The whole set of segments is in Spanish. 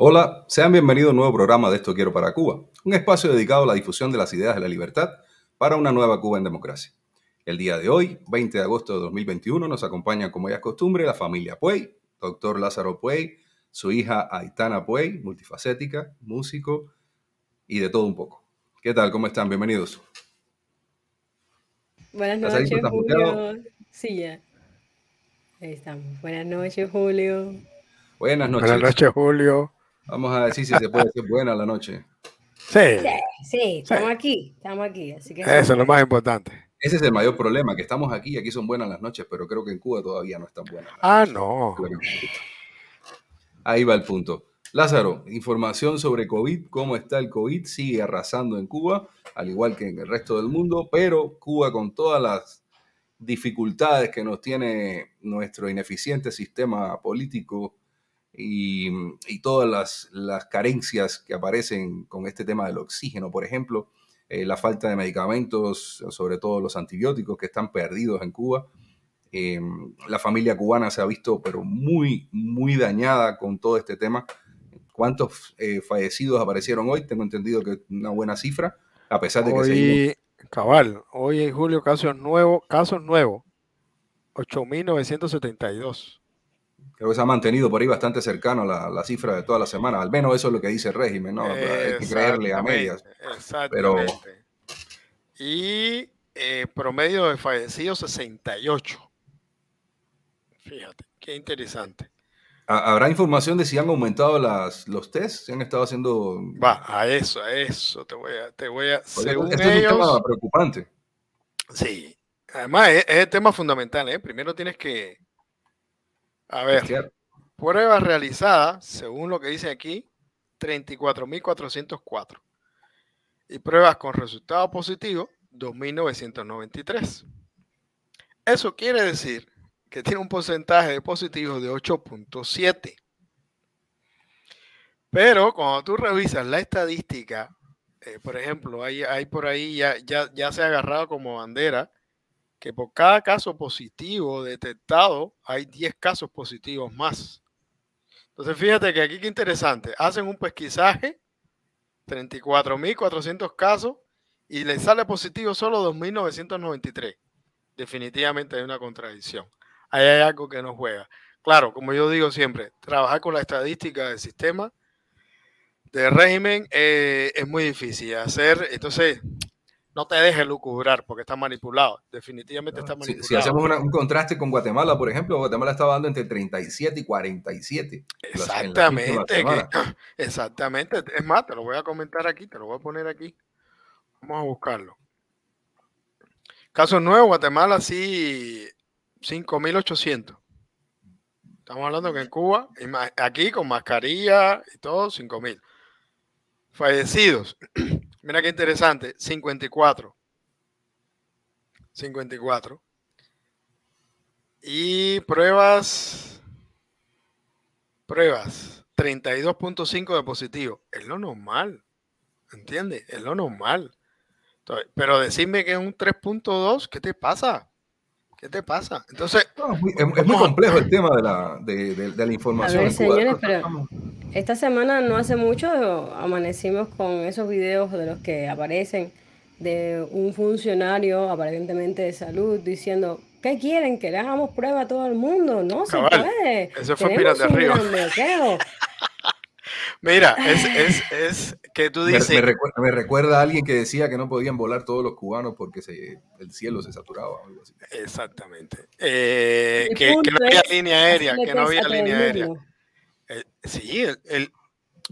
Hola, sean bienvenidos a un nuevo programa de Esto Quiero para Cuba, un espacio dedicado a la difusión de las ideas de la libertad para una nueva Cuba en democracia. El día de hoy, 20 de agosto de 2021, nos acompaña, como ya es costumbre, la familia Puey, doctor Lázaro Puey, su hija Aitana Puey, multifacética, músico y de todo un poco. ¿Qué tal? ¿Cómo están? Bienvenidos. Buenas noches, Julio. Sí, ya. Ahí estamos. Buenas noches, Julio. Buenas noches. Buenas noches, Julio. Vamos a decir si se puede ser buena la noche. Sí. Sí, estamos aquí, estamos aquí. Así que Eso es lo más importante. Ese es el mayor problema, que estamos aquí y aquí son buenas las noches, pero creo que en Cuba todavía no están buenas. Ah, no. Ahí va el punto. Lázaro, información sobre COVID, cómo está el COVID, sigue arrasando en Cuba, al igual que en el resto del mundo, pero Cuba con todas las dificultades que nos tiene nuestro ineficiente sistema político y, todas las, carencias que aparecen con este tema del oxígeno, por ejemplo, eh, la falta de medicamentos, sobre todo los antibióticos que están perdidos en Cuba. Eh, la familia cubana se ha visto pero muy, muy dañada con todo este tema. ¿Cuántos eh, fallecidos aparecieron hoy? Tengo entendido que una buena cifra, a pesar de que hoy, Cabal, hoy en julio casos nuevos, casos nuevos, 8.972. Creo que se ha mantenido por ahí bastante cercano a la, cifra de toda la semana. Al menos eso es lo que dice el régimen, ¿no? Hay que creerle a medias. Exactamente. Y eh, promedio de fallecidos 68. Fíjate, qué interesante. ¿Habrá información de si han aumentado las, los tests? ¿Si han estado haciendo...? Va, a eso, a eso te voy a... Te voy a según es un tema preocupante. Sí. Además, es, es el tema fundamental. ¿eh? Primero tienes que a ver, pruebas realizadas, según lo que dice aquí, 34.404. Y pruebas con resultado positivo, 2.993. Eso quiere decir que tiene un porcentaje de positivos de 8.7. Pero cuando tú revisas la estadística, eh, por ejemplo, hay, hay por ahí, ya, ya, ya se ha agarrado como bandera que por cada caso positivo detectado hay 10 casos positivos más. Entonces fíjate que aquí qué interesante. Hacen un pesquisaje, 34.400 casos, y le sale positivo solo 2.993. Definitivamente hay una contradicción. Ahí hay algo que no juega. Claro, como yo digo siempre, trabajar con la estadística del sistema de régimen eh, es muy difícil hacer. Entonces, no te dejes lucubrar porque está manipulado. Definitivamente está manipulado. Si, hacemos un contraste con Guatemala, por ejemplo, Guatemala estaba dando entre 37 y 47. Exactamente. exactamente. Es más, te lo voy a comentar aquí, te lo voy a poner aquí. Vamos a buscarlo. Caso nuevo, Guatemala sí, 5.800. Estamos hablando que en Cuba, aquí con mascarilla y todo, 5.000. Fallecidos, Mira qué interesante, 54. 54. Y pruebas, pruebas, 32.5 de positivo. Es lo normal, ¿entiendes? Es lo normal. pero decirme que es un 3.2, ¿qué te pasa? ¿Qué te pasa? Entonces. es, muy, complejo el tema de la, de, la información. A ver, señores, pero esta semana no hace mucho amanecimos con esos videos de los que aparecen de un funcionario aparentemente de salud diciendo. ¿Qué quieren? ¿Que le hagamos prueba a todo el mundo? No se puede. Eso fue Tenemos de arriba. Mira, es, es, que tú dices. Me, recuerda, a alguien que decía que no podían volar todos los cubanos porque se, el cielo se saturaba. Algo así. Exactamente. Eh, que, no había línea aérea, que no había línea aérea. Eh, sí, el,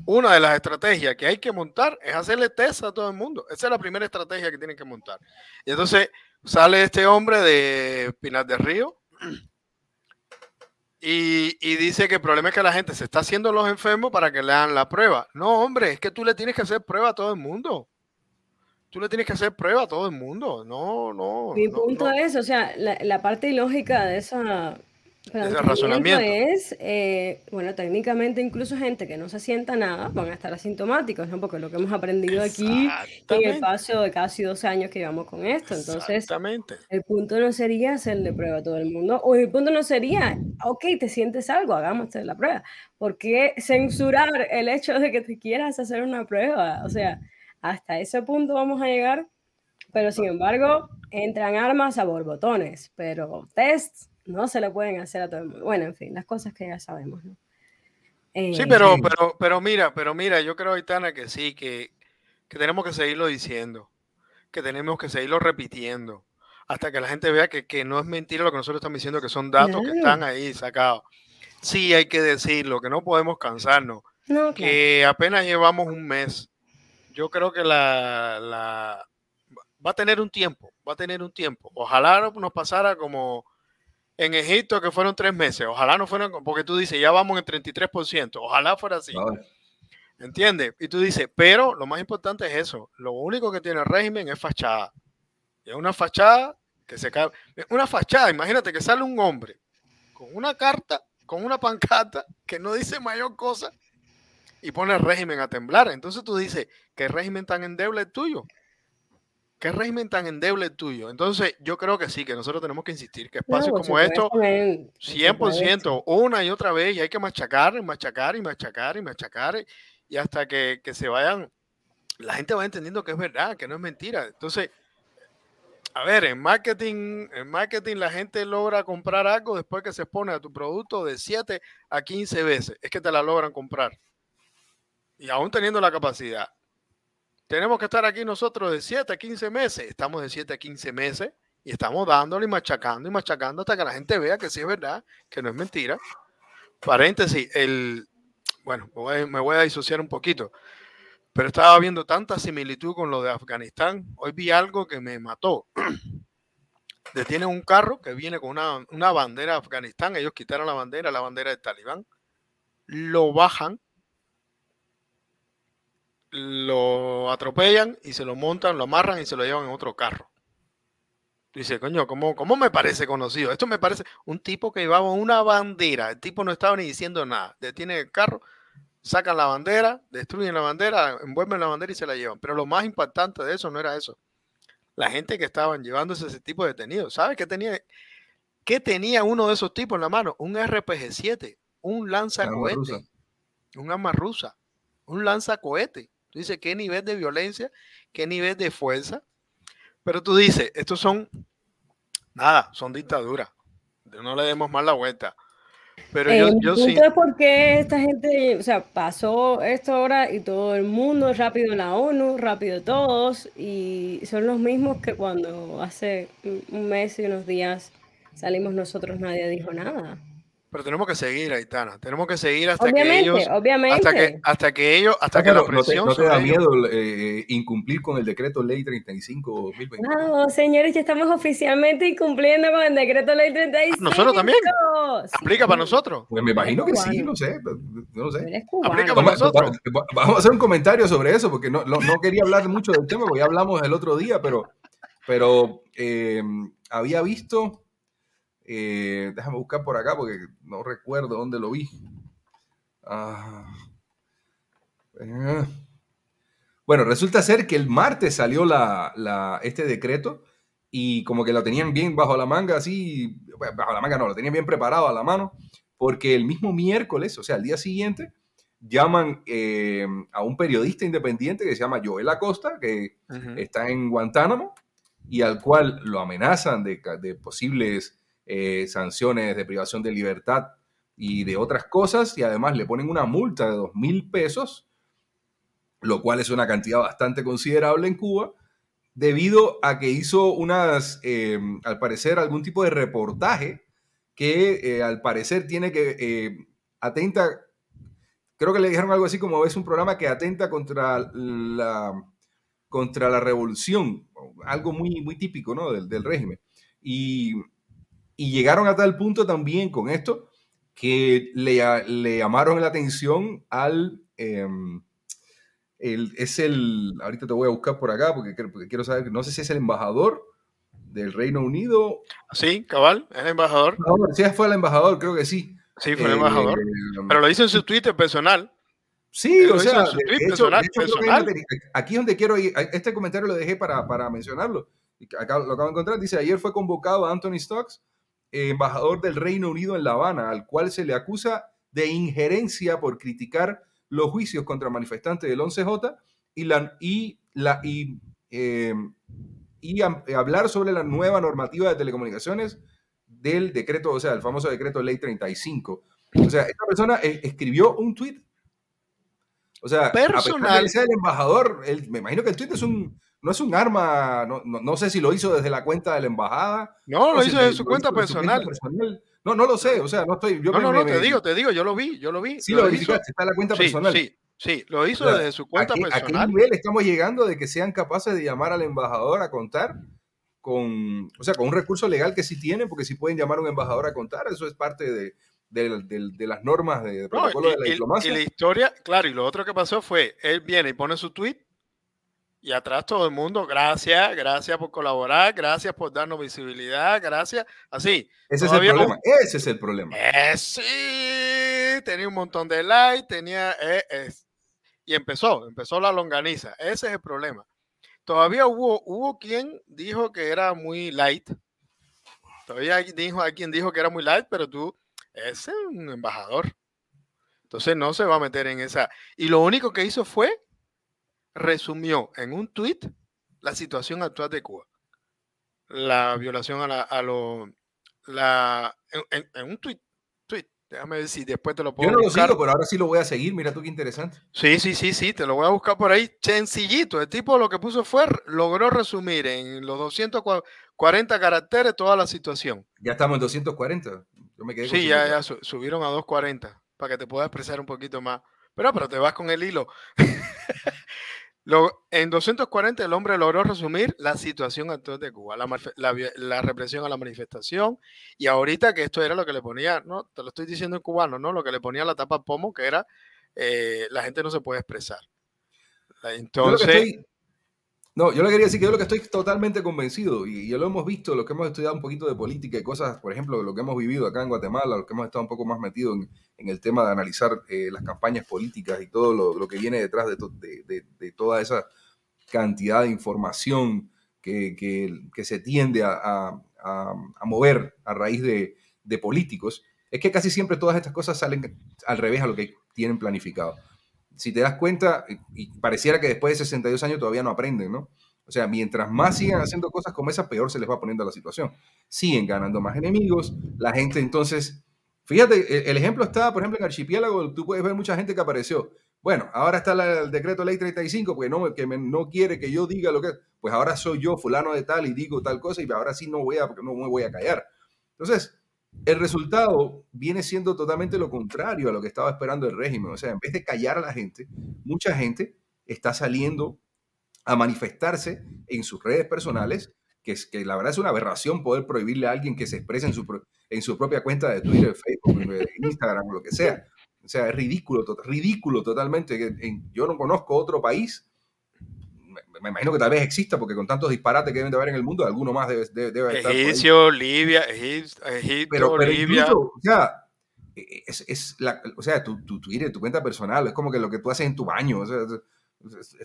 una de las estrategias que hay que montar es hacerle test a todo el mundo. Esa es la primera estrategia que tienen que montar. Y entonces sale este hombre de Pinar del Río y, dice que el problema es que la gente se está haciendo los enfermos para que le hagan la prueba. No, hombre, es que tú le tienes que hacer prueba a todo el mundo. Tú le tienes que hacer prueba a todo el mundo. No, no. Mi punto es, o sea, la, parte ilógica de esa, el razonamiento es, eh, bueno, técnicamente incluso gente que no se sienta nada van a estar asintomáticos, ¿no? Porque lo que hemos aprendido aquí en el paso de casi dos años que llevamos con esto. Entonces, el punto no sería hacerle prueba a todo el mundo, o el punto no sería, ok, te sientes algo, hagamos la prueba. ¿Por qué censurar el hecho de que te quieras hacer una prueba? O sea, hasta ese punto vamos a llegar, pero sin embargo, entran armas a borbotones, pero tests no se lo pueden hacer a todo el mundo. Bueno, en fin, las cosas que ya sabemos, ¿no? sí, eh, pero, pero, pero mira, pero mira, yo creo, Aitana, que sí, que, que tenemos que seguirlo diciendo, que tenemos que seguirlo repitiendo, hasta que la gente vea que, que no es mentira lo que nosotros estamos diciendo, que son datos que están ahí sacados. Sí, hay que decirlo, que no podemos cansarnos, que apenas llevamos un mes. Yo creo que la, la va a tener un tiempo, va a tener un tiempo. Ojalá nos pasara como en Egipto que fueron tres meses. Ojalá no fueran, porque tú dices, ya vamos en 33%. Ojalá fuera así. ¿Entiendes? Y tú dices, pero lo más importante es eso. Lo único que tiene el régimen es fachada. Y es una fachada que se cae. Una fachada, imagínate que sale un hombre con una carta, con una pancata que no dice mayor cosa y pone el régimen a temblar. Entonces tú dices, ¿qué régimen tan endeble es tuyo? ¿Qué régimen tan endeble tuyo? Entonces, yo creo que sí, que nosotros tenemos que insistir que espacios como esto, 100%, una y otra vez, y hay que machacar, y machacar, y machacar, y machacar, y hasta que, se vayan, la gente va entendiendo que es verdad, que no es mentira. Entonces, a ver, en marketing, en marketing la gente logra comprar algo después que se expone a tu producto de 7 a 15 veces. Es que te la logran comprar. Y aún teniendo la capacidad. Tenemos que estar aquí nosotros de 7 a 15 meses. Estamos de 7 a 15 meses y estamos dándole y machacando y machacando hasta que la gente vea que sí es verdad, que no es mentira. Paréntesis, el, bueno, me voy a disociar un poquito, pero estaba viendo tanta similitud con lo de Afganistán. Hoy vi algo que me mató. Detienen un carro que viene con una, una bandera de Afganistán. Ellos quitaron la bandera, la bandera del Talibán. Lo bajan lo atropellan y se lo montan, lo amarran y se lo llevan en otro carro. Dice, coño, ¿cómo, ¿cómo me parece conocido? Esto me parece un tipo que llevaba una bandera. El tipo no estaba ni diciendo nada. Detiene el carro, sacan la bandera, destruyen la bandera, envuelven la bandera y se la llevan. Pero lo más impactante de eso no era eso. La gente que estaban llevándose ese tipo de detenidos. ¿Sabes qué tenía? ¿Qué tenía uno de esos tipos en la mano? Un RPG-7, un lanzacohete, un arma rusa, un lanzacohete. Tú dices, ¿qué nivel de violencia? ¿Qué nivel de fuerza? Pero tú dices, estos son, nada, son dictaduras. No le demos más la vuelta. Pero yo, yo sí. por qué esta gente, o sea, pasó esto ahora y todo el mundo, rápido en la ONU, rápido todos, y son los mismos que cuando hace un mes y unos días salimos nosotros, nadie dijo nada. Pero tenemos que seguir, Aitana. Tenemos que seguir hasta que ellos. Obviamente. Hasta que, hasta que ellos. Hasta que la presión. ¿No te, da miedo eh, incumplir con el decreto ley 35 No, señores, ya estamos oficialmente incumpliendo con el decreto ley 35. Nosotros también. ¿Aplica para nosotros? Pues me imagino que sí, no sé. No sé. ¿Aplica para nosotros? Vamos a hacer un comentario sobre eso, porque no, no, no quería hablar mucho del tema, porque ya hablamos el otro día, pero, pero eh, había visto eh, déjame buscar por acá porque no recuerdo dónde lo vi. Ah. Eh. Bueno, resulta ser que el martes salió la, este decreto y como que lo tenían bien bajo la manga, así, bajo la manga no, lo tenían bien preparado a la mano, porque el mismo miércoles, o sea, el día siguiente, llaman eh, a un periodista independiente que se llama Joel Acosta, que está en Guantánamo, y al cual lo amenazan de, de posibles eh, sanciones de privación de libertad y de otras cosas, y además le ponen una multa de dos mil pesos, lo cual es una cantidad bastante considerable en Cuba, debido a que hizo unas, eh, al parecer, algún tipo de reportaje que eh, al parecer tiene que atenta, creo que le dijeron algo así como es un programa que atenta contra la, contra la revolución, algo muy, muy típico ¿no? del, del régimen. Y y llegaron a tal punto también con esto que le, le llamaron la atención al... Em, es el, ahorita te voy a buscar por acá porque, quiero saber, no sé si es el embajador del Reino Unido. Sí, cabal, es el embajador. sí, fue el embajador, creo que sí. Sí, fue el embajador. Pero lo hizo en su Twitter personal. Sí, o sea, aquí es donde quiero ir. Este comentario lo dejé para, para mencionarlo. Acá lo acabo de encontrar. Dice, ayer fue convocado Anthony Stocks, embajador del Reino Unido en La Habana, al cual se le acusa de injerencia por criticar los juicios contra manifestantes del 11J y, la, y, la, y, em, y hablar sobre la nueva normativa de telecomunicaciones del decreto, o sea, el famoso decreto ley 35. O sea, esta persona e, escribió un tweet. O sea, personal. A el embajador, me imagino que el tweet es un, no es un arma, no, no, sé si lo hizo desde la cuenta de la embajada. No, lo hizo desde su, cuenta, personal. No, no lo sé, o sea, no estoy. Yo no, no, no, te digo, te digo, yo lo vi, yo lo vi. Sí, lo, verificaste, está en la cuenta personal. Sí, sí, lo hizo desde su cuenta personal. ¿A qué nivel estamos llegando de que sean capaces de llamar al embajador a contar? Con, o sea, con un recurso legal que sí tienen, porque si pueden llamar a un embajador a contar, eso es parte de, de, las normas de protocolo de la diplomacia. Y la historia, claro, y lo otro que pasó fue, él viene y pone su tweet y atrás todo el mundo, gracias, gracias por colaborar, gracias por darnos visibilidad, gracias. Así. Ese es el problema. Ese es el problema. Eh, sí, tenía un montón de likes, tenía. Eh, y empezó, empezó la longaniza. Ese es el problema. Todavía hubo, hubo quien dijo que era muy light. Todavía dijo, hay quien dijo que era muy light, pero tú, ese es un embajador. Entonces no se va a meter en esa. Y lo único que hizo fue resumió en un tuit la situación actual de Cuba. La violación a, la, a lo... La, en, un tuit, tweet, déjame ver si después te lo puedo Yo no lo sigo, pero ahora sí lo voy a seguir. Mira tú qué interesante. Sí, sí, sí, sí, te lo voy a buscar por ahí. Sencillito. El tipo lo que puso fue, logró resumir en los 240 caracteres toda la situación. Ya estamos en 240. Yo me quedé sí, ya, ya subieron a 240 para que te pueda expresar un poquito más. Pero, pero te vas con el hilo. en 240 el hombre logró resumir la situación actual de Cuba, la, represión a la manifestación y ahorita que esto era lo que le ponía, no, te lo estoy diciendo en cubano, ¿no? Lo que le ponía la tapa pomo, que era eh, la gente no se puede expresar. Entonces... No, yo le quería decir que yo lo que estoy totalmente convencido, y ya lo hemos visto, lo que hemos estudiado un poquito de política y cosas, por ejemplo, lo que hemos vivido acá en Guatemala, lo que hemos estado un poco más metidos en, el tema de analizar eh, las campañas políticas y todo lo, que viene detrás de, toda esa cantidad de información que, se tiende a, mover a raíz de, políticos, es que casi siempre todas estas cosas salen al revés a lo que tienen planificado si te das cuenta, y pareciera que después de 62 años todavía no aprenden, ¿no? O sea, mientras más sigan haciendo cosas como esa, peor se les va poniendo la situación. Siguen ganando más enemigos, la gente entonces... Fíjate, el ejemplo está, por ejemplo, en Archipiélago, tú puedes ver mucha gente que apareció. Bueno, ahora está el decreto ley 35, porque no, que no quiere que yo diga lo que... Pues ahora soy yo, fulano de tal, y digo tal cosa, y ahora sí no voy a, no me voy a callar. Entonces, el resultado viene siendo totalmente lo contrario a lo que estaba esperando el régimen. O sea, en vez de callar a la gente, mucha gente está saliendo a manifestarse en sus redes personales, que, es, que la verdad es una aberración poder prohibirle a alguien que se exprese en su, en su propia cuenta de Twitter, Facebook, Instagram o lo que sea. O sea, es ridículo, ridículo totalmente. Yo no conozco otro país me imagino que tal vez exista, porque con tantos disparates que deben de haber en el mundo, alguno más debe, debe, estar. Egipcio, Libia, Egipto, pero, Libia. o sea, es, es la, o sea tu, tu, Twitter, tu cuenta personal, es como que lo que tú haces en tu baño. O sea,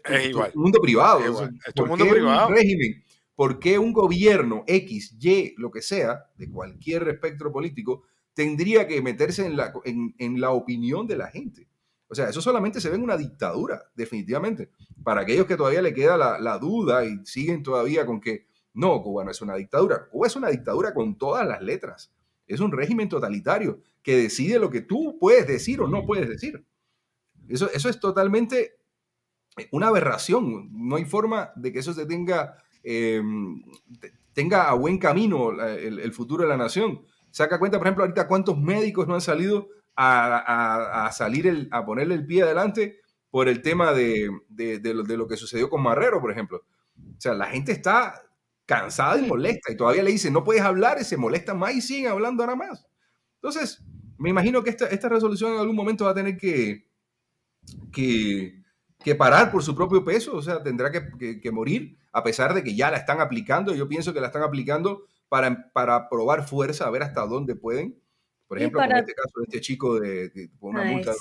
es, igual. mundo privado. Es, tu mundo privado. Un régimen, ¿Por qué un gobierno X, Y, lo que sea, de cualquier espectro político, tendría que meterse en la, en, en la opinión de la gente? O sea, eso solamente se ve en una dictadura, definitivamente. Para aquellos que todavía le queda la, duda y siguen todavía con que no, Cuba no es una dictadura. Cuba es una dictadura con todas las letras. Es un régimen totalitario que decide lo que tú puedes decir o no puedes decir. Eso, eso es totalmente una aberración. No hay forma de que eso se tenga, em, tenga a buen camino el, el futuro de la nación. Saca cuenta, por ejemplo, ahorita cuántos médicos no han salido a, salir, el, a ponerle el pie adelante por el tema de, lo, que sucedió con Marrero, por ejemplo. O sea, la gente está cansada y molesta y todavía le dicen, no puedes hablar y se molesta más y siguen hablando ahora más. Entonces, me imagino que esta, esta resolución en algún momento va a tener que, que, parar por su propio peso, o sea, tendrá que, morir a pesar de que ya la están aplicando. Yo pienso que la están aplicando para, para probar fuerza, a ver hasta dónde pueden. Por ejemplo, en este caso de este chico de, una ah, multa.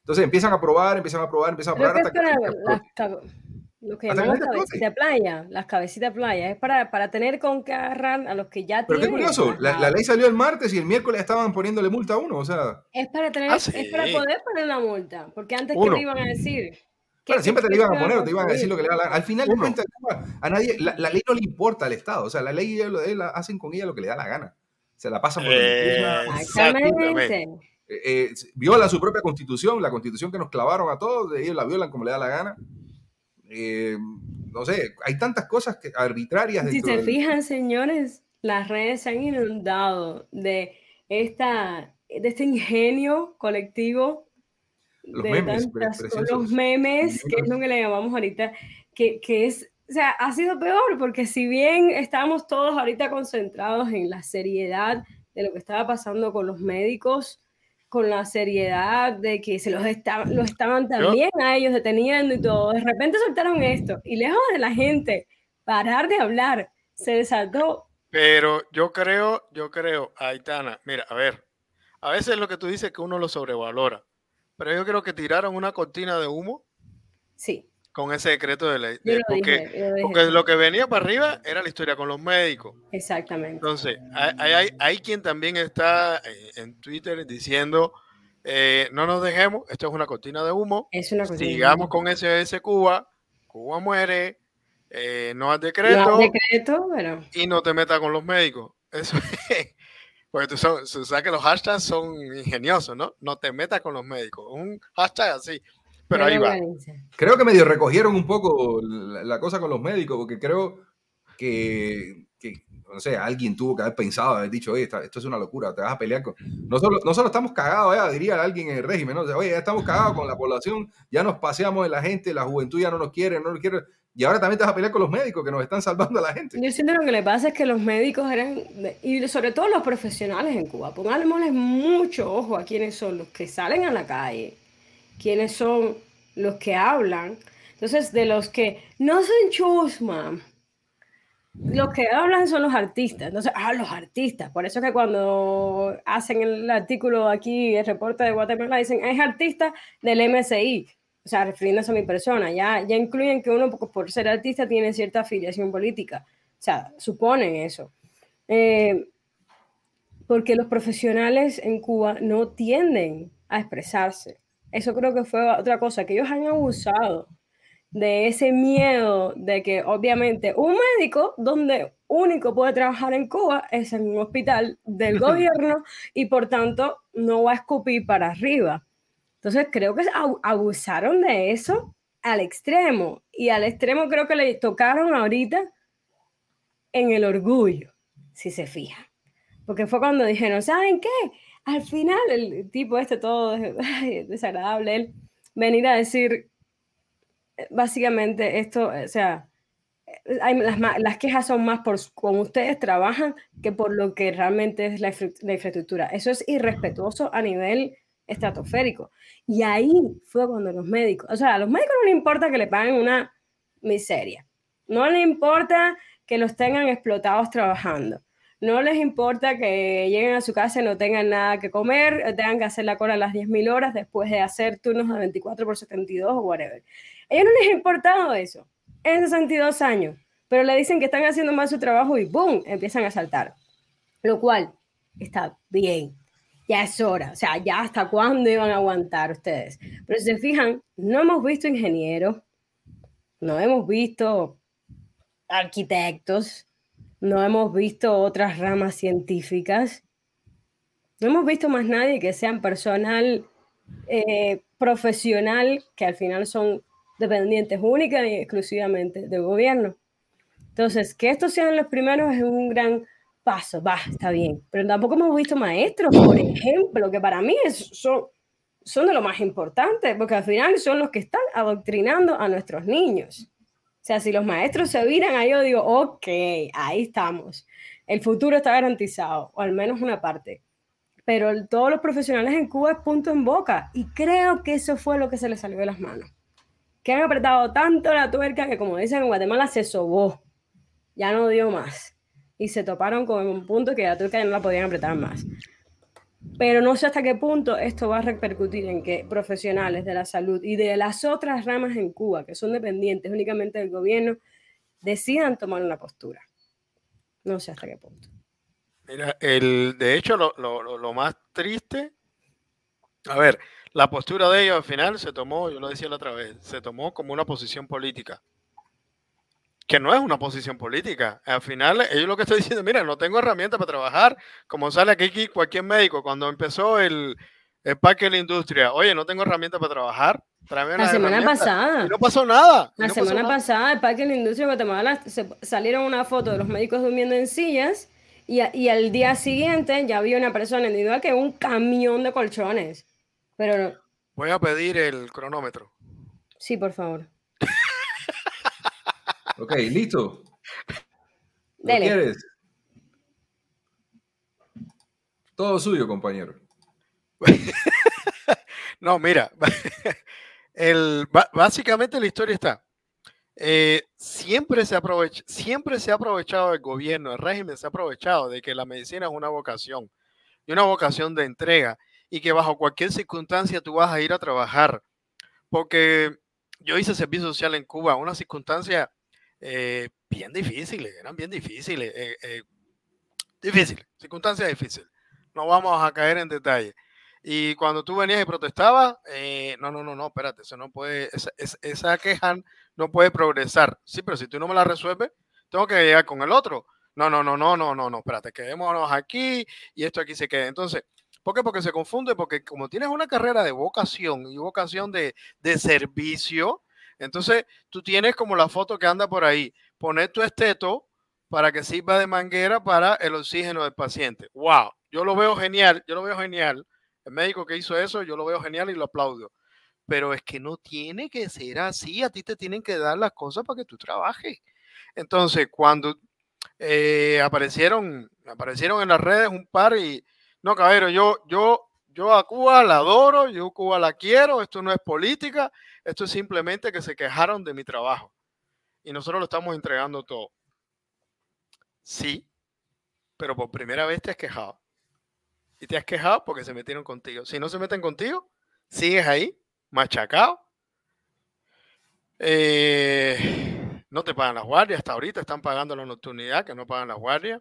Entonces empiezan a probar, empiezan a probar, empiezan a probar hasta que, lo que llamamos cabecita playa, las cabecitas playa, es para, para tener con qué agarrar a los que ya Pero tienen. Pero qué curioso, la, ley salió el martes y el miércoles estaban poniéndole multa a uno, o sea. Es para tener, ah, es para poder poner la multa, porque antes que le iban a decir. Claro, siempre te le iban a poner te iban a decir lo que le da la Al final de cuentas, a nadie, la, ley no le importa al Estado, o sea, la ley ellos, hacen con ella lo que le da la gana. Se la pasan por eh, Exactamente. Eh, eh, violan su propia constitución, la constitución que nos clavaron a todos, ellos la violan como le da la gana. Eh, no sé, hay tantas cosas que, arbitrarias. Si se fijan, señores, las redes se han inundado de, esta, de este ingenio colectivo. Los memes, los memes, que es lo que le llamamos ahorita, que, que es, o sea, ha sido peor, porque si bien estamos todos ahorita concentrados en la seriedad de lo que estaba pasando con los médicos, con la seriedad de que se los, los estaban también a ellos deteniendo y todo. De repente soltaron esto y lejos de la gente parar de hablar, se desató. Pero yo creo, yo creo, Aitana, mira, a ver, a veces lo que tú dices es que uno lo sobrevalora, pero yo creo que tiraron una cortina de humo. Sí con ese decreto de ley. porque, lo que venía para arriba era la historia con los médicos. Exactamente. Entonces, hay, hay, quien también está en Twitter diciendo, eh, no nos dejemos, esto es una cortina de humo, es una sigamos con SOS Cuba, Cuba muere, eh, no hay decreto, decreto y no te metas con los médicos. Eso es. Porque tú sabes que los hashtags son ingeniosos, ¿no? No te metas con los médicos. Un hashtag así. Pero ahí va. Creo que medio recogieron un poco la, cosa con los médicos, porque creo que, no sé, alguien tuvo que haber pensado, haber dicho, oye, esto es una locura, te vas a pelear con... No solo, no solo estamos cagados, ya, diría alguien en el régimen, ¿no? oye, ya estamos cagados con la población, ya nos paseamos en la gente, la juventud ya no nos quiere, no nos quiere... Y ahora también te vas a pelear con los médicos que nos están salvando a la gente. Yo siento que lo que le pasa es que los médicos eran, y sobre todo los profesionales en Cuba, pongámosles mucho ojo a quienes son los que salen a la calle, quiénes son los que hablan. Entonces, de los que no son chusma, los que hablan son los artistas. Entonces, ah, los artistas. Por eso que cuando hacen el artículo aquí, el reporte de Guatemala, dicen, es artista del MSI. O sea, refiriéndose a mi persona. Ya, ya incluyen que uno, por ser artista, tiene cierta afiliación política. O sea, suponen eso. Eh, porque los profesionales en Cuba no tienden a expresarse. Eso creo que fue otra cosa, que ellos han abusado de ese miedo de que obviamente un médico donde único puede trabajar en Cuba es en un hospital del gobierno y por tanto no va a escupir para arriba. Entonces creo que abusaron de eso al extremo y al extremo creo que le tocaron ahorita en el orgullo, si se fija. Porque fue cuando dijeron, ¿saben qué? Al final el tipo este todo desagradable, él venir a decir eh, básicamente esto, o sea, hay, las, quejas son más por cómo ustedes trabajan que por lo que realmente es la, la, infraestructura. Eso es irrespetuoso a nivel estratosférico. Y ahí fue cuando los médicos, o sea, a los médicos no les importa que le paguen una miseria, no les importa que los tengan explotados trabajando, no les importa que lleguen a su casa y no tengan nada que comer, tengan que hacer la cola a las 10.000 horas después de hacer turnos de 24 por 72 o whatever. A ellos no les ha importado eso en 62 años, pero le dicen que están haciendo mal su trabajo y ¡boom! empiezan a saltar. Lo cual está bien, ya es hora, o sea, ya hasta cuándo iban a aguantar ustedes. Pero si se fijan, no hemos visto ingenieros, no hemos visto arquitectos, no hemos visto otras ramas científicas, no hemos visto más nadie que sean personal eh, profesional, que al final son dependientes únicas y exclusivamente del gobierno. Entonces, que estos sean los primeros es un gran paso, va, está bien, pero tampoco hemos visto maestros, por ejemplo, que para mí son, son de lo más importante, porque al final son los que están adoctrinando a nuestros niños. O sea, si los maestros se viran, ahí yo digo, ok, ahí estamos. El futuro está garantizado, o al menos una parte. Pero todos los profesionales en Cuba es punto en boca. Y creo que eso fue lo que se les salió de las manos. que han apretado tanto la tuerca que, como dicen en Guatemala, se sobó. Ya no dio más. Y se toparon con un punto que la tuerca ya no la podían apretar más. Pero no sé hasta qué punto esto va a repercutir en que profesionales de la salud y de las otras ramas en Cuba, que son dependientes únicamente del gobierno, decidan tomar una postura. No sé hasta qué punto. Mira, el, de hecho, lo, lo, lo más triste, a ver, la postura de ellos al final se tomó, yo lo decía la otra vez, se tomó como una posición política que no es una posición política. Al final, ellos lo que estoy diciendo, mira, no tengo herramientas para trabajar, como sale aquí cualquier médico cuando empezó el, el parque de la industria. Oye, no tengo herramientas para trabajar. la semana pasada. no pasó nada. La semana pasada, el parque de la industria de Guatemala se, salieron una foto de los médicos durmiendo en sillas y, y al día siguiente ya había una persona individual que un camión de colchones. Pero Voy a pedir el cronómetro. Sí, por favor. Ok, listo. ¿Lo quieres? Todo suyo, compañero. no, mira, el, básicamente la historia está. Eh, siempre, se aprovecha, siempre se ha aprovechado el gobierno, el régimen se ha aprovechado de que la medicina es una vocación y una vocación de entrega y que bajo cualquier circunstancia tú vas a ir a trabajar. Porque yo hice servicio social en Cuba, una circunstancia eh, bien difíciles, eran bien difíciles. Eh, eh, difíciles, circunstancias difíciles. No vamos a caer en detalle. Y cuando tú venías y protestabas, eh, no, no, no, no, espérate, eso no puede, esa, esa, queja no puede progresar. Sí, pero si tú no me la resuelves, tengo que llegar con el otro. No, no, no, no, no, no, no, espérate, quedémonos aquí y esto aquí se queda. Entonces, ¿por qué? Porque se confunde, porque como tienes una carrera de vocación y vocación de, de servicio, entonces, tú tienes como la foto que anda por ahí, poner tu esteto para que sirva de manguera para el oxígeno del paciente. ¡Wow! Yo lo veo genial, yo lo veo genial. El médico que hizo eso, yo lo veo genial y lo aplaudo. Pero es que no tiene que ser así, a ti te tienen que dar las cosas para que tú trabajes. Entonces, cuando eh, aparecieron, aparecieron en las redes un par y, no, caballero, yo, yo, yo a Cuba la adoro, yo a Cuba la quiero, esto no es política, esto es simplemente que se quejaron de mi trabajo y nosotros lo estamos entregando todo. Sí, pero por primera vez te has quejado. Y te has quejado porque se metieron contigo. Si no se meten contigo, sigues ahí, machacado. Eh, no te pagan las guardias. Hasta ahorita están pagando la nocturnidad, que no pagan las guardias.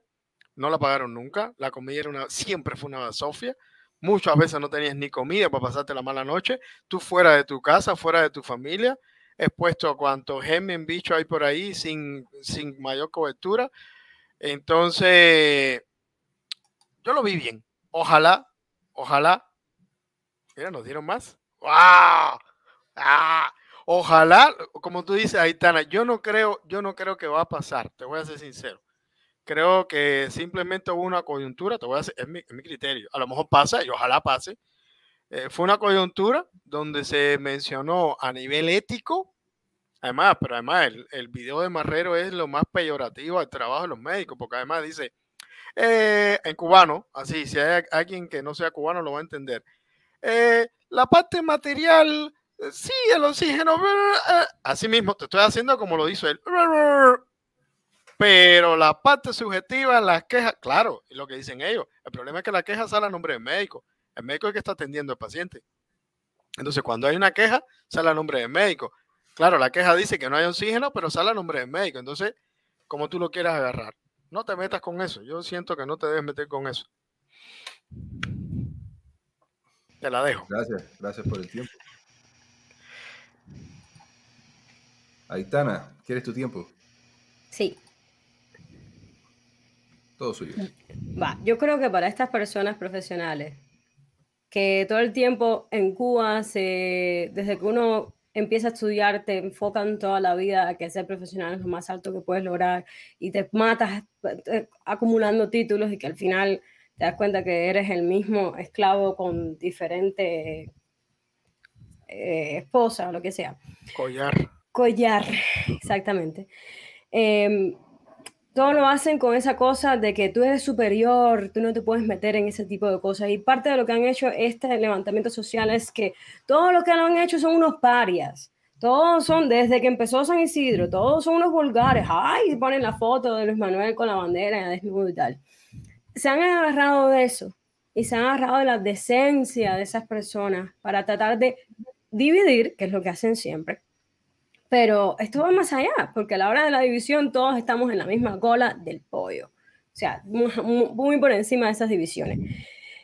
No la pagaron nunca. La comida era una, siempre fue una sofia. Muchas veces no tenías ni comida para pasarte la mala noche. Tú fuera de tu casa, fuera de tu familia, expuesto a cuanto gemen bicho hay por ahí sin, sin mayor cobertura. Entonces, yo lo vi bien. Ojalá, ojalá. Mira, nos dieron más. ¡Wow! ¡Ah! Ojalá, como tú dices, Aitana, yo no creo, yo no creo que va a pasar, te voy a ser sincero. Creo que simplemente hubo una coyuntura, te voy a decir, es mi, criterio. A lo mejor pasa y ojalá pase. Eh, fue una coyuntura donde se mencionó a nivel ético, además, pero además el, el, video de Marrero es lo más peyorativo al trabajo de los médicos, porque además dice, eh, en cubano, así, si hay alguien que no sea cubano lo va a entender. Eh, la parte material, sí, el oxígeno, así mismo, te estoy haciendo como lo hizo él. Pero la parte subjetiva, las quejas, claro, es lo que dicen ellos. El problema es que la queja sale a nombre del médico. El médico es el que está atendiendo al paciente. Entonces, cuando hay una queja, sale a nombre del médico. Claro, la queja dice que no hay oxígeno, pero sale a nombre del médico. Entonces, como tú lo quieras agarrar. No te metas con eso. Yo siento que no te debes meter con eso. Te la dejo. Gracias, gracias por el tiempo. Aitana, ¿quieres tu tiempo? Sí. Todo suyo. Va, yo creo que para estas personas profesionales que todo el tiempo en Cuba, se, desde que uno empieza a estudiar, te enfocan toda la vida a que ser profesional es lo más alto que puedes lograr y te matas eh, acumulando títulos y que al final te das cuenta que eres el mismo esclavo con diferente eh, esposa o lo que sea. Collar. Collar, exactamente. Eh, todo lo hacen con esa cosa de que tú eres superior, tú no te puedes meter en ese tipo de cosas. Y parte de lo que han hecho este levantamiento social es que todo lo que lo han hecho son unos parias. Todos son, desde que empezó San Isidro, todos son unos vulgares. Ay, ponen la foto de Luis Manuel con la bandera desnudo y tal. Se han agarrado de eso y se han agarrado de la decencia de esas personas para tratar de dividir, que es lo que hacen siempre. Pero esto va más allá, porque a la hora de la división todos estamos en la misma cola del pollo. O sea, muy, por encima de esas divisiones.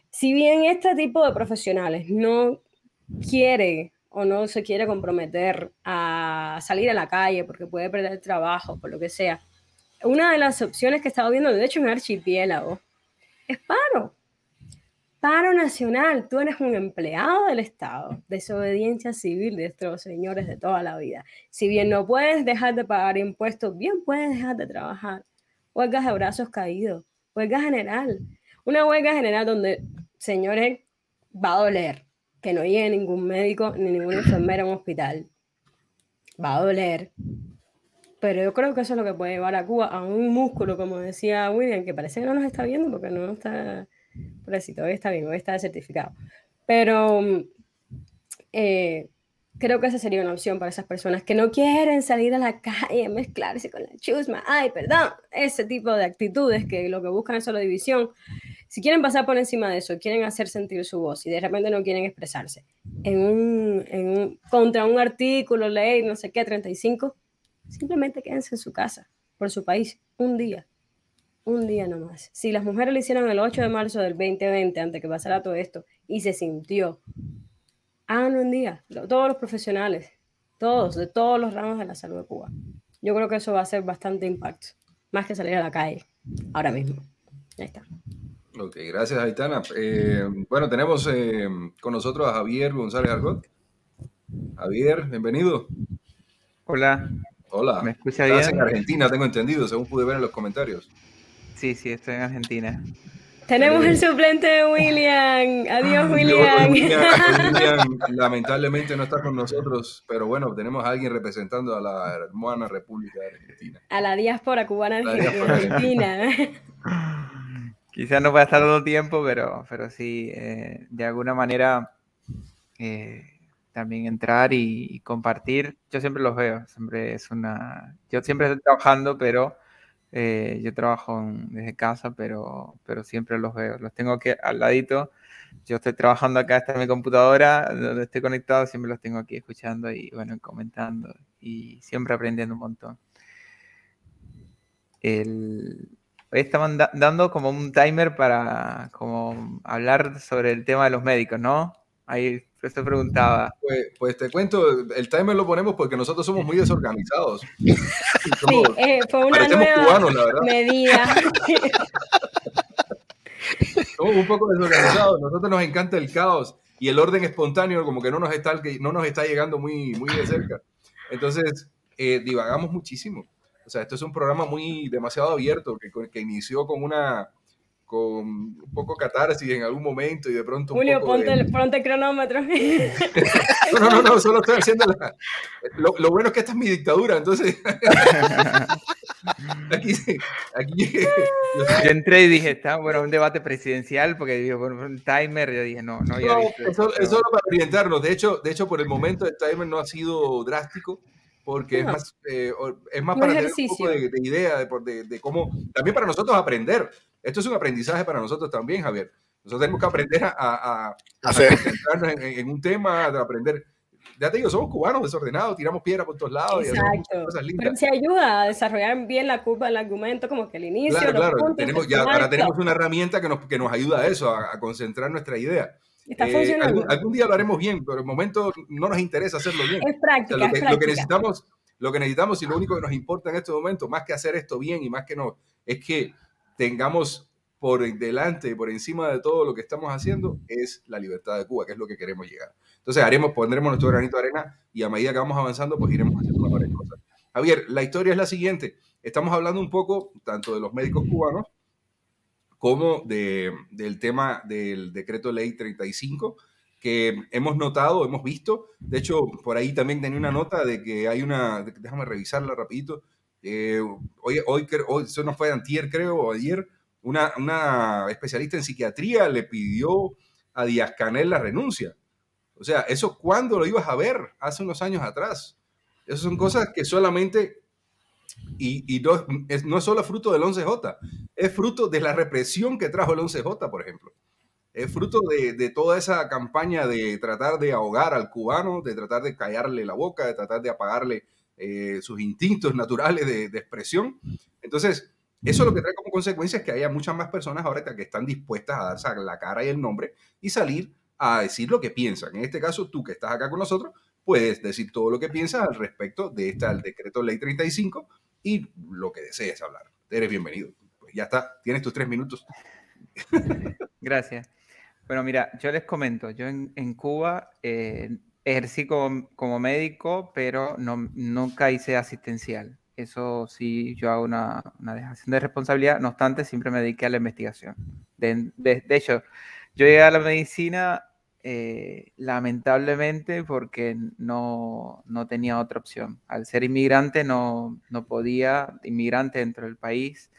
Si bien este tipo de profesionales no quiere o no se quiere comprometer a salir a la calle porque puede perder trabajo, por lo que sea, una de las opciones que he estado viendo, de hecho en Archipiélago, es paro. Paro nacional. Tú eres un empleado del Estado, desobediencia civil de estos señores de toda la vida. Si bien no puedes dejar de pagar impuestos, bien puedes dejar de trabajar huelgas de brazos caídos, huelga general. Una huelga general donde, señores, va a doler que no llegue ningún médico ni ninguna enfermera a un hospital. Va a doler. Pero yo creo que eso es lo que puede llevar a Cuba a un músculo, como decía William, que parece que no nos está viendo porque no está. Si todavía está bien, hoy está certificado. Pero eh, creo que esa sería una opción para esas personas que no quieren salir a la calle, mezclarse con la chusma, ay, perdón, ese tipo de actitudes que lo que buscan es solo división. Si quieren pasar por encima de eso, quieren hacer sentir su voz y de repente no quieren expresarse en un, en un, contra un artículo, ley, no sé qué, 35, simplemente quédense en su casa, por su país, un día, un día nomás. Si las mujeres lo hicieron el 8 de marzo del 2020, antes que pasara todo esto, y se sintió háganlo un día, todos los profesionales, todos, de todos los ramos de la salud de Cuba. Yo creo que eso va a ser bastante impacto, más que salir a la calle ahora mismo. Ahí está. Ok, gracias Aitana. Eh, bueno, tenemos eh, con nosotros a Javier González Argot. Javier, bienvenido. Hola. Hola. ¿Me escucha bien? Estás en Argentina, tengo entendido, según pude ver en los comentarios. Sí, sí, estoy en Argentina. Tenemos el suplente de William. Adiós, William. William. Lamentablemente no está con nosotros, pero bueno, tenemos a alguien representando a la hermana República de Argentina. A la diáspora cubana de Argentina. Quizás no va a estar todo el tiempo, pero, pero sí, eh, de alguna manera eh, también entrar y, y, compartir. Yo siempre los veo, siempre es una. Yo siempre estoy trabajando, pero eh, yo trabajo desde casa, pero, pero siempre los veo. Los tengo aquí al ladito. Yo estoy trabajando acá, está mi computadora, donde estoy conectado, siempre los tengo aquí escuchando y bueno, comentando y siempre aprendiendo un montón. El, hoy estaban dando como un timer para como hablar sobre el tema de los médicos, ¿no? Ahí se preguntaba. Pues, pues, te cuento, el timer lo ponemos porque nosotros somos muy desorganizados. sí, eh, fue una nueva cubanos, la verdad. medida. somos un poco desorganizados, nosotros nos encanta el caos y el orden espontáneo como que no nos está, no nos está llegando muy, muy de cerca. Entonces, eh, divagamos muchísimo. O sea, esto es un programa muy demasiado abierto que, que inició con una con un poco catarsis en algún momento y de pronto. Julio, ponte, el, ponte, el, cronómetro. no, no, no, solo estoy haciendo la... lo, lo, bueno es que esta es mi dictadura, entonces. aquí, aquí yo, entré y dije, está bueno, un debate presidencial, porque digo, bueno, un timer, yo dije, no, no había no, visto eso, eso solo para orientarnos. De hecho, de hecho, por el momento el timer no ha sido drástico porque no. es más, eh, es más para tener un poco de, de idea de, de, de, cómo, también para nosotros aprender. Esto es un aprendizaje para nosotros también, Javier. Nosotros tenemos que aprender a, a, a, a concentrarnos en, en, un tema, a aprender. Ya te digo, somos cubanos desordenados, tiramos piedra por todos lados Exacto. y cosas lindas. Pero se ayuda a desarrollar bien la curva del argumento, como que el inicio. Claro, claro. Puntos, tenemos, ya, ahora tenemos una herramienta que nos, que nos ayuda a eso, a, concentrar nuestra idea. Está eh, funcionando. Algún, algún, día lo haremos bien, pero el momento no nos interesa hacerlo bien. Es práctica. O sea, lo, que, es práctica. lo que necesitamos lo que necesitamos y lo único que nos importa en este momento, más que hacer esto bien y más que no, es que tengamos por delante, por encima de todo lo que estamos haciendo, es la libertad de Cuba, que es lo que queremos llegar. Entonces haremos, pondremos nuestro granito de arena y a medida que vamos avanzando, pues iremos haciendo mejores cosas. Javier, la historia es la siguiente. Estamos hablando un poco tanto de los médicos cubanos como de, del tema del decreto ley 35, que hemos notado, hemos visto. De hecho, por ahí también tenía una nota de que hay una, déjame revisarla rapidito. Eh, hoy, hoy, eso no fue antier, creo, o ayer, una, especialista en psiquiatría le pidió a Díaz Canel la renuncia. O sea, ¿eso cuándo lo ibas a ver? Hace unos años atrás. Esas son cosas que solamente, y, no, es, no es solo fruto del 11J, es fruto de la represión que trajo el 11J, por ejemplo. Es fruto de, toda esa campaña de tratar de ahogar al cubano, de tratar de callarle la boca, de tratar de apagarle eh, sus instintos naturales de, expresión. Entonces, eso lo que trae como consecuencia es que haya muchas más personas ahora que están dispuestas a darse la cara y el nombre y salir a decir lo que piensan. En este caso, tú que estás acá con nosotros, puedes decir todo lo que piensas al respecto de este decreto ley 35 y lo que desees hablar. Eres bienvenido. Pues ya está, tienes tus tres minutos. Gracias. Bueno, mira, yo les comento, yo en, Cuba eh, ejercí como, médico, pero no, nunca hice asistencial. Eso sí, yo hago una, dejación de responsabilidad, no obstante, siempre me dediqué a la investigación. De, de hecho, yo llegué a la medicina eh, lamentablemente porque no, no, tenía otra opción. Al ser inmigrante no, no podía, inmigrante dentro del país,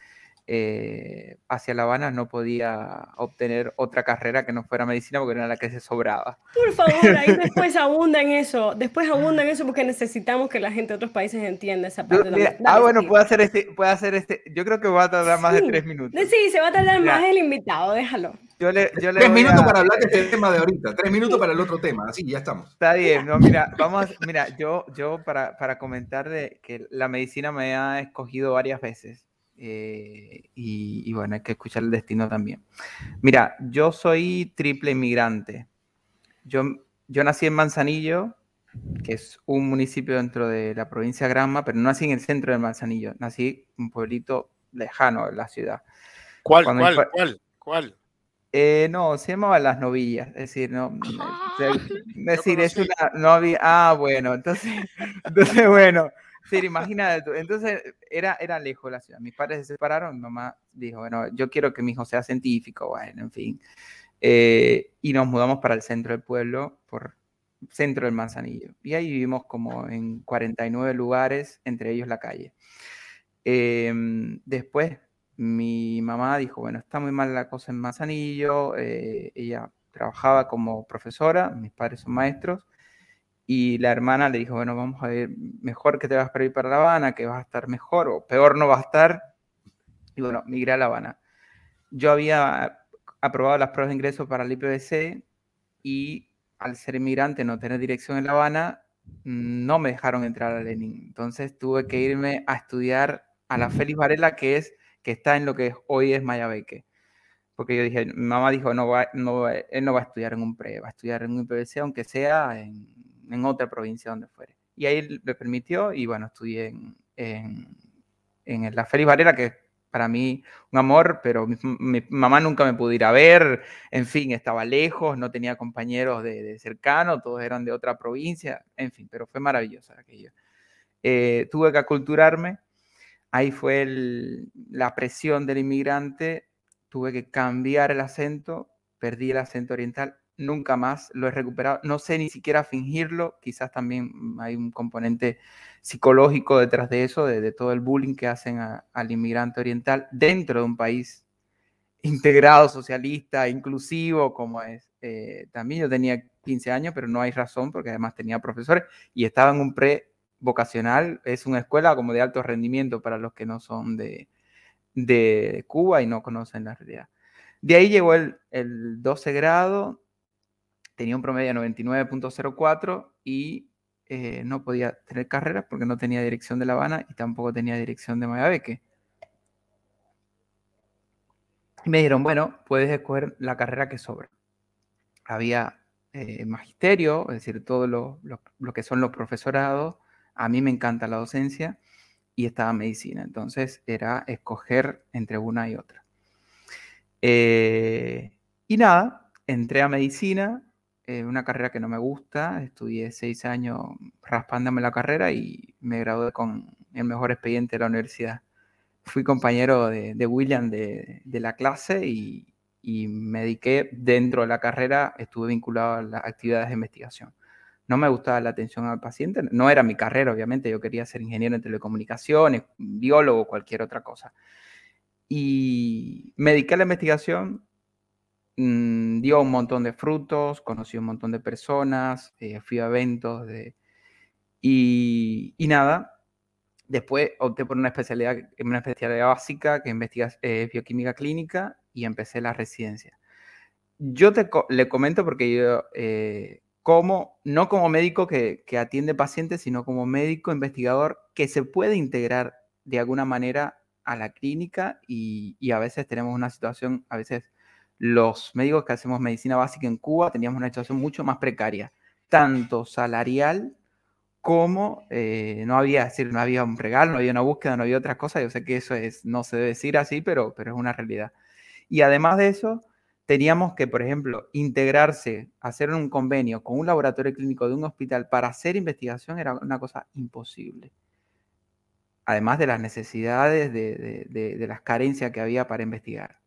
eh, hacia La Habana no podía obtener otra carrera que no fuera medicina porque era la que se sobraba. Por favor, ahí después abunda en eso, después abunda en eso porque necesitamos que la gente de otros países entienda esa parte. ah, bueno, puede hacer este, puede hacer este, yo creo que va a tardar más de tres minutos. Sí, se va a tardar más el invitado, déjalo tres minutos para hablar de este tema de ahorita, tres minutos para el otro tema, así ya estamos. Está bien, no, mira, vamos, mira, yo, yo para, para comentar de que la medicina me ha escogido varias veces eh, y, bueno, hay que escuchar el destino también. Mira, yo soy triple inmigrante. Yo, yo nací en Manzanillo, que es un municipio dentro de la provincia de Granma, pero no nací en el centro de Manzanillo, nací en un pueblito lejano de la ciudad. ¿Cuál, cuál, cuál, cuál? Eh, no, se llamaba Las Novillas, es decir, no, es decir, es una, no había, ah, bueno, entonces, entonces bueno, sí, imagínate entonces era, era lejos la ciudad, mis padres se separaron, mi mamá dijo, bueno, yo quiero que mi hijo sea científico, bueno, en fin, eh, y nos mudamos para el centro del pueblo, por centro del Manzanillo, y ahí vivimos como en 49 lugares, entre ellos la calle. Em, después mi mamá dijo, bueno, está muy mal la cosa en Manzanillo, eh, ella trabajaba como profesora, mis padres son maestros, y la hermana le dijo, bueno, vamos a ver, mejor que te vas para ir para La Habana, que vas a estar mejor, o peor no va a estar, y bueno, migré a La Habana. Yo había aprobado las pruebas de ingreso para el IPBC y al ser inmigrante, no tener dirección en La Habana, no me dejaron entrar a Lenin. Entonces tuve que irme a estudiar a la Félix Varela, que es que está en lo que hoy es Mayabeque. Porque yo dije, mi mamá dijo, no va, no, él no va a estudiar en un pre, va a estudiar en un IPBC, aunque sea en, en otra provincia donde fuere. Y ahí le permitió, y bueno, estudié en, en, en la Félix Varela, que para mí un amor, pero mi, mamá nunca me pudo ir a ver, en fin, estaba lejos, no tenía compañeros de, cercano, todos eran de otra provincia, en fin, pero fue maravillosa aquello. Eh, tuve que aculturarme ahí fue la presión del inmigrante, tuve que cambiar el acento, perdí el acento oriental, nunca más lo he recuperado, no sé ni siquiera fingirlo, quizás también hay un componente psicológico detrás de eso, de, todo el bullying que hacen al inmigrante oriental dentro de un país integrado, socialista, inclusivo, como es. Eh, también yo tenía 15 años, pero no hay razón, porque además tenía profesores y estaba en un pre vocacional, es una escuela como de alto rendimiento para los que no son de, de Cuba y no conocen la realidad. De ahí llegó el, el 12 grado, tenía un promedio de 99.04 y eh, no podía tener carreras porque no tenía dirección de La Habana y tampoco tenía dirección de Mayabeque. Y me dijeron, bueno, puedes escoger la carrera que sobra. Había eh, magisterio, es decir, todo lo, lo, que son los profesorados, a mí me encanta la docencia y estaba medicina. Entonces era escoger entre una y otra. Eh, y nada, entré a medicina, eh, una carrera que no me gusta. Estudié seis años raspándome la carrera y me gradué con el mejor expediente de la universidad. Fui compañero de, William de, la clase y, y me dediqué dentro de la carrera, estuve vinculado a las actividades de investigación no me gustaba la atención al paciente, no era mi carrera, obviamente, yo quería ser ingeniero en telecomunicaciones, biólogo, cualquier otra cosa. Y me dediqué a la investigación, mm, dio un montón de frutos, conocí un montón de personas, eh, fui a eventos de, Y, nada, después opté por una especialidad, una especialidad básica que investiga eh, bioquímica clínica y empecé la residencia. Yo te le comento porque yo, eh, como, no como médico que, atiende pacientes, sino como médico investigador que se puede integrar de alguna manera a la clínica y, a veces tenemos una situación, a veces los médicos que hacemos medicina básica en Cuba teníamos una situación mucho más precaria, tanto salarial como eh, no había, decir, no había un regalo, no había una búsqueda, no había otras cosas. Yo sé que eso es, no se debe decir así, pero, pero es una realidad. Y además de eso, teníamos que, por ejemplo, integrarse, hacer un convenio con un laboratorio clínico de un hospital para hacer investigación era una cosa imposible. Además de las necesidades, de, de las carencias que había para investigar.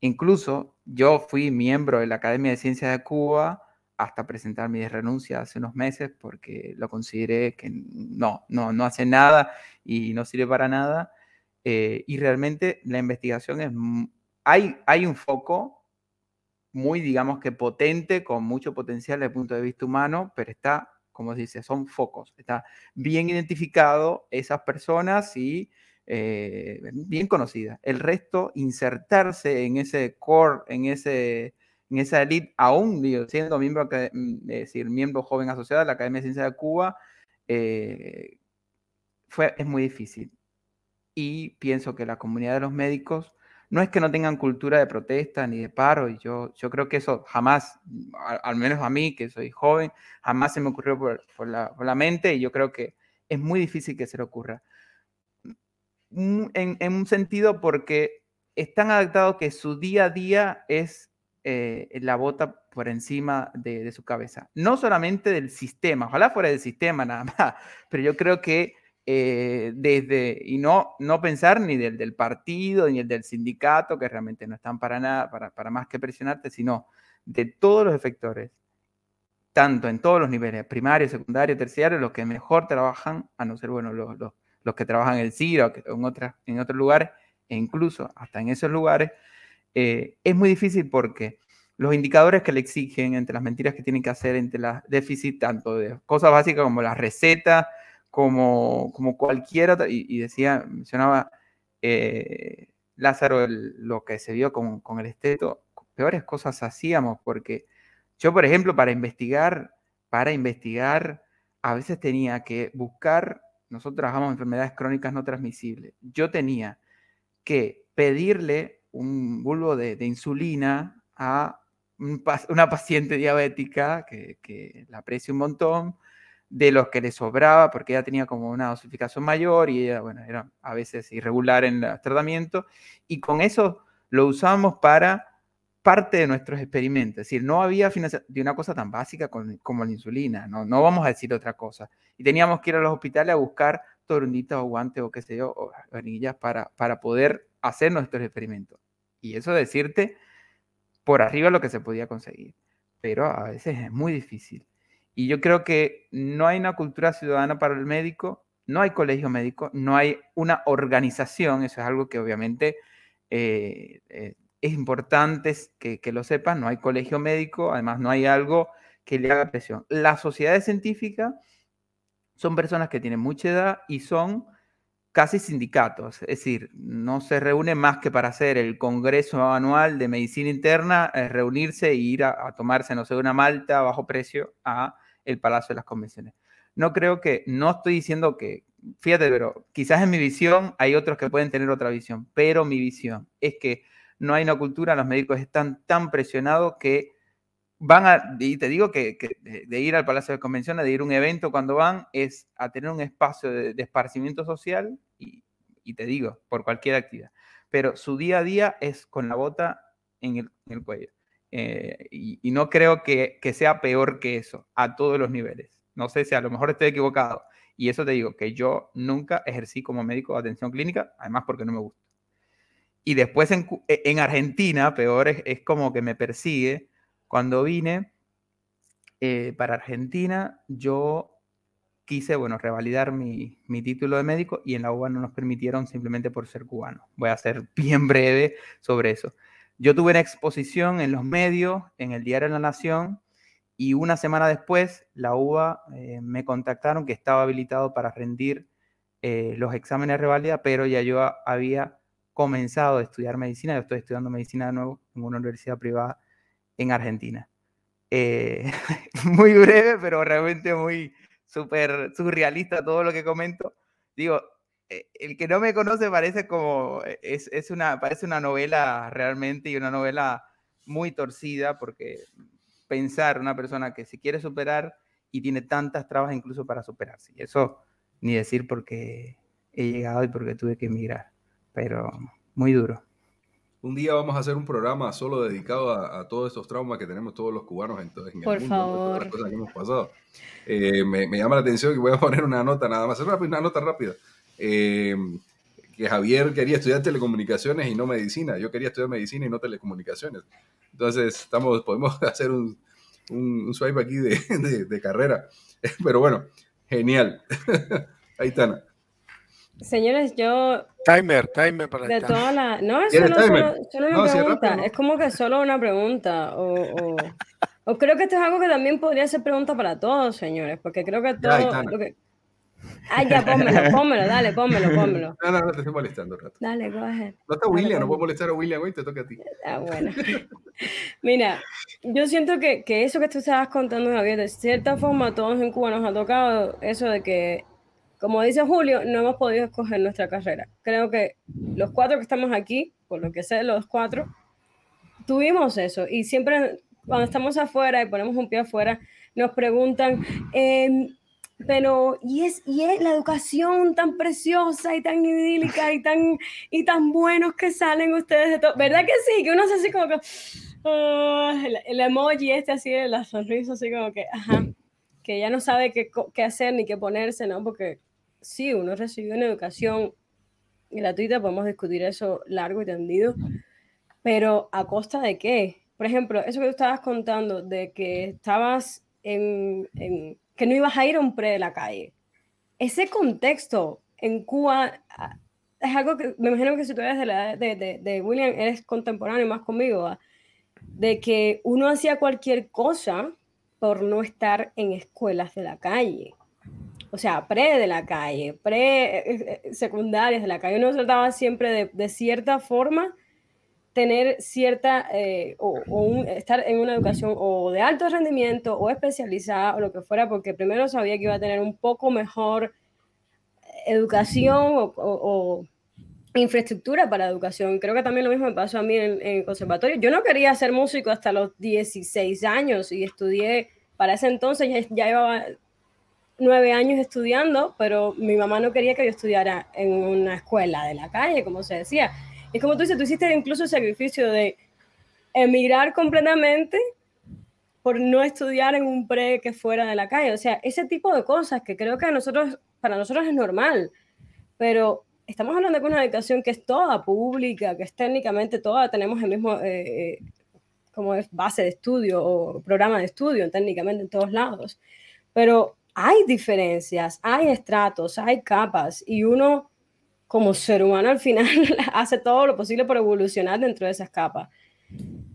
Incluso yo fui miembro de la Academia de Ciencias de Cuba hasta presentar mi renuncia hace unos meses porque lo consideré que no, no, no hace nada y no sirve para nada. Eh, y realmente la investigación es, hay, hay un foco muy, digamos que potente, con mucho potencial desde el punto de vista humano, pero está, como se dice, son focos. Está bien identificado esas personas y eh, bien conocidas. El resto, insertarse en ese core, en ese en esa elite, aún siendo miembro, mm, decir, miembro joven asociado a la Academia de Ciencias de Cuba, eh, fue, es muy difícil. Y pienso que la comunidad de los médicos no es que no tengan cultura de protesta ni de paro, y yo, yo creo que eso jamás, al, menos a mí, que soy joven, jamás se me ocurrió por, por, la, por, la, mente, y yo creo que es muy difícil que se le ocurra. En, en un sentido porque están adaptados que su día a día es eh, la bota por encima de, su cabeza. No solamente del sistema, ojalá fuera del sistema nada más, pero yo creo que eh, desde, y no, no pensar ni del, del partido, ni el del sindicato, que realmente no están para nada, para, para más que presionarte, sino de todos los efectores, tanto en todos los niveles, primario, secundario, terciario, los que mejor trabajan, a no ser, bueno, los, los, los que trabajan en el CIRA o en, en otros lugares, e incluso hasta en esos lugares, eh, es muy difícil porque los indicadores que le exigen, entre las mentiras que tienen que hacer, entre las déficits, tanto de cosas básicas como la receta, como, como cualquier otra, y, decía, mencionaba eh, Lázaro lo que se vio con, con el esteto, peores cosas hacíamos, porque yo, por ejemplo, para investigar, para investigar, a veces tenía que buscar, nosotros trabajamos enfermedades crónicas no transmisibles, yo tenía que pedirle un bulbo de, insulina a una paciente diabética que, la aprecio un montón, de los que le sobraba porque ella tenía como una dosificación mayor y ella, bueno, era a veces irregular en el tratamiento, y con eso lo usamos para parte de nuestros experimentos. Es decir, no había financiación de una cosa tan básica como la insulina, no, no vamos a decir otra cosa. Y teníamos que ir a los hospitales a buscar torunditas o guantes o qué sé yo, o vainillas para, para poder hacer nuestros experimentos. Y eso decirte por arriba lo que se podía conseguir. Pero a veces es muy difícil. Y yo creo que no hay una cultura ciudadana para el médico, no hay colegio médico, no hay una organización, eso es algo que obviamente eh, eh, es importante que, lo sepan, no hay colegio médico, además no hay algo que le haga presión. Las sociedades científicas son personas que tienen mucha edad y son casi sindicatos, es decir, no se reúnen más que para hacer el congreso anual de medicina interna, reunirse e ir a, tomarse, no sé, una malta a bajo precio a el Palacio de las Convenciones. No creo que, no estoy diciendo que, fíjate, pero quizás en mi visión hay otros que pueden tener otra visión, pero mi visión es que no hay una cultura, los médicos están tan presionados que van a, y te digo que, de, ir al Palacio de Convenciones, de ir a un evento cuando van, es a tener un espacio de, esparcimiento social y, te digo, por cualquier actividad. Pero su día a día es con la bota en el, cuello. Eh, y, no creo que, sea peor que eso, a todos los niveles. No sé si a lo mejor estoy equivocado. Y eso te digo, que yo nunca ejercí como médico de atención clínica, además porque no me gusta. Y después en, en Argentina, peor es, es como que me persigue cuando vine eh, para Argentina, yo quise, bueno, revalidar mi, título de médico y en la UBA no nos permitieron simplemente por ser cubano. Voy a ser bien breve sobre eso. Yo tuve una exposición en los medios, en el diario La Nación, Y una semana después, la UBA eh, me contactaron que estaba habilitado para rendir eh, los exámenes de revalida, pero ya yo había comenzado a estudiar medicina. Yo estoy estudiando medicina de nuevo en una universidad privada en Argentina. Eh, muy breve, pero realmente muy súper surrealista todo lo que comento. Digo, el que no me conoce parece como, es, es, una, parece una novela realmente y una novela muy torcida porque pensar una persona que se quiere superar y tiene tantas trabas incluso para superarse. Y eso ni decir porque he llegado y porque tuve que emigrar, pero muy duro. Un día vamos a hacer un programa solo dedicado a, todos estos traumas que tenemos todos los cubanos en, en Por el mundo, favor. las cosas que hemos pasado. Eh, me, llama la atención que voy a poner una nota nada más, una nota rápida. Eh, que Javier quería estudiar telecomunicaciones y no medicina. Yo quería estudiar medicina y no telecomunicaciones. Entonces, estamos, podemos hacer un, un, swipe aquí de, de, carrera. Pero bueno, genial. Ahí están. Señores, yo. Timer, timer para de toda la... No, es solo, solo, solo, una pregunta. es como que solo una pregunta. O, o, creo que esto es algo que también podría ser pregunta para todos, señores, porque creo que todo. Lo que, Ah, ya, pónmelo, pónmelo, dale, pónmelo, pónmelo. No, no, no te estoy molestando, rato. Dale, coge. No está William, no puedo molestar a William hoy, te toca a ti. Ah, bueno. Mira, yo siento que, que eso que tú estabas contando, Javier, de cierta forma, todos en Cuba nos ha tocado eso de que, como dice Julio, no hemos podido escoger nuestra carrera. Creo que los cuatro que estamos aquí, por lo que sé, los cuatro, tuvimos eso. Y siempre, cuando estamos afuera y ponemos un pie afuera, nos preguntan, eh, pero y es, y es la educación tan preciosa y tan idílica y tan, y tan buenos que salen ustedes de todo. ¿Verdad que sí? Que uno se así como que, ah, el, emoji este así de la sonrisa, así como que, ajá, que ya no sabe qué, qué hacer ni qué ponerse, ¿no? Porque sí, uno recibió una educación gratuita, podemos discutir eso largo y tendido, pero ¿a costa de qué? Por ejemplo, eso que tú estabas contando, de que estabas en, que no ibas a ir a un pre de la calle. Ese contexto en Cuba ah, es algo que me imagino que si tú eres de, William, eres contemporáneo más conmigo, de que uno hacía cualquier cosa por no estar en escuelas de la calle. O sea, pre de la calle, pre eh, eh, secundarias de la calle. Uno trataba siempre de, de cierta forma tener cierta, eh, o, estar en una educación o de alto rendimiento o especializada o lo que fuera, porque primero sabía que iba a tener un poco mejor educación o, infraestructura para educación. Creo que también lo mismo me pasó a mí en, el conservatorio. Yo no quería ser músico hasta los 16 años y estudié, para ese entonces ya, ya llevaba nueve años estudiando, pero mi mamá no quería que yo estudiara en una escuela de la calle, como se decía. Es como tú dices, tú hiciste incluso el sacrificio de emigrar completamente por no estudiar en un pre que fuera de la calle. O sea, ese tipo de cosas que creo que a nosotros, para nosotros es normal, pero estamos hablando de una educación que es toda pública, que es técnicamente toda, tenemos el mismo, eh, eh, como es base de estudio o programa de estudio técnicamente en todos lados. Pero hay diferencias, hay estratos, hay capas y uno como ser humano al final hace todo lo posible por evolucionar dentro de esas capas.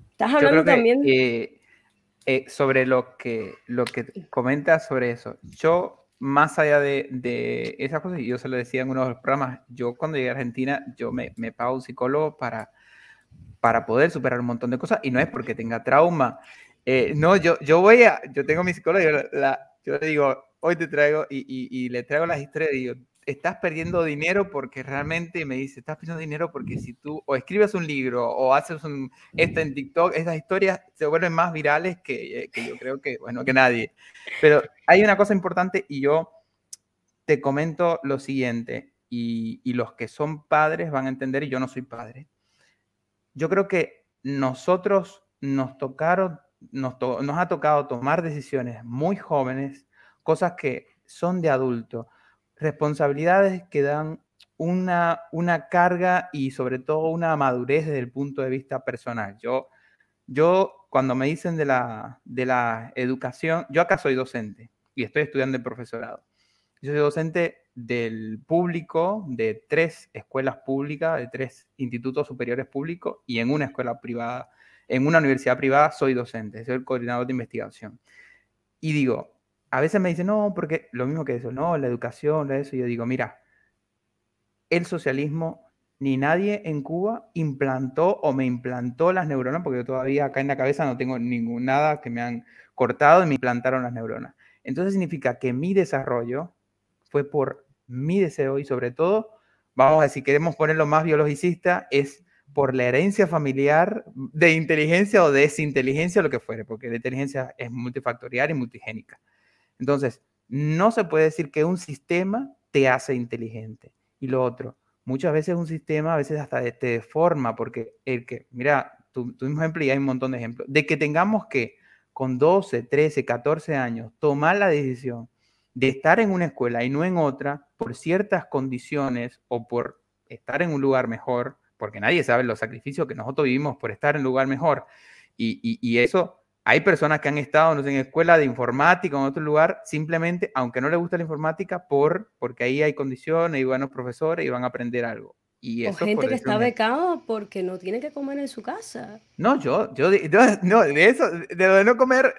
Estás hablando también eh, sobre lo que, lo que comentas sobre eso. Yo, más allá de, de, esas cosas, y yo se lo decía en uno de los programas, yo cuando llegué a Argentina, yo me, me pago un psicólogo para, para poder superar un montón de cosas, y no es porque tenga trauma. Eh, no, yo, yo voy a, yo tengo mi psicólogo, yo, la, yo le digo, hoy te traigo, y, y, y le traigo las historias, y digo, estás perdiendo dinero porque realmente me dice, estás perdiendo dinero porque si tú o escribes un libro o haces un, esto en TikTok, esas historias se vuelven más virales que, eh, que, yo creo que, bueno, que nadie. Pero hay una cosa importante y yo te comento lo siguiente, y, y los que son padres van a entender, y yo no soy padre. Yo creo que nosotros nos tocaron, nos, nos ha tocado tomar decisiones muy jóvenes, cosas que son de adulto responsabilidades que dan una, una carga y sobre todo una madurez desde el punto de vista personal. Yo, yo cuando me dicen de la, de la educación, yo acá soy docente y estoy estudiando el profesorado. Yo soy docente del público, de tres escuelas públicas, de tres institutos superiores públicos y en una escuela privada, en una universidad privada soy docente, soy el coordinador de investigación. y digo, a veces me dicen, no, porque lo mismo que eso, no, la educación, eso. Y yo digo, mira, el socialismo, ni nadie en Cuba implantó o me implantó las neuronas, porque yo todavía acá en la cabeza no tengo ningún nada que me han cortado y me implantaron las neuronas. Entonces significa que mi desarrollo fue por mi deseo y sobre todo, vamos a decir, queremos ponerlo más biologicista, es por la herencia familiar de inteligencia o desinteligencia, lo que fuere, porque la inteligencia es multifactorial y multigénica. Entonces, no se puede decir que un sistema te hace inteligente. Y lo otro, muchas veces un sistema a veces hasta te deforma, porque el que, mira, tu, tu mismo ejemplo y hay un montón de ejemplos, de que tengamos que con 12, 13, 14 años tomar la decisión de estar en una escuela y no en otra por ciertas condiciones o por estar en un lugar mejor, porque nadie sabe los sacrificios que nosotros vivimos por estar en un lugar mejor. Y, y eso hay personas que han estado no sé, en escuela de informática o en otro lugar, simplemente, aunque no les gusta la informática, por, porque ahí hay condiciones y buenos profesores y van a aprender algo. Y o gente que está becado porque no tiene que comer en su casa. No, yo, yo, no, de eso, de lo de no comer,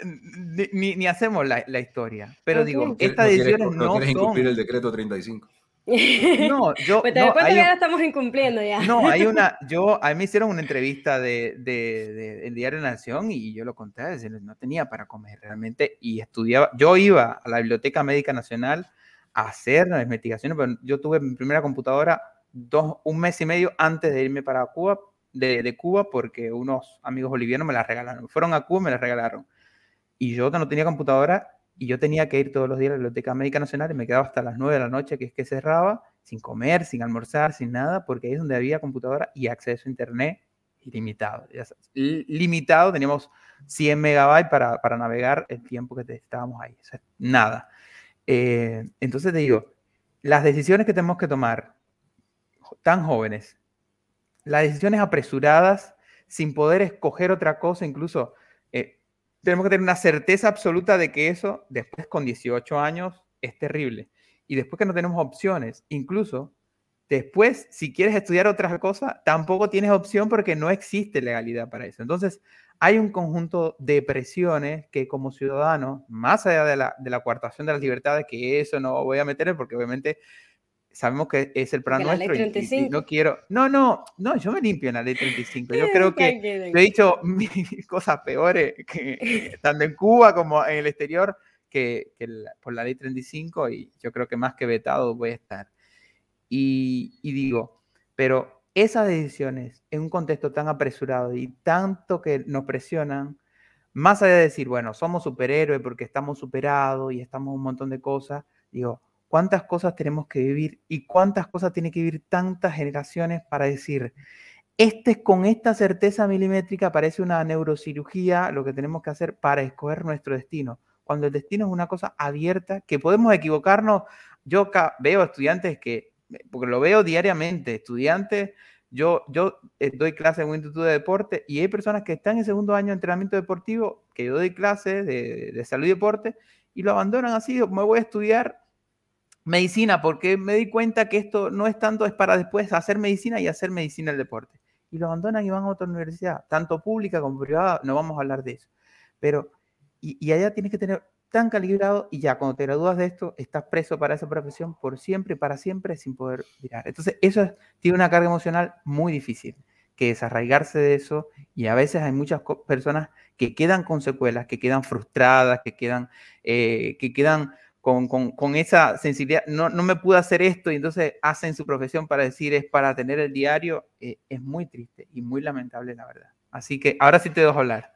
ni, ni hacemos la, la, historia. Pero digo, estas decisiones no, no quieres incumplir el decreto 35. No, yo. Pues cuenta que ya estamos incumpliendo ya. No, hay una. Yo, a mí me hicieron una entrevista de, de, de, el Diario Nación y yo lo conté, no tenía para comer realmente y estudiaba. Yo iba a la Biblioteca Médica Nacional a hacer las investigaciones, pero yo tuve mi primera computadora dos, un mes y medio antes de irme para Cuba, de, de Cuba, porque unos amigos bolivianos me la regalaron. Fueron a Cuba y me la regalaron. Y yo no tenía computadora y yo tenía que ir todos los días a la Biblioteca Médica Nacional y me quedaba hasta las 9 de la noche, que es que cerraba, sin comer, sin almorzar, sin nada, porque ahí es donde había computadora y acceso a Internet ilimitado. Limitado, teníamos 100 megabytes para, para navegar el tiempo que estábamos ahí. Nada. Eh, entonces te digo, las decisiones que tenemos que tomar tan jóvenes, las decisiones apresuradas, sin poder escoger otra cosa, incluso tenemos que tener una certeza absoluta de que eso después con 18 años es terrible. Y después que no tenemos opciones, incluso después, si quieres estudiar otras cosas, tampoco tienes opción porque no existe legalidad para eso. Entonces, hay un conjunto de presiones que como ciudadano, más allá de la, de la coartación de las libertades, que eso no voy a meter porque obviamente sabemos que es el plan nuestro y, no quiero, no, no, no, yo me limpio en la ley 35. Yo creo que he dicho cosas peores que tanto en Cuba como en el exterior que, por la ley 35 y yo creo que más que vetado voy a estar. Y, y digo, pero esas decisiones en un contexto tan apresurado y tanto que nos presionan, más allá de decir, bueno, somos superhéroes porque estamos superados y estamos un montón de cosas, digo, cuántas cosas tenemos que vivir y cuántas cosas tiene que vivir tantas generaciones para decir, este con esta certeza milimétrica parece una neurocirugía lo que tenemos que hacer para escoger nuestro destino. Cuando el destino es una cosa abierta, que podemos equivocarnos. Yo veo estudiantes que, porque lo veo diariamente, estudiantes, yo, yo eh, doy clase en un instituto de deporte y hay personas que están en segundo año de entrenamiento deportivo, que yo doy clases de, de salud y deporte, y lo abandonan así, me voy a estudiar medicina, porque me di cuenta que esto no es tanto, es para después hacer medicina y hacer medicina el deporte. Y lo abandonan y van a otra universidad, tanto pública como privada, no vamos a hablar de eso. Pero, y, allá tienes que tener tan calibrado y ya cuando te gradúas de esto, estás preso para esa profesión por siempre y para siempre sin poder mirar. Entonces, eso tiene una carga emocional muy difícil, que desarraigarse de eso y a veces hay muchas personas que quedan con secuelas, que quedan frustradas, que quedan, eh, que quedan con, con, con, esa sensibilidad, no, no, me pude hacer esto y entonces hacen su profesión para decir es para tener el diario, eh, es muy triste y muy lamentable la verdad. Así que ahora sí te dejo hablar.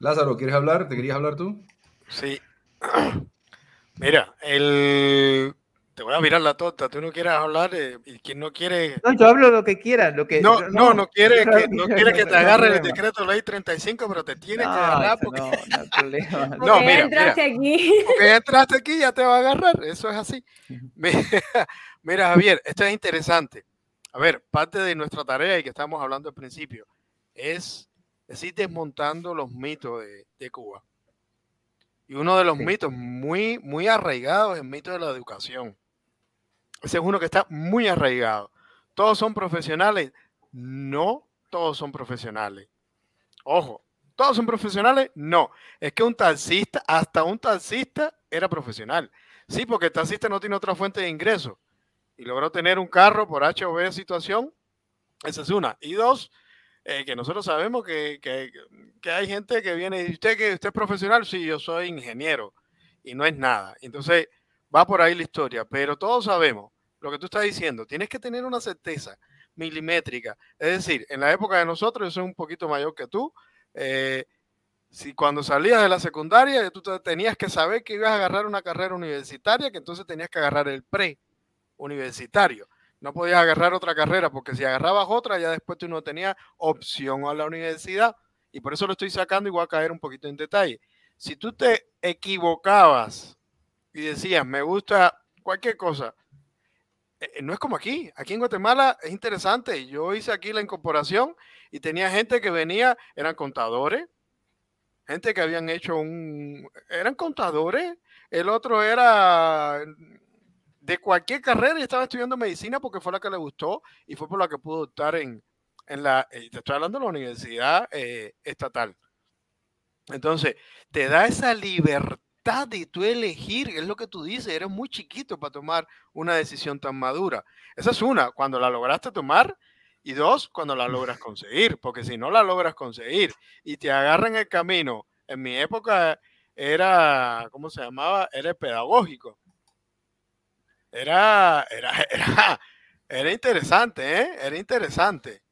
Lázaro, ¿quieres hablar? ¿Te querías hablar tú? Sí. Mira, el te voy a mirar la tota, tú no quieres hablar eh, y quien no quiere... No, yo hablo lo que quiera, lo que... No, no, no, quiere, que, no quiere que te agarre el decreto ley 35, pero te tiene que agarrar porque... No, no hay problema. No, porque mira, entraste mira, aquí. Porque entraste aquí ya te va a agarrar, eso es así. Mira, Javier, esto es interesante. A ver, parte de nuestra tarea y que estamos hablando al principio es, decir desmontando los mitos de, de Cuba. Y uno de los sí. mitos muy, muy arraigados es el mito de la educación. Ese es uno que está muy arraigado. ¿Todos son profesionales? No, todos son profesionales. Ojo, ¿Todos son profesionales? No. Es que un taxista, hasta un taxista era profesional. Sí, porque el taxista no tiene otra fuente de ingreso y logró tener un carro por H o B situación. Esa es una. Y dos, eh, que nosotros sabemos que, que, hay gente que viene y usted que usted es profesional, sí, yo soy ingeniero y no es nada. Entonces va por ahí la historia, pero todos sabemos lo que tú estás diciendo. Tienes que tener una certeza milimétrica. Es decir, en la época de nosotros, yo soy un poquito mayor que tú, eh, si cuando salías de la secundaria, tú tenías que saber que ibas a agarrar una carrera universitaria, que entonces tenías que agarrar el pre universitario. No podías agarrar otra carrera, porque si agarrabas otra, ya después tú no tenías opción a la universidad. Y por eso lo estoy sacando y voy a caer un poquito en detalle. Si tú te equivocabas y decías, me gusta cualquier cosa, eh, eh, no es como aquí. Aquí en Guatemala es interesante. Yo hice aquí la incorporación y tenía gente que venía, eran contadores, gente que habían hecho un, eran contadores, el otro era de cualquier carrera y estaba estudiando medicina porque fue la que le gustó y fue por la que pudo optar en, en la, eh, te estoy hablando de la universidad estatal. Entonces, te da esa libertad de tú elegir, es lo que tú dices, eres muy chiquito para tomar una decisión tan madura. Esa es una, cuando la lograste tomar, y dos, cuando la logras conseguir, porque si no la logras conseguir y te agarran el camino, en mi época era, ¿cómo se llamaba? Era pedagógico. Era, era, era, era interesante, ¿eh? Era interesante.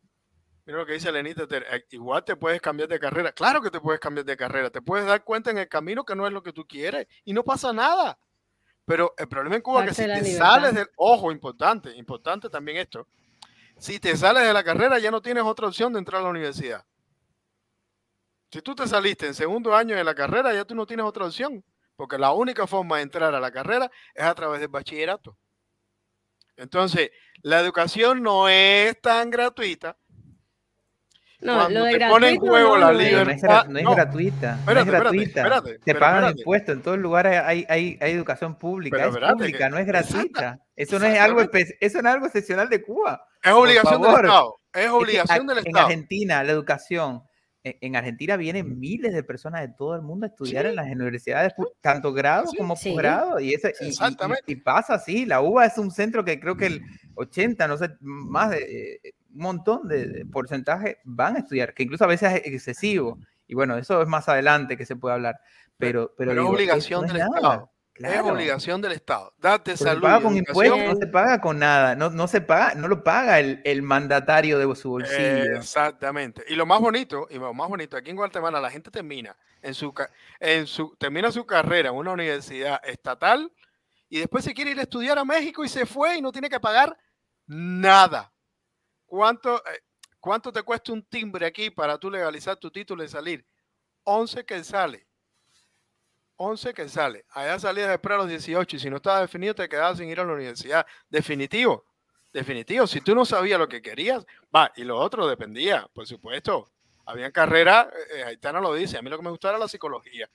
Mira lo que dice Lenita, eh, igual te puedes cambiar de carrera. Claro que te puedes cambiar de carrera. Te puedes dar cuenta en el camino que no es lo que tú quieres y no pasa nada. Pero el problema en Cuba es que si te sales del... Ojo, importante, importante también esto. Si te sales de la carrera ya no tienes otra opción de entrar a la universidad. Si tú te saliste en segundo año de la carrera ya tú no tienes otra opción. Porque la única forma de entrar a la carrera es a través del bachillerato. Entonces, la educación no es tan gratuita no, lo de te pone en juego la libertad. No es, gratuita. no es gratuita. te pagan impuestos. En todos lugares hay, hay, hay educación pública. es pública, no es gratuita. Eso no es, algo eso no es algo excepcional de Cuba. Es obligación del Estado. Es obligación del Estado. En Argentina, la educación. En Argentina vienen miles de personas de todo el mundo a estudiar en las universidades, tanto grado como posgrado. Y, y, y, pasa así. La UBA es un centro que creo que el 80, no sé, más de un montón de, porcentaje van a estudiar, que incluso a veces es excesivo. Y bueno, eso es más adelante que se puede hablar. Pero, pero, es obligación del Estado. Es obligación del Estado. Date salud. Se paga con impuestos, no se paga con nada. No, no se paga, no lo paga el, el mandatario de su bolsillo. exactamente. Y lo más bonito, y lo más bonito, aquí en Guatemala la gente termina en su, en su, termina su carrera en una universidad estatal y después se quiere ir a estudiar a México y se fue y no tiene que pagar nada. ¿Cuánto, eh, ¿Cuánto te cuesta un timbre aquí para tú legalizar tu título y salir? 11 que sale. 11 que sale. Allá salías después a los 18 y si no estaba definido te quedabas sin ir a la universidad. Definitivo. Definitivo. Si tú no sabías lo que querías, va. Y lo otro dependía, por supuesto. Había carrera, eh, no lo dice, a mí lo que me gustaba era la psicología.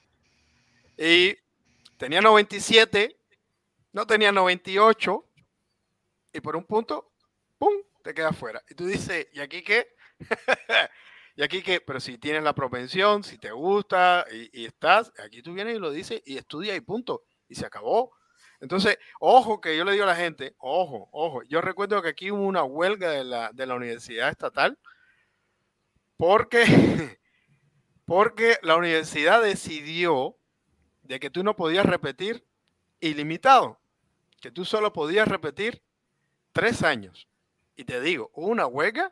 Y tenía 97, no tenía 98, y por un punto, ¡pum! Te queda fuera. Y tú dices, ¿y aquí qué? ¿Y aquí qué? Pero si tienes la propensión, si te gusta y, estás, aquí tú vienes y lo dices y estudia y punto. Y se acabó. Entonces, ojo que yo le digo a la gente, ojo, ojo. Yo recuerdo que aquí hubo una huelga de la, de la universidad estatal porque, porque la universidad decidió de que tú no podías repetir ilimitado, que tú solo podías repetir tres años. Y te digo, hubo una huelga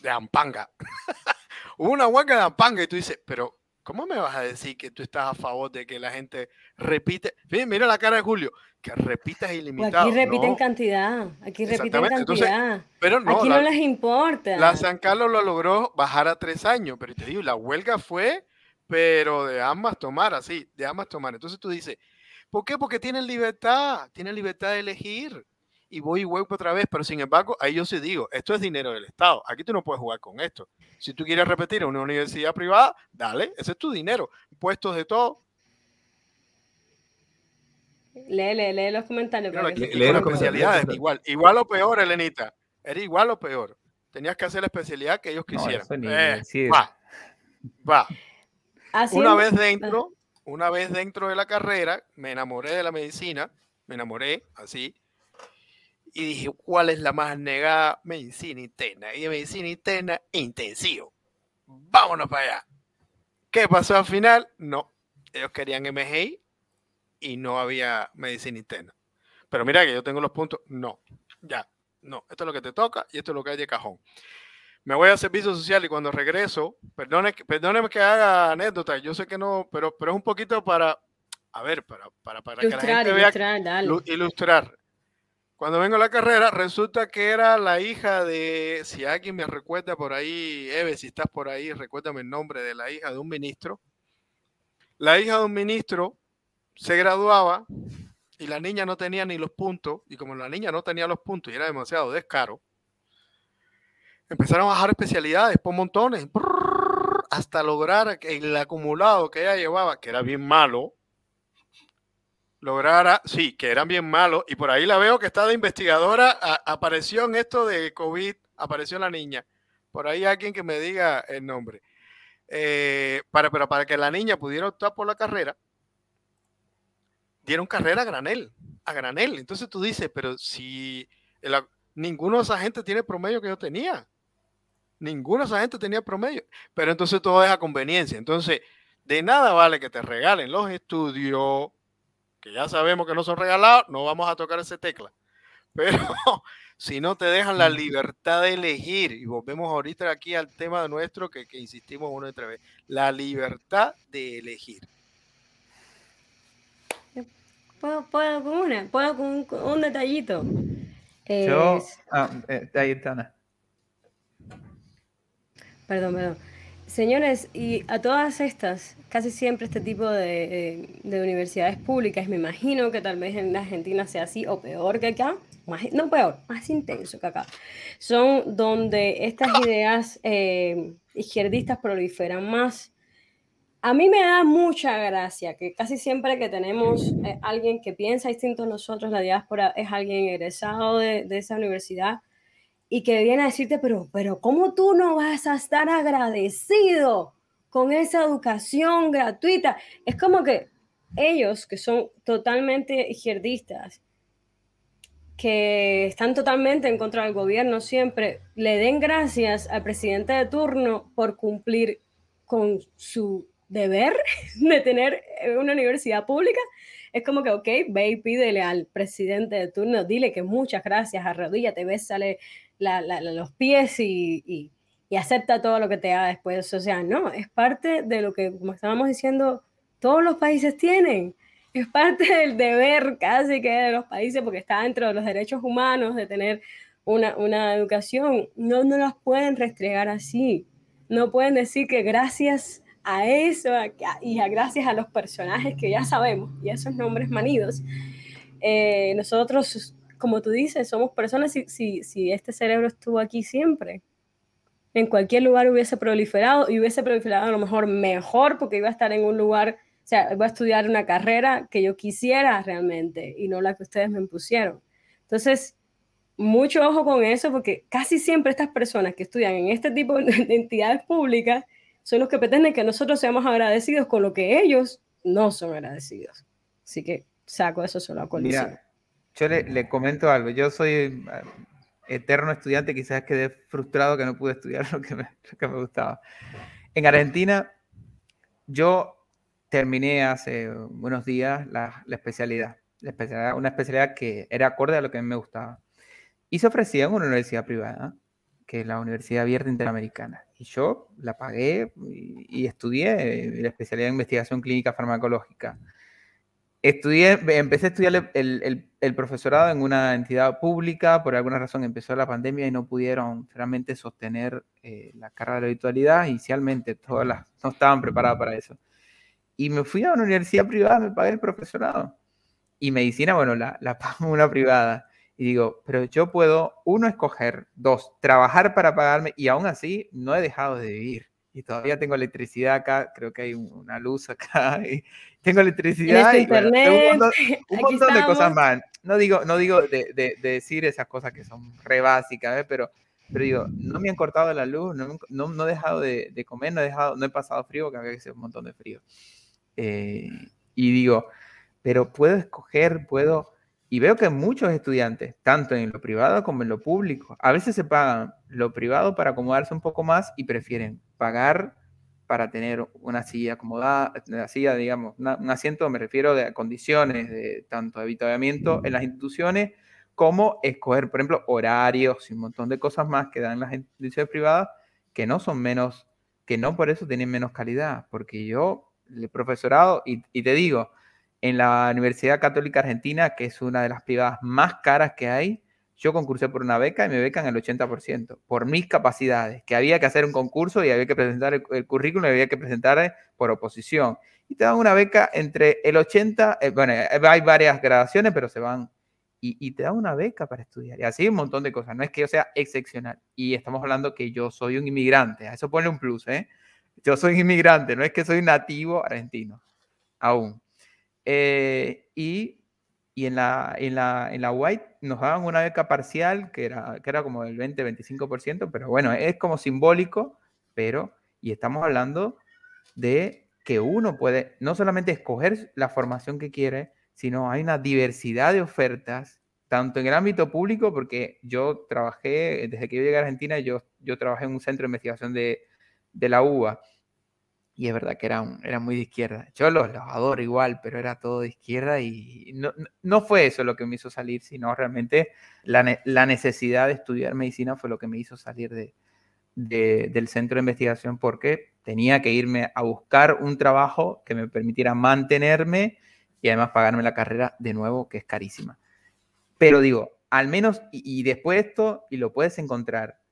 de Ampanga. hubo una huelga de Ampanga y tú dices, pero ¿cómo me vas a decir que tú estás a favor de que la gente repite? Mira la cara de Julio, que repitas ilimitado. Aquí repiten cantidad, aquí repiten cantidad. pero no, aquí no les importa. La San Carlos lo logró bajar a tres años, pero te digo, la huelga fue, pero de ambas tomar, así, de ambas tomar. Entonces tú dices, ¿por qué? Porque tienen libertad, tienen libertad de elegir y voy y vuelvo otra vez, pero sin embargo, ahí yo sí digo, esto es dinero del Estado, aquí tú no puedes jugar con esto. Si tú quieres repetir en una universidad privada, dale, ese es tu dinero, puestos de todo. Lee, lee, lee los comentarios. lee, las especialidades, igual, igual o peor, Elenita, era igual o peor. Tenías que hacer la especialidad que ellos quisieran. Eh, va, va. una vez dentro, una vez dentro de la carrera, me enamoré de la medicina, me enamoré así, y dije, ¿cuál es la más negada? Medicina interna. Y de medicina interna, intensivo. Vámonos para allá. ¿Qué pasó al final? No, ellos querían MGI y no había medicina interna. Pero mira que yo tengo los puntos, no, ya, no, esto es lo que te toca y esto es lo que hay de cajón. Me voy a servicio social y cuando regreso, perdone, perdóneme que haga anécdota, yo sé que no, pero, pero es un poquito para, a ver, para, para, para que la gente vea, ilustrar, ilustrar. Cuando vengo a la carrera, resulta que era la hija de, si alguien me recuerda por ahí, Eve, si estás por ahí, recuérdame el nombre de la hija de un ministro. La hija de un ministro se graduaba y la niña no tenía ni los puntos, y como la niña no tenía los puntos y era demasiado descaro, empezaron a bajar especialidades por montones, hasta lograr que el acumulado que ella llevaba, que era bien malo, lograra, sí, que eran bien malos, y por ahí la veo que está de investigadora, apareció en esto de COVID, apareció la niña. Por ahí alguien que me diga el nombre. Eh, para, pero para que la niña pudiera optar por la carrera, dieron carrera a granel, a granel. Entonces tú dices, pero si ninguno de esa gente tiene promedio que yo tenía. Ninguno de esa gente tenía promedio. Pero entonces todo es a conveniencia. Entonces, de nada vale que te regalen los estudios, que ya sabemos que no son regalados, no vamos a tocar ese tecla. Pero si no te dejan la libertad de elegir, y volvemos ahorita aquí al tema nuestro que, que insistimos una y otra vez, la libertad de elegir. Puedo, puedo con una, puedo con un, detallito. Yo, ah, eh, ahí está. Perdón, perdón. Señores, y a todas estas, casi siempre este tipo de, de, universidades públicas, me imagino que tal vez en Argentina sea así o peor que acá, no peor, más intenso que acá, son donde estas ideas eh, izquierdistas proliferan más. A mí me da mucha gracia que casi siempre que tenemos eh, alguien que piensa distinto a nosotros, la diáspora es alguien egresado de, esa universidad y que viene a decirte, pero, pero ¿cómo tú no vas a estar agradecido con esa educación gratuita? Es como que ellos, que son totalmente izquierdistas, que están totalmente en contra del gobierno siempre, le den gracias al presidente de turno por cumplir con su deber de tener una universidad pública, es como que, ok, ve y pídele al presidente de turno, dile que muchas gracias, arrodíllate, sale los pies y, y, acepta todo lo que te haga después. O sea, no, es parte de lo que, como estábamos diciendo, todos los países tienen. Es parte del deber casi que de los países, porque está dentro de los derechos humanos de tener una, una educación. No, no las pueden restregar así. No pueden decir que gracias a eso y a gracias a los personajes que ya sabemos y a esos nombres manidos, eh, nosotros, como tú dices, somos personas, si, si, si este cerebro estuvo aquí siempre, en cualquier lugar hubiese proliferado y hubiese proliferado a lo mejor mejor porque iba a estar en un lugar, o sea, iba a estudiar una carrera que yo quisiera realmente y no la que ustedes me impusieron. Entonces, mucho ojo con eso porque casi siempre estas personas que estudian en este tipo de entidades públicas son los que pretenden que nosotros seamos agradecidos con lo que ellos no son agradecidos. Así que saco eso solo a colisión. Mira, yo le, comento algo. Yo soy eh, eterno estudiante, quizás quedé frustrado que no pude estudiar lo que me, que me gustaba. En Argentina, yo terminé hace unos días la, la, especialidad, la, especialidad, una especialidad que era acorde a lo que a mí me gustaba. Y se ofrecía en una universidad privada, que es la Universidad Abierta Interamericana y yo la pagué y, estudié la especialidad de investigación clínica farmacológica. Estudié, empecé a estudiar el, el, profesorado en una entidad pública, por alguna razón empezó la pandemia y no pudieron realmente sostener eh, la carrera de virtualidad, inicialmente todas las, no estaban preparadas para eso. Y me fui a una universidad privada, me pagué el profesorado. Y medicina, bueno, la, la pago una privada. Y digo, pero yo puedo, uno, escoger, dos, trabajar para pagarme y aún así no he dejado de vivir. Y todavía tengo electricidad acá, creo que hay una luz acá, y tengo electricidad y un montón, de cosas más. No digo, no digo de, de, decir esas cosas que son re básicas, ¿eh? pero pero digo, no me han cortado la luz, no, no, he dejado de, comer, no he, dejado, no he pasado frío, que había que un montón de frío. Eh, y digo, pero puedo escoger, puedo... Y veo que muchos estudiantes, tanto en lo privado como en lo público, a veces se pagan lo privado para acomodarse un poco más y prefieren pagar para tener una silla acomodada, una silla, digamos, un asiento, me refiero de condiciones de tanto habitamiento en las instituciones como escoger, por ejemplo, horarios y un montón de cosas más que dan las instituciones privadas que no son menos, que no por eso tienen menos calidad, porque yo, el profesorado, y, y te digo, en la Universidad Católica Argentina, que es una de las privadas más caras que hay, yo concursé por una beca y me becan el 80%, por mis capacidades, que había que hacer un concurso y había que presentar el, currículum y había que presentar por oposición. Y te dan una beca entre el 80, eh, bueno, eh, hay varias gradaciones, pero se van, y, te dan una beca para estudiar. Y así un montón de cosas, no es que yo sea excepcional. Y estamos hablando que yo soy un inmigrante, a eso pone un plus, ¿eh? Yo soy inmigrante, no es que soy nativo argentino, aún. Eh, y y en la, en la, en la White nos daban una beca parcial que era, que era como del 20-25%, pero bueno, es como simbólico, pero, y estamos hablando de que uno puede no solamente escoger la formación que quiere, sino hay una diversidad de ofertas, tanto en el ámbito público, porque yo trabajé, desde que yo llegué a Argentina, yo, yo trabajé en un centro de investigación de, de la UBA, y es verdad que era muy de izquierda. Yo los, los, adoro igual, pero era todo de izquierda y no, no, fue eso lo que me hizo salir, sino realmente la, la, necesidad de estudiar medicina fue lo que me hizo salir de, de, del centro de investigación porque tenía que irme a buscar un trabajo que me permitiera mantenerme y además pagarme la carrera de nuevo, que es carísima. Pero digo, al menos, y, y después esto, y lo puedes encontrar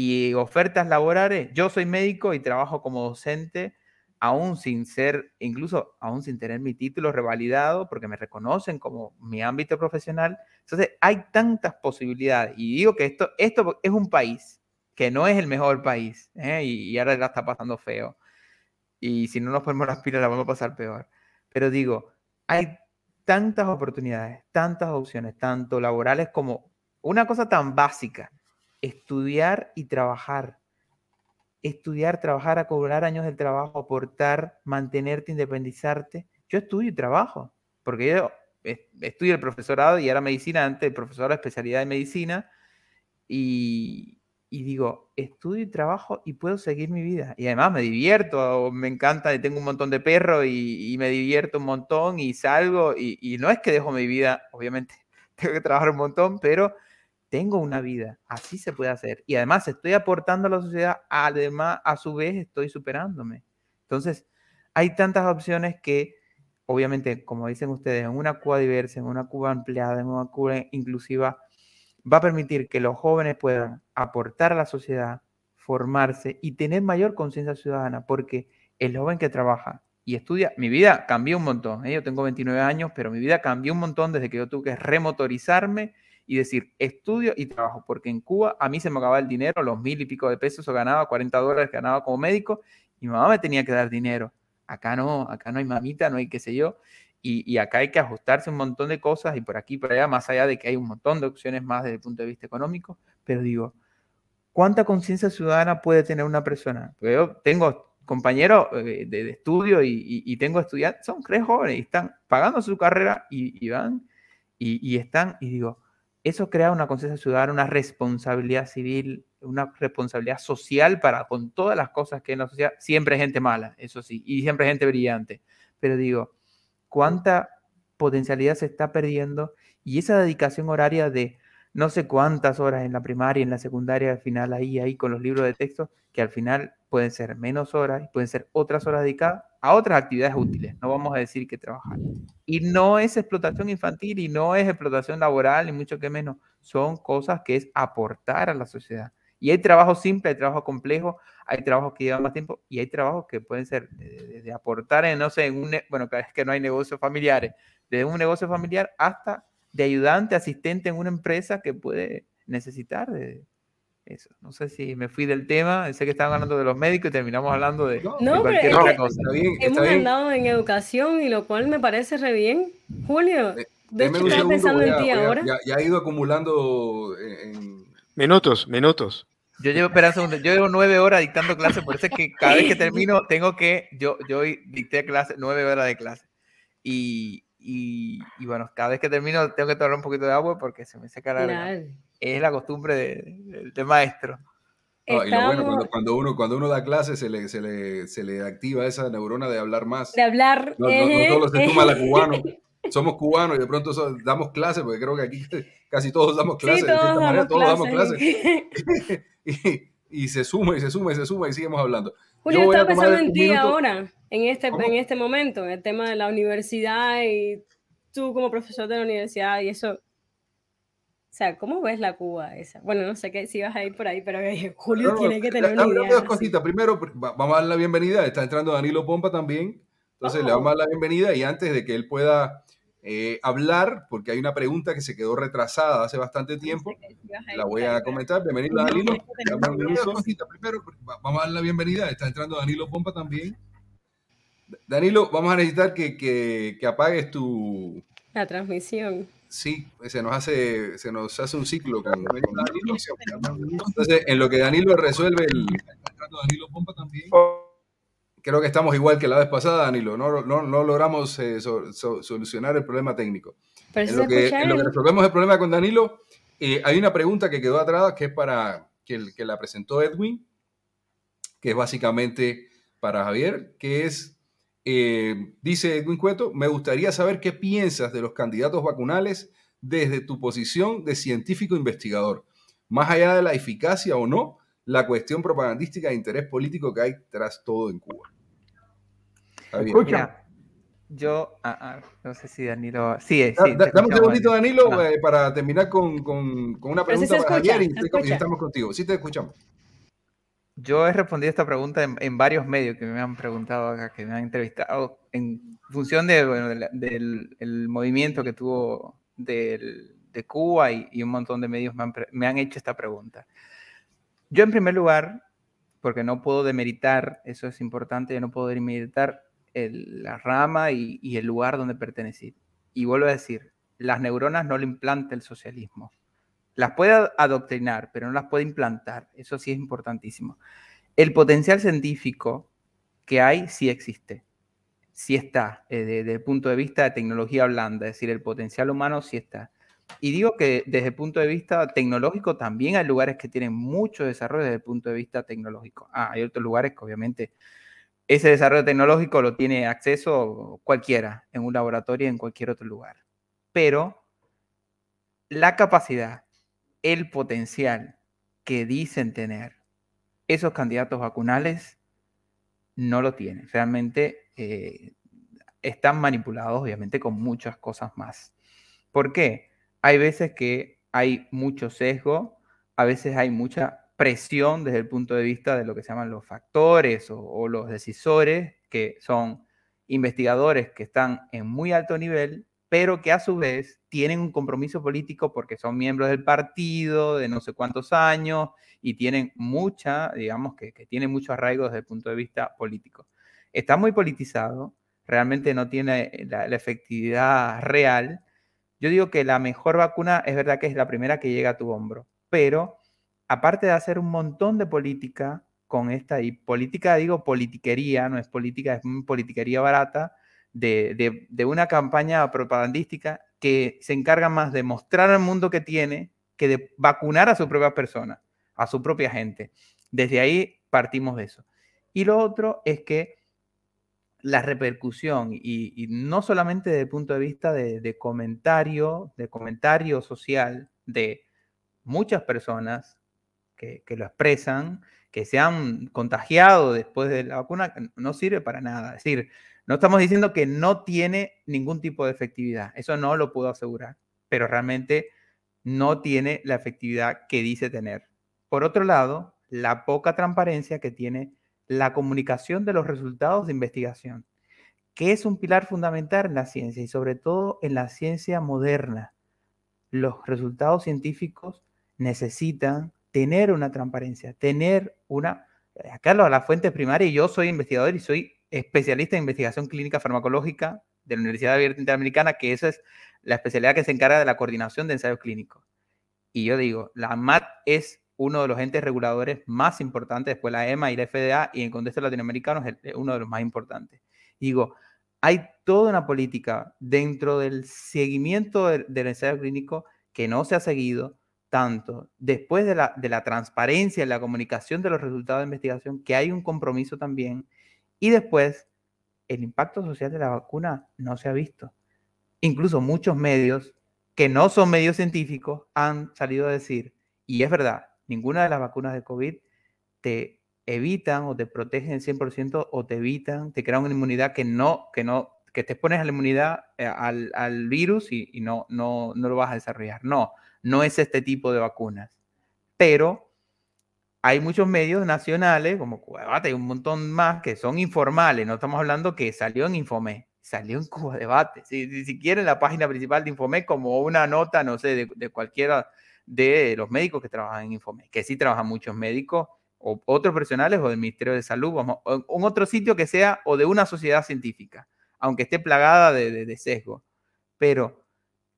y ofertas laborales, yo soy médico y trabajo como docente, aún sin ser, incluso aún sin tener mi título revalidado, porque me reconocen como mi ámbito profesional. Entonces, hay tantas posibilidades. Y digo que esto, esto es un país que no es el mejor país, ¿eh? y, ahora está pasando feo. Y si no nos ponemos las pilas, la vamos a pasar peor. Pero digo, hay tantas oportunidades, tantas opciones, tanto laborales como una cosa tan básica estudiar y trabajar. Estudiar, trabajar, a cobrar años del trabajo, aportar, mantenerte, independizarte. Yo estudio y trabajo, porque yo estudio el profesorado y ahora medicina, antes el profesor de especialidad de medicina, y, digo, estudio y trabajo y puedo seguir mi vida. Y además me divierto, me encanta, tengo un montón de perros y, me divierto un montón y salgo, y, y no es que dejo mi vida, obviamente tengo que trabajar un montón, pero tengo una vida, así se puede hacer. Y además estoy aportando a la sociedad, además a su vez estoy superándome. Entonces, hay tantas opciones que, obviamente, como dicen ustedes, en una Cuba diversa, en una Cuba ampliada, en una Cuba inclusiva, va a permitir que los jóvenes puedan aportar a la sociedad, formarse y tener mayor conciencia ciudadana, porque el joven que trabaja y estudia, mi vida cambió un montón. ¿eh? Yo tengo 29 años, pero mi vida cambió un montón desde que yo tuve que remotorizarme y decir, estudio y trabajo, porque en Cuba a mí se me acababa el dinero, los mil y pico de pesos o ganaba 40 dólares, ganaba como médico, y mi mamá me tenía que dar dinero. Acá no, acá no hay mamita, no hay qué sé yo, y, y, acá hay que ajustarse un montón de cosas y por aquí y por allá, más allá de que hay un montón de opciones más desde el punto de vista económico, pero digo, ¿cuánta conciencia ciudadana puede tener una persona? Porque yo tengo compañeros eh, de, estudio y, y, tengo estudiantes, son tres jóvenes y están pagando su carrera y, y van y, están, y digo, eso crea una conciencia ciudadana, una responsabilidad civil, una responsabilidad social para con todas las cosas que en la sociedad, siempre hay gente mala, eso sí, y siempre hay gente brillante, pero digo, ¿cuánta potencialidad se está perdiendo? Y esa dedicación horaria de no sé cuántas horas en la primaria, en la secundaria, al final ahí, ahí con los libros de texto, que al final pueden ser menos horas, pueden ser otras horas dedicadas a otras actividades útiles, no vamos a decir que trabajar. Y no es explotación infantil y no es explotación laboral, ni mucho que menos, son cosas que es aportar a la sociedad. Y hay trabajo simple, hay trabajo complejo, hay trabajos que llevan más tiempo y hay trabajos que pueden ser de, aportar en, no sé, en un, bueno, es que no hay negocios familiares, desde un negocio familiar hasta de ayudante, asistente en una empresa que puede necesitar de, eso. No sé si me fui del tema, sé que estaban hablando de los médicos y terminamos hablando de, no, cualquier otra cosa. Hemos hablado en educación y lo cual me parece re bien. Julio, de hecho estaba pensando en ti ahora. Ya, ha ido acumulando en, Minutos, minutos. Yo llevo, espera yo llevo nueve horas dictando clases, por eso es que cada vez que termino tengo que, yo, yo dicté clase, nueve horas de clase. Y, y, bueno, cada vez que termino tengo que tomar un poquito de agua porque se me seca la Es la costumbre de, maestro. y lo bueno, cuando, uno, cuando uno da clases se le, se, le, se le activa esa neurona de hablar más. De hablar. No, solo se toma la cubano. Somos cubanos y de pronto damos clases, porque creo que aquí casi todos damos clases. de cierta manera, todos damos clases. y, se suma y se suma y se suma y seguimos hablando. Julio, estaba pensando en ti ahora, en este, en este momento, en el tema de la universidad y tú como profesor de la universidad y eso. Sea, ¿cómo ves la Cuba esa? Bueno, no sé qué, si vas a ir por ahí, pero Julio tiene que tener una idea. Dos cositas. Primero, vamos a dar la bienvenida. Está entrando Danilo Pompa también. Entonces le oh. vamos a dar la bienvenida y antes de que él pueda eh, hablar, porque hay una pregunta que se quedó retrasada hace bastante tiempo. La voy a comentar. Bienvenido, Danilo. Primero, vamos a dar la bienvenida. Está entrando Danilo Pompa también. Danilo, vamos a necesitar que, que, apagues tu... La transmisión. Sí, se nos hace, se nos hace un ciclo con, Danilo. Entonces, en lo que Danilo resuelve el... Danilo Pompa también creo que estamos igual que la vez pasada, Danilo. No, no, no logramos eh, solucionar el problema técnico. en, lo que, resolvemos el problema con Danilo, eh, hay una pregunta que quedó atrás que es para que, que, la presentó Edwin, que es básicamente para Javier, que es, eh, dice Edwin Cueto, me gustaría saber qué piensas de los candidatos vacunales desde tu posición de científico investigador, más allá de la eficacia o no la cuestión propagandística de interés político que hay tras todo en Cuba. Escucha. yo, ah, ah, no sé si Danilo. Sí, eh, sí. dame un segundito, Danilo, eh, para terminar con, con, con una pregunta para Javier y, estamos contigo. Sí, te escuchamos. Yo he respondido esta pregunta en, varios medios que me han preguntado acá, que me han entrevistado, en función del, movimiento que tuvo de Cuba y, un montón de medios me han, me han hecho esta pregunta. Yo en primer lugar, porque no puedo demeritar, eso es importante, yo no puedo demeritar la rama y, el lugar donde pertenecí. Y vuelvo a decir, las neuronas no le implanta el socialismo. Las puede adoctrinar, pero no las puede implantar. Eso sí es importantísimo. El potencial científico que hay sí existe, sí está, eh, desde el punto de vista de tecnología blanda, es decir, el potencial humano sí está. Y digo que desde el punto de vista tecnológico también hay lugares que tienen mucho desarrollo desde el punto de vista tecnológico. Ah, hay otros lugares que obviamente ese desarrollo tecnológico lo tiene acceso cualquiera en un laboratorio en cualquier otro lugar. Pero la capacidad, el potencial que dicen tener esos candidatos vacunales no lo tienen. Realmente eh, están manipulados, obviamente, con muchas cosas más. ¿Por qué? hay veces que hay mucho sesgo, a veces hay mucha presión desde el punto de vista de lo que se llaman los factores o, los decisores, que son investigadores que están en muy alto nivel, pero que a su vez tienen un compromiso político porque son miembros del partido de no sé cuántos años y tienen mucha, digamos que, que tienen mucho arraigo desde el punto de vista político. Está muy politizado, realmente no tiene la efectividad real yo digo que la mejor vacuna es verdad que es la primera que llega a tu hombro, pero aparte de hacer un montón de política con esta, y política digo politiquería, no es política, es politiquería barata, de, de, una campaña propagandística que se encarga más de mostrar al mundo que tiene que de vacunar a su propia persona, a su propia gente. Desde ahí partimos de eso. Y lo otro es que la repercusión y, no solamente desde el punto de vista de, comentario, de comentario social de muchas personas que, lo expresan, que se han contagiado después de la vacuna, no sirve para nada. Es decir, no estamos diciendo que no tiene ningún tipo de efectividad, eso no lo puedo asegurar, pero realmente no tiene la efectividad que dice tener. Por otro lado, la poca transparencia que tiene la comunicación de los resultados de investigación, que es un pilar fundamental en la ciencia y sobre todo en la ciencia moderna. Los resultados científicos necesitan tener una transparencia, tener una... Lo, la fuente primaria, yo soy investigador y soy especialista en investigación clínica farmacológica de la Universidad Abierta Interamericana, que esa es la especialidad que se encarga de la coordinación de ensayos clínicos. Y yo digo, la ANMAT es uno de los entes reguladores más importantes, después la EMA y la FDA, y en contexto latinoamericano es uno de los más importantes. digo, hay toda una política dentro del seguimiento del, ensayo clínico que no se ha seguido, tanto después de la, de la transparencia en la comunicación de los resultados de investigación, que hay un compromiso también, y después el impacto social de la vacuna no se ha visto. Incluso muchos medios que no son medios científicos han salido a decir, y es verdad, ninguna de las vacunas de COVID te evitan o te protegen 100% o te evitan, te crean una inmunidad que no, que no, que te pones a la inmunidad eh, al, al virus y, y, no, no, no lo vas a desarrollar. No, no es este tipo de vacunas. Pero hay muchos medios nacionales, como Cuba y un montón más, que son informales. No estamos hablando que salió en Infomé, salió en Cuba Debate. Si, si, quieren, la página principal de Infomé, como una nota, no sé, de, de cualquiera de los médicos que trabajan en Infomé, que sí trabajan muchos médicos o otros profesionales o del Ministerio de Salud, vamos, o un otro sitio que sea o de una sociedad científica, aunque esté plagada de, de, de sesgo. Pero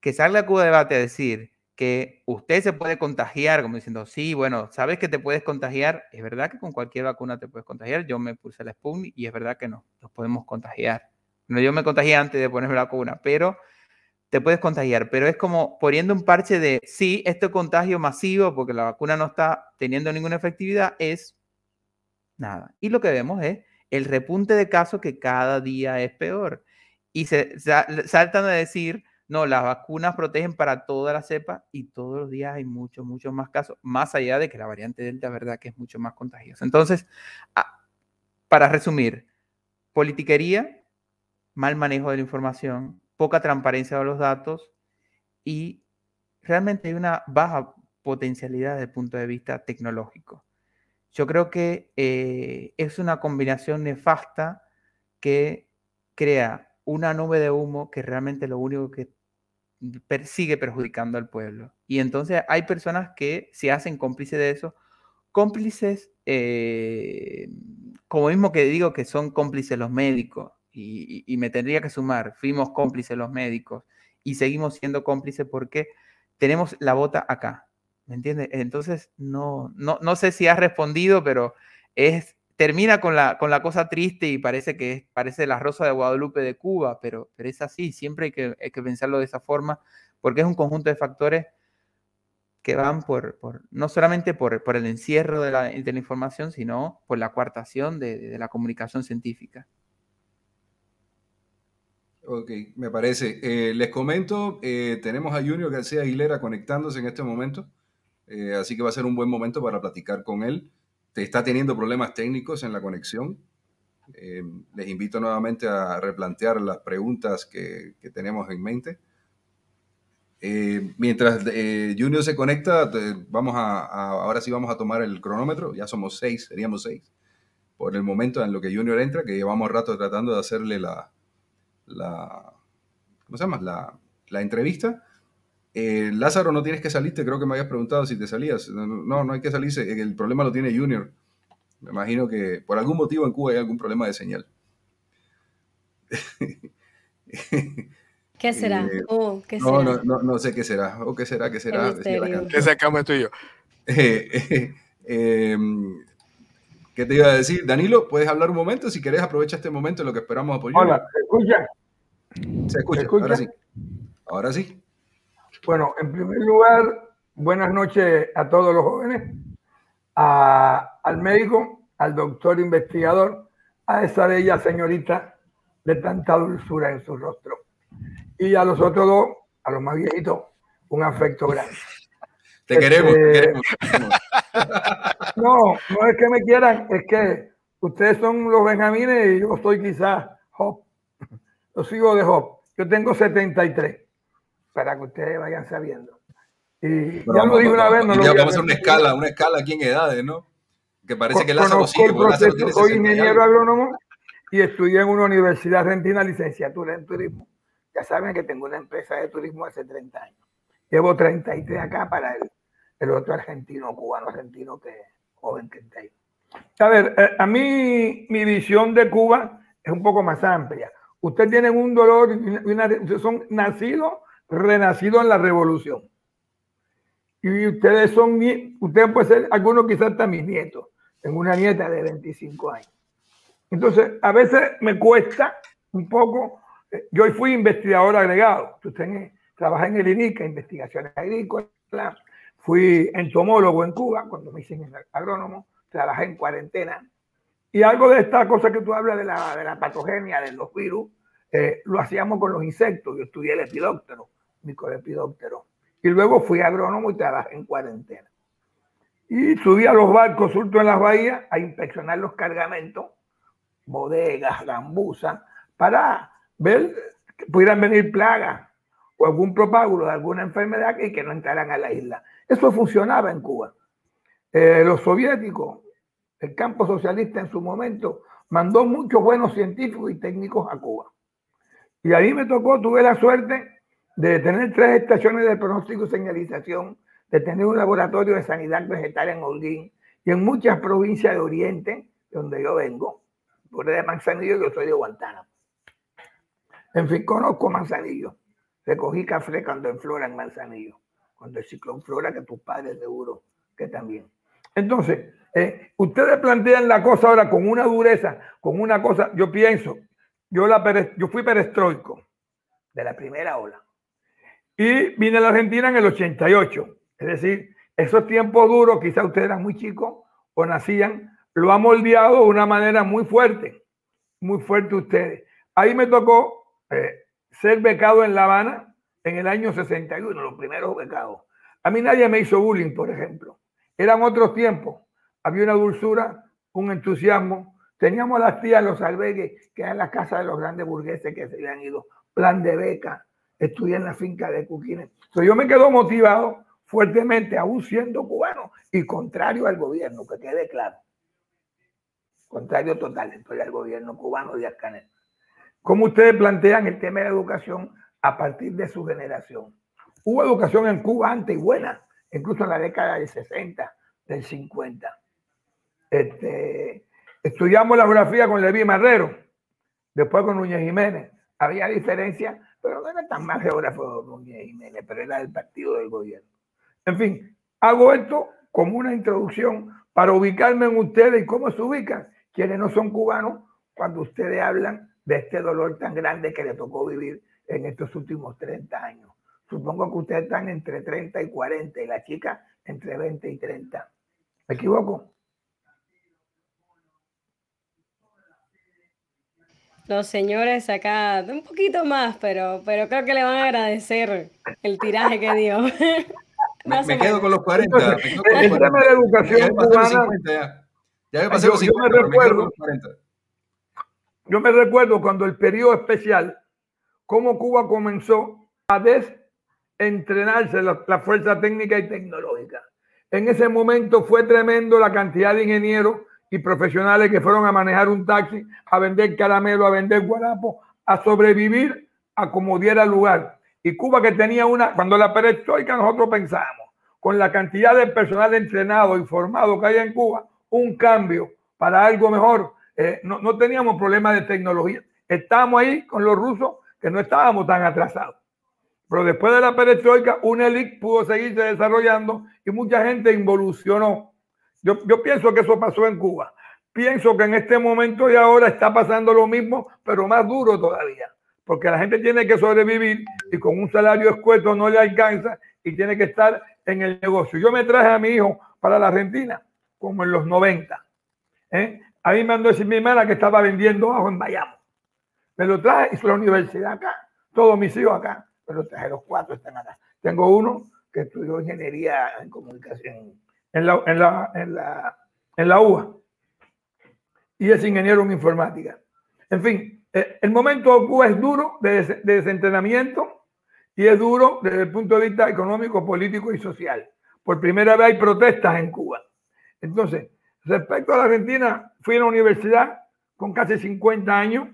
que salga Cuba Debate a decir que usted se puede contagiar, como diciendo, sí, bueno, sabes que te puedes contagiar, es verdad que con cualquier vacuna te puedes contagiar, yo me puse la Sputnik y es verdad que no, nos podemos contagiar. No, yo me contagié antes de ponerme la vacuna, pero te puedes contagiar, pero es como poniendo un parche de, sí, este contagio masivo, porque la vacuna no está teniendo ninguna efectividad, es nada. Y lo que vemos es el repunte de casos que cada día es peor. Y se saltan a decir, no, las vacunas protegen para toda la cepa y todos los días hay muchos, muchos más casos, más allá de que la variante Delta, verdad, que es mucho más contagiosa. Entonces, ah, para resumir, politiquería, mal manejo de la información, poca transparencia de los datos y realmente hay una baja potencialidad desde el punto de vista tecnológico. Yo creo que eh, es una combinación nefasta que crea una nube de humo que realmente lo único que sigue perjudicando al pueblo. Y entonces hay personas que se hacen cómplices de eso, cómplices, eh, como mismo que digo que son cómplices los médicos, y, y, me tendría que sumar, fuimos cómplices los médicos y seguimos siendo cómplices porque tenemos la bota acá, ¿me entiendes? Entonces, no, no, no sé si has respondido, pero es termina con la, con la cosa triste y parece que parece la rosa de Guadalupe de Cuba, pero, pero es así, siempre hay que, hay que pensarlo de esa forma, porque es un conjunto de factores que van por, por no solamente por, por el encierro de la, de la, información, sino por la coartación de, de, la comunicación científica. Ok, me parece. Eh, les comento, eh, tenemos a Junior García Aguilera conectándose en este momento, eh, así que va a ser un buen momento para platicar con él te está teniendo problemas técnicos en la conexión. Eh, les invito nuevamente a replantear las preguntas que, tenemos en mente. Eh, mientras eh, Junior se conecta, vamos a, ahora sí vamos a tomar el cronómetro. Ya somos seis, seríamos seis. Por el momento en lo que Junior entra, que llevamos rato tratando de hacerle la, la ¿cómo se llama? La, la entrevista. Eh, Lázaro, no tienes que salirte, creo que me habías preguntado si te salías. No, no hay que salirse, el problema lo tiene Junior. Me imagino que por algún motivo en Cuba hay algún problema de señal. ¿Qué será? Eh, oh, ¿qué no, será? No, no, no, sé qué será. ¿O qué será? ¿Qué será? ¿Qué sacamos tú y yo? Eh, eh, ¿Qué te iba a decir? Danilo, ¿puedes hablar un momento? Si querés, aprovecha este momento en lo que esperamos a Junior. Hola, ¿se escucha? Se escucha, ¿Se escucha? ahora sí. Ahora sí. Bueno, en primer lugar, buenas noches a todos los jóvenes, a, al médico, al doctor investigador, a esa bella señorita de tanta dulzura en su rostro. Y a los otros dos, a los más viejitos, un afecto grande. Te queremos, Este, te queremos. No, no es que me quieran, es que ustedes son los benjamines y yo soy quizás Job. Yo sigo de Job. Yo tengo 73, para que ustedes vayan sabiendo. Y Pero ya lo dije una vez, no lo ya vamos a hacer una escala, una escala aquí en edades, ¿no? Que parece que Lázaro sigue, el proceso, tiene soy 60 y ingeniero agrónomo y estudié en una universidad argentina licenciatura en turismo. Ya saben que tengo una empresa de turismo hace 30 años. Llevo 33 acá para el, el otro argentino, cubano argentino que joven que está ahí. A ver, eh, a mí mi visión de Cuba es un poco más amplia. Ustedes tienen un dolor, una- son nacidos, renacidos en la revolución. Y ustedes son, ustedes pueden ser, algunos quizás también mis nietos. Tengo una nieta de 25 años. Entonces, a veces me cuesta un poco. Eh, yo fui investigador agregado. Usted trabajé en el INICA, investigaciones agrícolas. Fui entomólogo en Cuba cuando me hice agrónomo. Trabajé en cuarentena. Y algo de esta cosa que tú hablas de la, de la patogenia, de los virus, eh, lo hacíamos con los insectos. Yo estudié el epidóptero, micolepidóptero. Y luego fui agrónomo y trabajé en cuarentena. Y subí a los barcos surto en las bahías a inspeccionar los cargamentos, bodegas, gambusas, para ver que pudieran venir plagas o algún propágulo de alguna enfermedad y que no entraran a la isla. Eso funcionaba en Cuba. Eh, los soviéticos, el campo socialista en su momento, mandó muchos buenos científicos y técnicos a Cuba. Y a mí me tocó, tuve la suerte de tener tres estaciones de pronóstico y señalización, de tener un laboratorio de sanidad vegetal en Holguín y en muchas provincias de Oriente, donde yo vengo, por de Manzanillo, yo soy de Guantánamo. En fin, conozco Manzanillo. Recogí café cuando en Flora en Manzanillo, cuando el ciclón Flora, que tus padres seguro que también. Entonces, eh, ustedes plantean la cosa ahora con una dureza, con una cosa, yo pienso, yo, la, yo fui perestroico de la primera ola. Y vine a la Argentina en el 88. Es decir, esos tiempos duros, quizás ustedes eran muy chicos o nacían, lo ha moldeado de una manera muy fuerte, muy fuerte ustedes. Ahí me tocó eh, ser becado en La Habana en el año 61, los primeros becados. A mí nadie me hizo bullying, por ejemplo. Eran otros tiempos. Había una dulzura, un entusiasmo. Teníamos las tías, los albergues, que eran las casas de los grandes burgueses que se habían ido. Plan de beca, estudié en la finca de Cuquines. Entonces yo me quedo motivado fuertemente, aún siendo cubano, y contrario al gobierno, que quede claro. Contrario total, estoy al gobierno cubano de Ascanel. ¿Cómo ustedes plantean el tema de la educación a partir de su generación? Hubo educación en Cuba antes y buena, incluso en la década del 60, del 50. Este, estudiamos la geografía con Levi Marrero, después con Núñez Jiménez. Había diferencia pero no era tan mal geógrafo Núñez Jiménez, pero era del partido del gobierno. En fin, hago esto como una introducción para ubicarme en ustedes y cómo se ubican quienes no son cubanos cuando ustedes hablan de este dolor tan grande que le tocó vivir en estos últimos 30 años. Supongo que ustedes están entre 30 y 40 y la chica entre 20 y 30. ¿Me equivoco? Los señores acá un poquito más, pero, pero creo que le van a agradecer el tiraje que dio. me, quedo con los 40. Me quedo con el tema de la educación cubana. Ya. ya. me pasé los 50, yo me recuerdo, Yo me recuerdo cuando el periodo especial, cómo Cuba comenzó a desentrenarse la, la fuerza técnica y tecnológica. En ese momento fue tremendo la cantidad de ingenieros y profesionales que fueron a manejar un taxi, a vender caramelo, a vender guarapo, a sobrevivir a como diera lugar. Y Cuba que tenía una, cuando la perestroika nosotros pensamos, con la cantidad de personal entrenado y formado que hay en Cuba, un cambio para algo mejor. Eh, no, no teníamos problemas de tecnología. Estábamos ahí con los rusos que no estábamos tan atrasados. Pero después de la perestroika, una élite pudo seguirse desarrollando y mucha gente involucionó yo, pienso que eso pasó en Cuba. Pienso que en este momento y ahora está pasando lo mismo, pero más duro todavía, porque la gente tiene que sobrevivir y con un salario escueto no le alcanza y tiene que estar en el negocio. Yo me traje a mi hijo para la Argentina, como en los 90. ¿eh? A mí me mandó decir mi hermana que estaba vendiendo ajo en Miami. Me lo traje, hizo la universidad acá, todos mis hijos acá, pero traje los cuatro están acá. Tengo uno que estudió ingeniería en comunicación en la, en la, en la, en la y es ingeniero en informática. En fin, eh, el momento de Cuba es duro de, de desentrenamiento y es duro desde el punto de vista económico, político y social. Por primera vez hay protestas en Cuba. Entonces, respecto a la Argentina, fui a la universidad con casi 50 años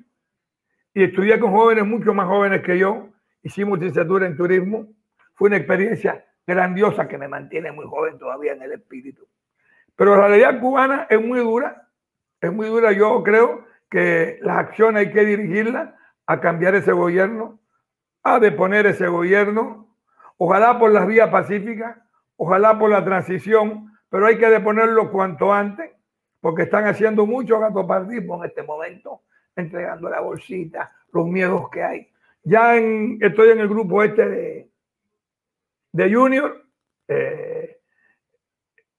y estudié con jóvenes mucho más jóvenes que yo. Hicimos licenciatura en turismo. Fue una experiencia grandiosa que me mantiene muy joven todavía en el espíritu. Pero la realidad cubana es muy dura, es muy dura. Yo creo que las acciones hay que dirigirlas a cambiar ese gobierno, a deponer ese gobierno, ojalá por las vías pacíficas, ojalá por la transición, pero hay que deponerlo cuanto antes, porque están haciendo mucho gatopardismo en este momento, entregando la bolsita, los miedos que hay. Ya estoy en el grupo este de, de Junior, eh,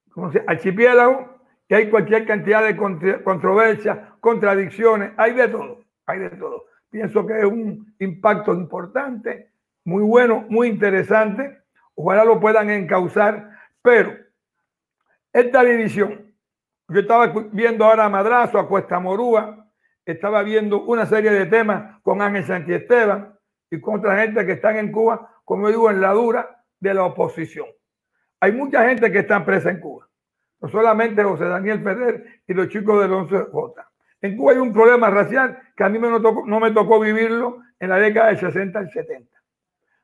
¿cómo se Archipiélago, que hay cualquier cantidad de controversias, contradicciones, hay de todo, hay de todo. Pienso que es un impacto importante, muy bueno, muy interesante. Ojalá lo puedan encauzar, pero esta división, yo estaba viendo ahora a Madrazo, a Cuesta Morúa, estaba viendo una serie de temas con Ángel Santiesteban y con otra gente que están en Cuba, como digo, en la dura de la oposición. Hay mucha gente que está presa en Cuba, no solamente José Daniel Ferrer y los chicos del 11J. En Cuba hay un problema racial que a mí no, no me tocó vivirlo en la década del 60 y 70.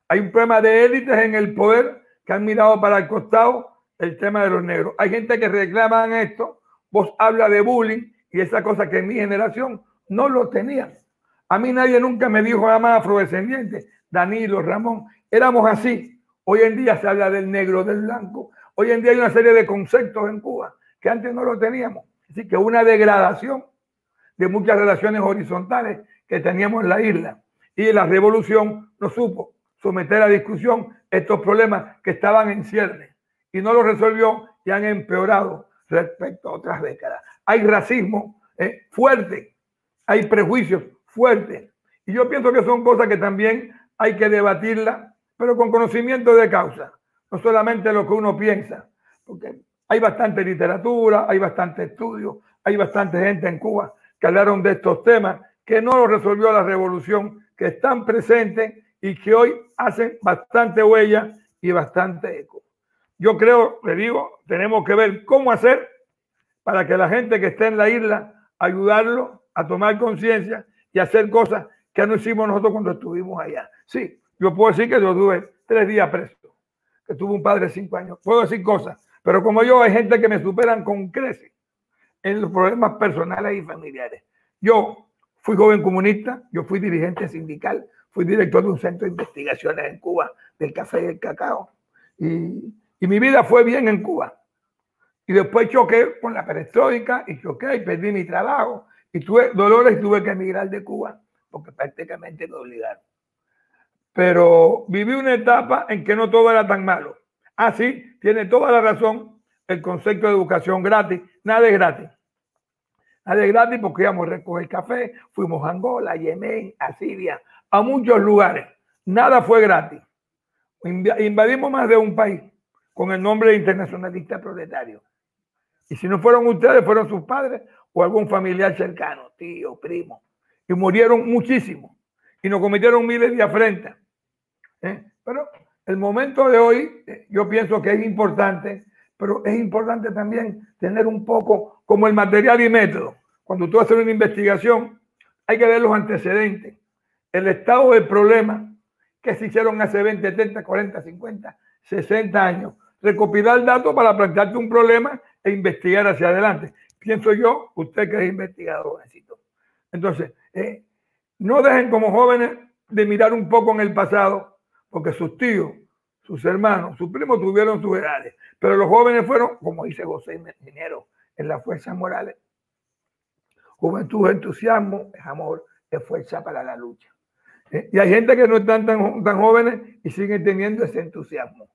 Hay un problema de élites en el poder que han mirado para el costado el tema de los negros. Hay gente que reclaman esto. Vos habla de bullying y esa cosa que en mi generación no lo tenían. A mí nadie nunca me dijo jamás afrodescendiente, Danilo, Ramón, éramos así. Hoy en día se habla del negro, del blanco. Hoy en día hay una serie de conceptos en Cuba que antes no lo teníamos. Así que una degradación de muchas relaciones horizontales que teníamos en la isla. Y la revolución no supo someter a discusión estos problemas que estaban en cierre y no los resolvió y han empeorado respecto a otras décadas. Hay racismo eh, fuerte, hay prejuicios fuertes. Y yo pienso que son cosas que también hay que debatirla, pero con conocimiento de causa, no solamente lo que uno piensa, porque hay bastante literatura, hay bastante estudio, hay bastante gente en Cuba que hablaron de estos temas, que no lo resolvió la revolución, que están presentes y que hoy hacen bastante huella y bastante eco. Yo creo, le digo, tenemos que ver cómo hacer para que la gente que esté en la isla, ayudarlo a tomar conciencia y hacer cosas que no hicimos nosotros cuando estuvimos allá. Sí, yo puedo decir que yo tuve tres días preso, que tuve un padre de cinco años. Puedo decir cosas, pero como yo hay gente que me superan con creces en los problemas personales y familiares. Yo fui joven comunista, yo fui dirigente sindical, fui director de un centro de investigaciones en Cuba del café y el cacao. Y, y mi vida fue bien en Cuba. Y después choqué con la perestroika y choqué y perdí mi trabajo. Y tuve dolores y tuve que emigrar de Cuba porque prácticamente me obligaron. Pero viví una etapa en que no todo era tan malo. Así, ah, tiene toda la razón el concepto de educación gratis. Nada es gratis. Nada es gratis porque íbamos a recoger café, fuimos a Angola, a Yemen, a Siria, a muchos lugares. Nada fue gratis. Invadimos más de un país con el nombre de internacionalista proletario. Y si no fueron ustedes, fueron sus padres o algún familiar cercano, tío, primo. Y murieron muchísimos. Y nos cometieron miles de afrentas. ¿Eh? Pero el momento de hoy, eh, yo pienso que es importante pero es importante también tener un poco como el material y método. Cuando tú haces una investigación, hay que ver los antecedentes, el estado del problema que se hicieron hace 20, 30, 40, 50, 60 años. Recopilar datos para plantearte un problema e investigar hacia adelante. Pienso yo, usted que es investigador, necesito. Entonces, eh, no dejen como jóvenes de mirar un poco en el pasado, porque sus tíos, sus hermanos, sus primos tuvieron sus edades, pero los jóvenes fueron, como dice José Minero, en las fuerzas morales. Juventud, entusiasmo, es amor, es fuerza para la lucha. ¿Eh? Y hay gente que no están tan, tan jóvenes y siguen teniendo ese entusiasmo.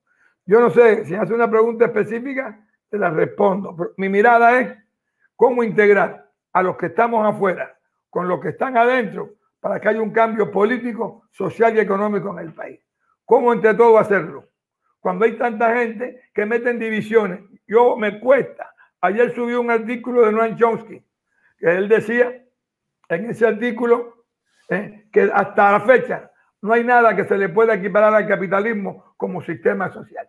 Yo no sé, si hace una pregunta específica, te la respondo. Pero mi mirada es cómo integrar a los que estamos afuera con los que están adentro para que haya un cambio político, social y económico en el país. ¿Cómo entre todos hacerlo? Cuando hay tanta gente que meten divisiones. Yo me cuesta. Ayer subí un artículo de Noam Chomsky, que él decía en ese artículo eh, que hasta la fecha no hay nada que se le pueda equiparar al capitalismo como sistema social.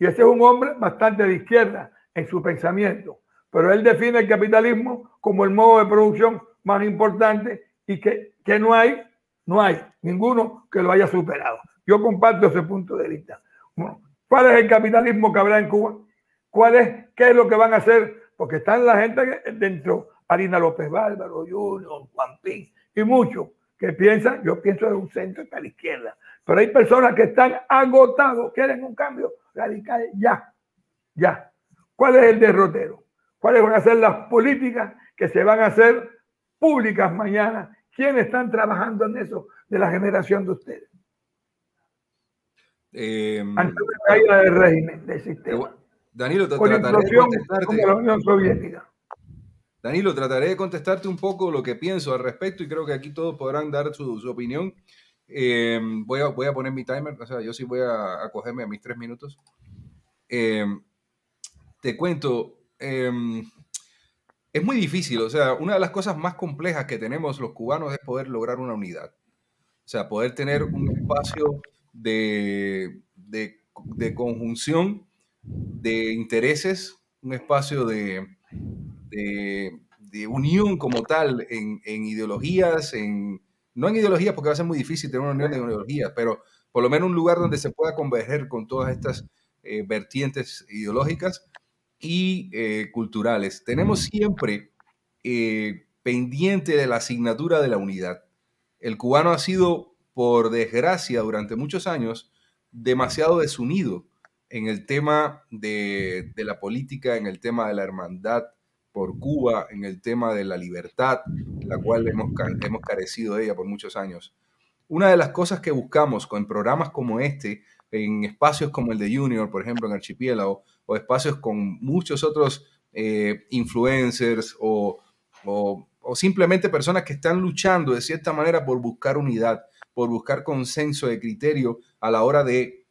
Y ese es un hombre bastante de izquierda en su pensamiento, pero él define el capitalismo como el modo de producción más importante y que, que no hay, no hay ninguno que lo haya superado. Yo comparto ese punto de vista. ¿Cuál es el capitalismo que habrá en Cuba? ¿Cuál es, qué es lo que van a hacer? Porque están la gente dentro, Arina López Bárbaro, Junior, Juan Pín y muchos que piensan, yo pienso de un centro a la izquierda, pero hay personas que están agotados, quieren un cambio radical ya. Ya. ¿Cuál es el derrotero? ¿Cuáles van a ser las políticas que se van a hacer públicas mañana? ¿Quiénes están trabajando en eso de la generación de ustedes? Eh, Antes de la caída del régimen, del sistema. Danilo, te trataré de contestarte. como la Unión Soviética. Danilo, trataré de contestarte un poco lo que pienso al respecto y creo que aquí todos podrán dar su, su opinión. Eh, voy, a, voy a poner mi timer, o sea, yo sí voy a, a cogerme a mis tres minutos. Eh, te cuento, eh, es muy difícil, o sea, una de las cosas más complejas que tenemos los cubanos es poder lograr una unidad. O sea, poder tener un espacio de, de, de conjunción de intereses, un espacio de, de, de unión como tal en, en, ideologías, en, no en ideologías porque va a ser muy difícil tener una unión de ideologías, pero por lo menos un lugar donde se pueda converger con todas estas eh, vertientes ideológicas y eh, culturales. Tenemos siempre eh, pendiente de la asignatura de la unidad. El cubano ha sido, por desgracia, durante muchos años, demasiado desunido en el tema de, de, la política, en el tema de la hermandad por Cuba, en el tema de la libertad, la cual hemos, hemos carecido de ella por muchos años. Una de las cosas que buscamos con programas como este, en espacios como el de Junior, por ejemplo, en Archipiélago, o espacios con muchos otros eh, influencers o, o, o simplemente personas que están luchando de cierta manera por buscar unidad, por buscar consenso de criterio a la hora de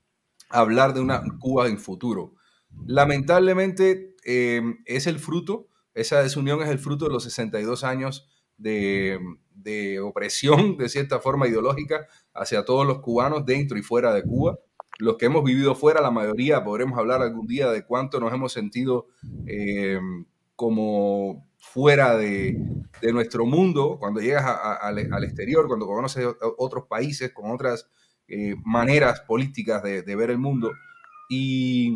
hablar de una Cuba en futuro. Lamentablemente eh, es el fruto, esa desunión es el fruto de los 62 años de, de, opresión, de cierta forma ideológica, hacia todos los cubanos dentro y fuera de Cuba. Los que hemos vivido fuera, la mayoría, podremos hablar algún día de cuánto nos hemos sentido eh, como fuera de, de, nuestro mundo, cuando llegas a, a, al, al, exterior, cuando conoces otros países con otras eh, maneras políticas de, de, ver el mundo, y,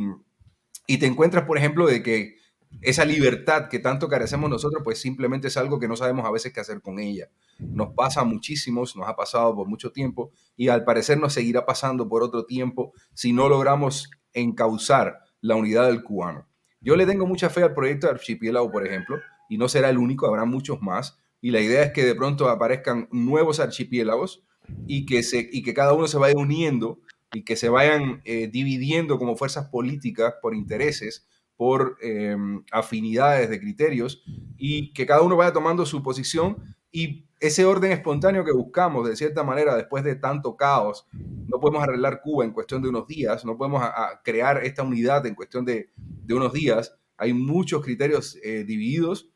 y te encuentras, por ejemplo, de que esa libertad que tanto carecemos nosotros, pues simplemente es algo que no sabemos a veces qué hacer con ella. Nos pasa muchísimos, nos ha pasado por mucho tiempo y al parecer nos seguirá pasando por otro tiempo si no logramos encauzar la unidad del cubano. Yo le tengo mucha fe al proyecto de Archipiélago, por ejemplo, y no será el único, habrá muchos más. Y la idea es que de pronto aparezcan nuevos archipiélagos y que, se, y que cada uno se vaya uniendo y que se vayan eh, dividiendo como fuerzas políticas por intereses por eh, afinidades de criterios y que cada uno vaya tomando su posición y ese orden espontáneo que buscamos, de cierta manera, después de tanto caos, no podemos arreglar Cuba en cuestión de unos días, no podemos a, a crear esta unidad en cuestión de, de, unos días, hay muchos criterios eh, divididos.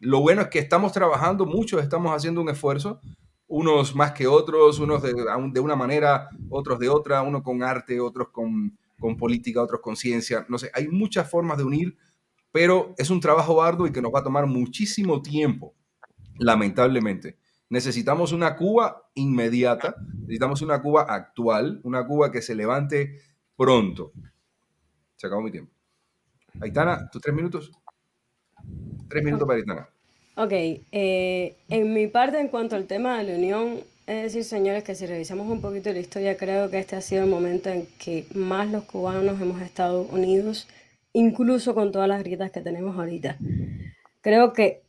Lo bueno es que estamos trabajando, muchos estamos haciendo un esfuerzo, unos más que otros, unos de, una manera, otros de otra, uno con arte, otros con con política, otros con ciencia, no sé, hay muchas formas de unir, pero es un trabajo arduo y que nos va a tomar muchísimo tiempo, lamentablemente. Necesitamos una Cuba inmediata, necesitamos una Cuba actual, una Cuba que se levante pronto. Se acabó mi tiempo. Aitana, tus tres minutos. Tres minutos para Aitana. Ok, eh, en mi parte en cuanto al tema de la unión, es decir, señores, que si revisamos un poquito la historia, creo que este ha sido el momento en que más los cubanos hemos estado unidos, incluso con todas las grietas que tenemos ahorita. Creo que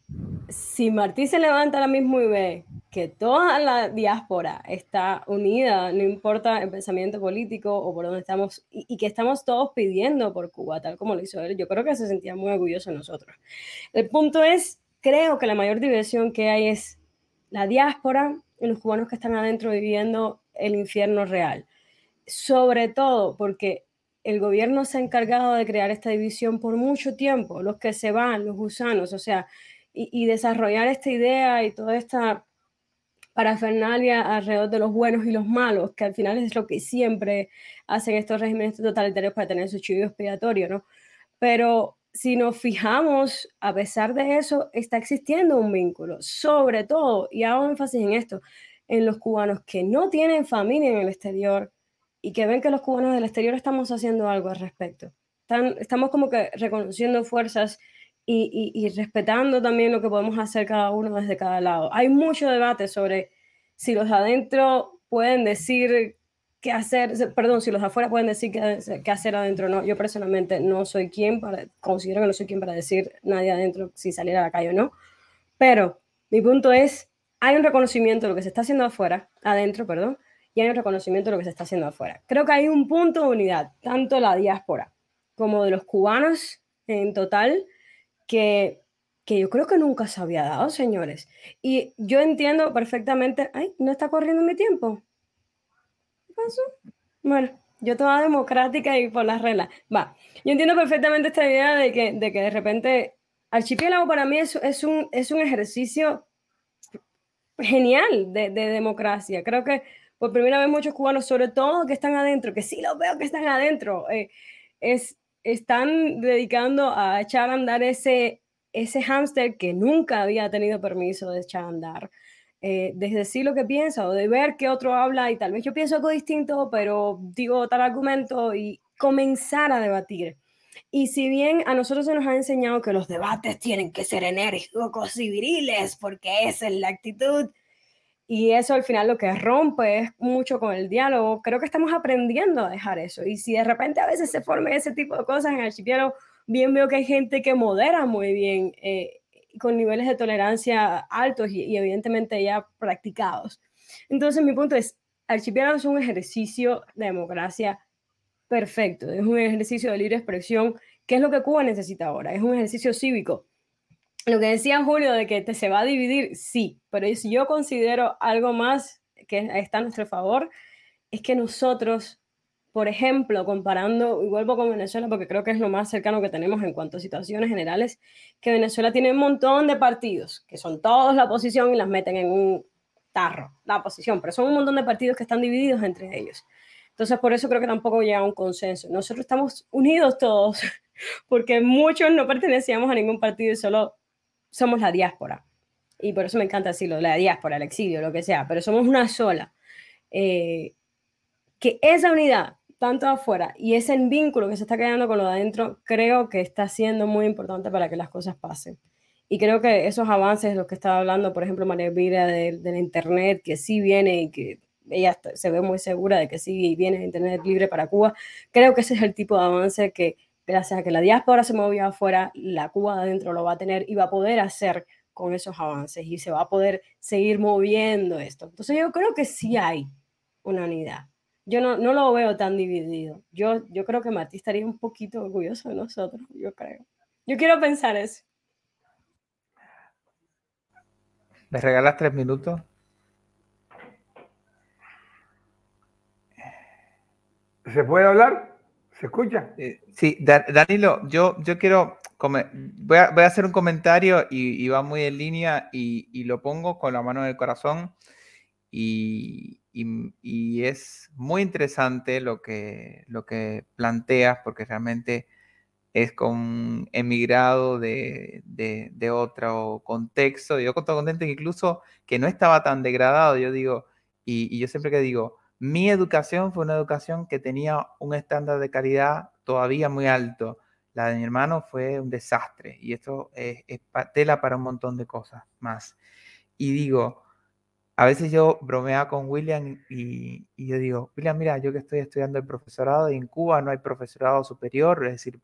si Martí se levanta ahora mismo y ve que toda la diáspora está unida, no importa el pensamiento político o por dónde estamos, y, y, que estamos todos pidiendo por Cuba, tal como lo hizo él, yo creo que se sentía muy orgulloso de nosotros. El punto es, creo que la mayor diversión que hay es la diáspora y los cubanos que están adentro viviendo el infierno real. Sobre todo porque el gobierno se ha encargado de crear esta división por mucho tiempo, los que se van, los gusanos, o sea, y, desarrollar esta idea y toda esta parafernalia alrededor de los buenos y los malos, que al final es lo que siempre hacen estos regímenes totalitarios para tener su chivo expiatorio, ¿no? Pero si nos fijamos, a pesar de eso, está existiendo un vínculo, sobre todo, y hago énfasis en esto, en los cubanos que no tienen familia en el exterior y que ven que los cubanos del exterior estamos haciendo algo al respecto. Están, estamos como que reconociendo fuerzas y, y, y, respetando también lo que podemos hacer cada uno desde cada lado. Hay mucho debate sobre si los adentro pueden decir qué hacer, perdón, si los afuera pueden decir qué, hacer adentro, no, yo personalmente no soy quien para, considero que no soy quien para decir nadie adentro si salir a la calle o no, pero mi punto es, hay un reconocimiento de lo que se está haciendo afuera, adentro, perdón, hay un reconocimiento de lo que se está haciendo afuera. Creo que hay un punto de unidad, tanto de la diáspora como de los cubanos en total, que, que yo creo que nunca se había dado, señores. Y yo entiendo perfectamente, ay, no está corriendo mi tiempo. ¿Qué pasó? Bueno, yo toda democrática y por las reglas. Va, yo entiendo perfectamente esta idea de que de, que de repente archipiélago para mí es, es, un, es un ejercicio genial de, de democracia. Creo que por primera vez muchos cubanos, sobre todo que están adentro, que sí los veo que están adentro, eh, es, están dedicando a echar a andar ese, ese hámster que nunca había tenido permiso de echar a andar. Eh, de decir lo que piensa o de ver que otro habla y tal vez yo pienso algo distinto, pero digo tal argumento y comenzar a debatir. Y si bien a nosotros se nos ha enseñado que los debates tienen que ser enérgicos y viriles, porque esa es la actitud, y eso al final lo que rompe es mucho con el diálogo. Creo que estamos aprendiendo a dejar eso. Y si de repente a veces se forme ese tipo de cosas en el archipiélago, bien veo que hay gente que modera muy bien, eh, con niveles de tolerancia altos y, evidentemente ya practicados. Entonces mi punto es, archipiélago es un ejercicio de democracia perfecto, es un ejercicio de libre expresión, que es lo que Cuba necesita ahora, es un ejercicio cívico lo que decía Julio de que te se va a dividir, sí, pero yo considero algo más que está a nuestro favor, es que nosotros, por ejemplo, comparando, y vuelvo con Venezuela porque creo que es lo más cercano que tenemos en cuanto a situaciones generales, que Venezuela tiene un montón de partidos, que son todos la oposición y las meten en un tarro, la oposición, pero son un montón de partidos que están divididos entre ellos. Entonces, por eso creo que tampoco llega a un consenso. Nosotros estamos unidos todos, porque muchos no pertenecíamos a ningún partido y solo somos la diáspora. Y por eso me encanta decirlo, la diáspora, el exilio, lo que sea, pero somos una sola. Eh, que esa unidad, tanto afuera, y ese vínculo que se está creando con lo de adentro, creo que está siendo muy importante para que las cosas pasen. Y creo que esos avances, los que estaba hablando, por ejemplo, María Elvira, de, de, Internet, que sí viene y que ella se ve muy segura de que sí viene Internet libre para Cuba, creo que ese es el tipo de avance que gracias a que la diáspora se movió afuera, la Cuba de adentro lo va a tener y va a poder hacer con esos avances y se va a poder seguir moviendo esto. Entonces yo creo que sí hay una unidad. Yo no, no lo veo tan dividido. Yo, yo creo que Mati estaría un poquito orgulloso de nosotros, yo creo. Yo quiero pensar eso. ¿Me regalas tres minutos? ¿Se puede hablar? ¿Se escucha? Eh, sí, Danilo, yo, yo quiero, voy a, voy a hacer un comentario y, va muy en línea y, lo pongo con la mano en el corazón y, y, es muy interesante lo que, lo que planteas porque realmente es con emigrado de, de, de otro contexto. Yo estoy contento incluso que no estaba tan degradado, yo digo, y yo siempre que digo, mi educación fue una educación que tenía un estándar de calidad todavía muy alto. La de mi hermano fue un desastre y esto es, tela para un montón de cosas más. Y digo, a veces yo bromeaba con William y, yo digo, William, mira, yo que estoy estudiando el profesorado y en Cuba no hay profesorado superior, es decir,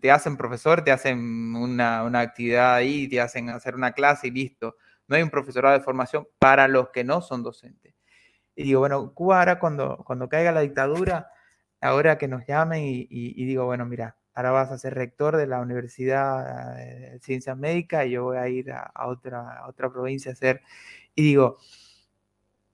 te hacen profesor, te hacen una, una actividad ahí, te hacen hacer una clase y listo. No hay un profesorado de formación para los que no son docentes. Y digo, bueno, Cuba ahora cuando, cuando caiga la dictadura, ahora que nos llamen y, digo, bueno, mira, ahora vas a ser rector de la Universidad de Ciencias Médicas y yo voy a ir a, otra, otra provincia a hacer. Y digo,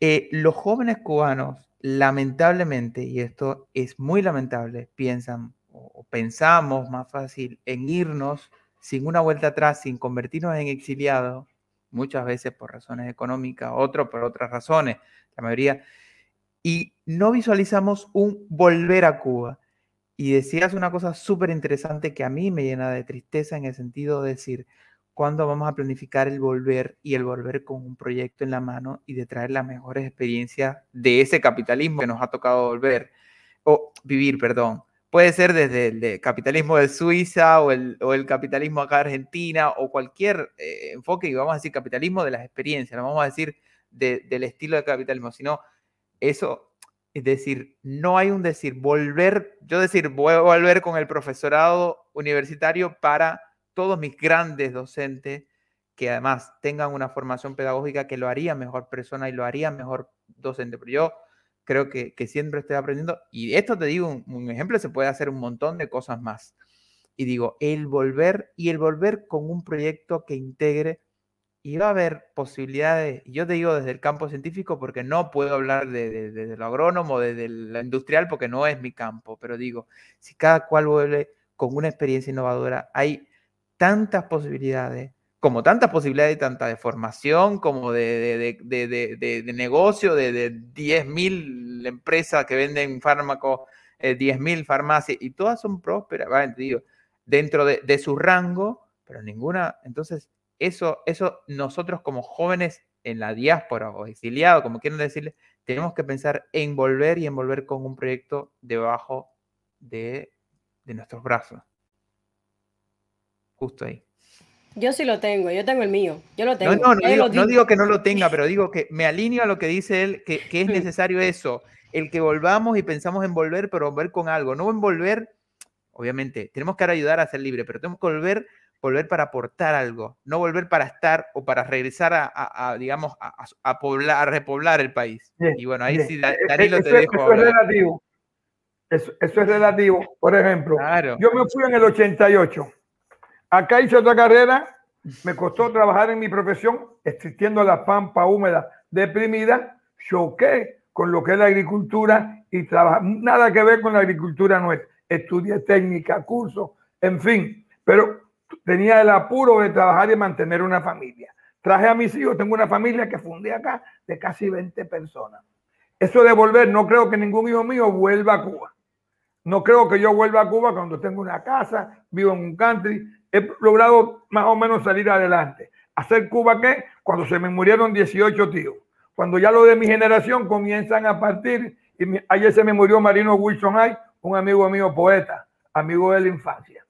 eh, los jóvenes cubanos, lamentablemente, y esto es muy lamentable, piensan o pensamos más fácil en irnos sin una vuelta atrás, sin convertirnos en exiliados, muchas veces por razones económicas, otros por otras razones, la mayoría, y no visualizamos un volver a Cuba. Y decías una cosa súper interesante que a mí me llena de tristeza en el sentido de decir, ¿cuándo vamos a planificar el volver y el volver con un proyecto en la mano y de traer las mejores experiencias de ese capitalismo que nos ha tocado volver o vivir, perdón? Puede ser desde el capitalismo de Suiza o el, o el, capitalismo acá Argentina o cualquier eh, enfoque, y vamos a decir capitalismo de las experiencias, no vamos a decir del estilo de capitalismo, sino eso, Es decir, no hay un decir, volver, yo decir, voy a volver con el profesorado universitario para todos mis grandes docentes que además tengan una formación pedagógica que lo haría mejor persona y lo haría mejor docente. Pero yo creo que, siempre estoy aprendiendo y esto te digo, un, ejemplo, se puede hacer un montón de cosas más. Y digo, el volver y el volver con un proyecto que integre y va a haber posibilidades, yo te digo desde el campo científico porque no puedo hablar de, de, lo agrónomo, desde la industrial porque no es mi campo, pero digo, si cada cual vuelve con una experiencia innovadora, hay tantas posibilidades, como tantas posibilidades, tanta de formación, como de, de negocio, de, 10.000 empresas que venden fármacos, eh, 10.000 farmacias, y todas son prósperas, digo, dentro de, su rango, pero ninguna, entonces eso, eso nosotros como jóvenes en la diáspora o exiliados, como quieran decirle, tenemos que pensar en volver y envolver con un proyecto debajo de, de nuestros brazos. Justo ahí. Yo sí lo tengo, yo tengo el mío, yo lo tengo. No, no, digo, que no lo tenga, pero digo que me alineo a lo que dice él, que, que es necesario eso, el que volvamos y pensamos en volver, pero volver con algo, no envolver, obviamente, tenemos que ayudar a ser libre, pero tenemos que volver volver para aportar algo, no volver para estar o para regresar a, digamos, a, poblar, a repoblar el país. y bueno, ahí sí, Danilo te dejo. Eso es relativo. Eso, es relativo. Por ejemplo, yo me fui en el 88. Acá hice otra carrera. Me costó trabajar en mi profesión, existiendo la pampa húmeda deprimida. Choqué con lo que es la agricultura y trabajar. Nada que ver con la agricultura nuestra. Estudié técnica, curso, en fin. Pero tenía el apuro de trabajar y mantener una familia. Traje a mis hijos, tengo una familia que fundé acá de casi 20 personas. Eso de volver, no creo que ningún hijo mío vuelva a Cuba. No creo que yo vuelva a Cuba cuando tengo una casa, vivo en un country. He logrado más o menos salir adelante. ¿Hacer Cuba qué? Cuando se me murieron 18 tíos. Cuando ya los de mi generación comienzan a partir. Y ayer se me murió Marino Wilson Hay, un amigo mío poeta, amigo de la infancia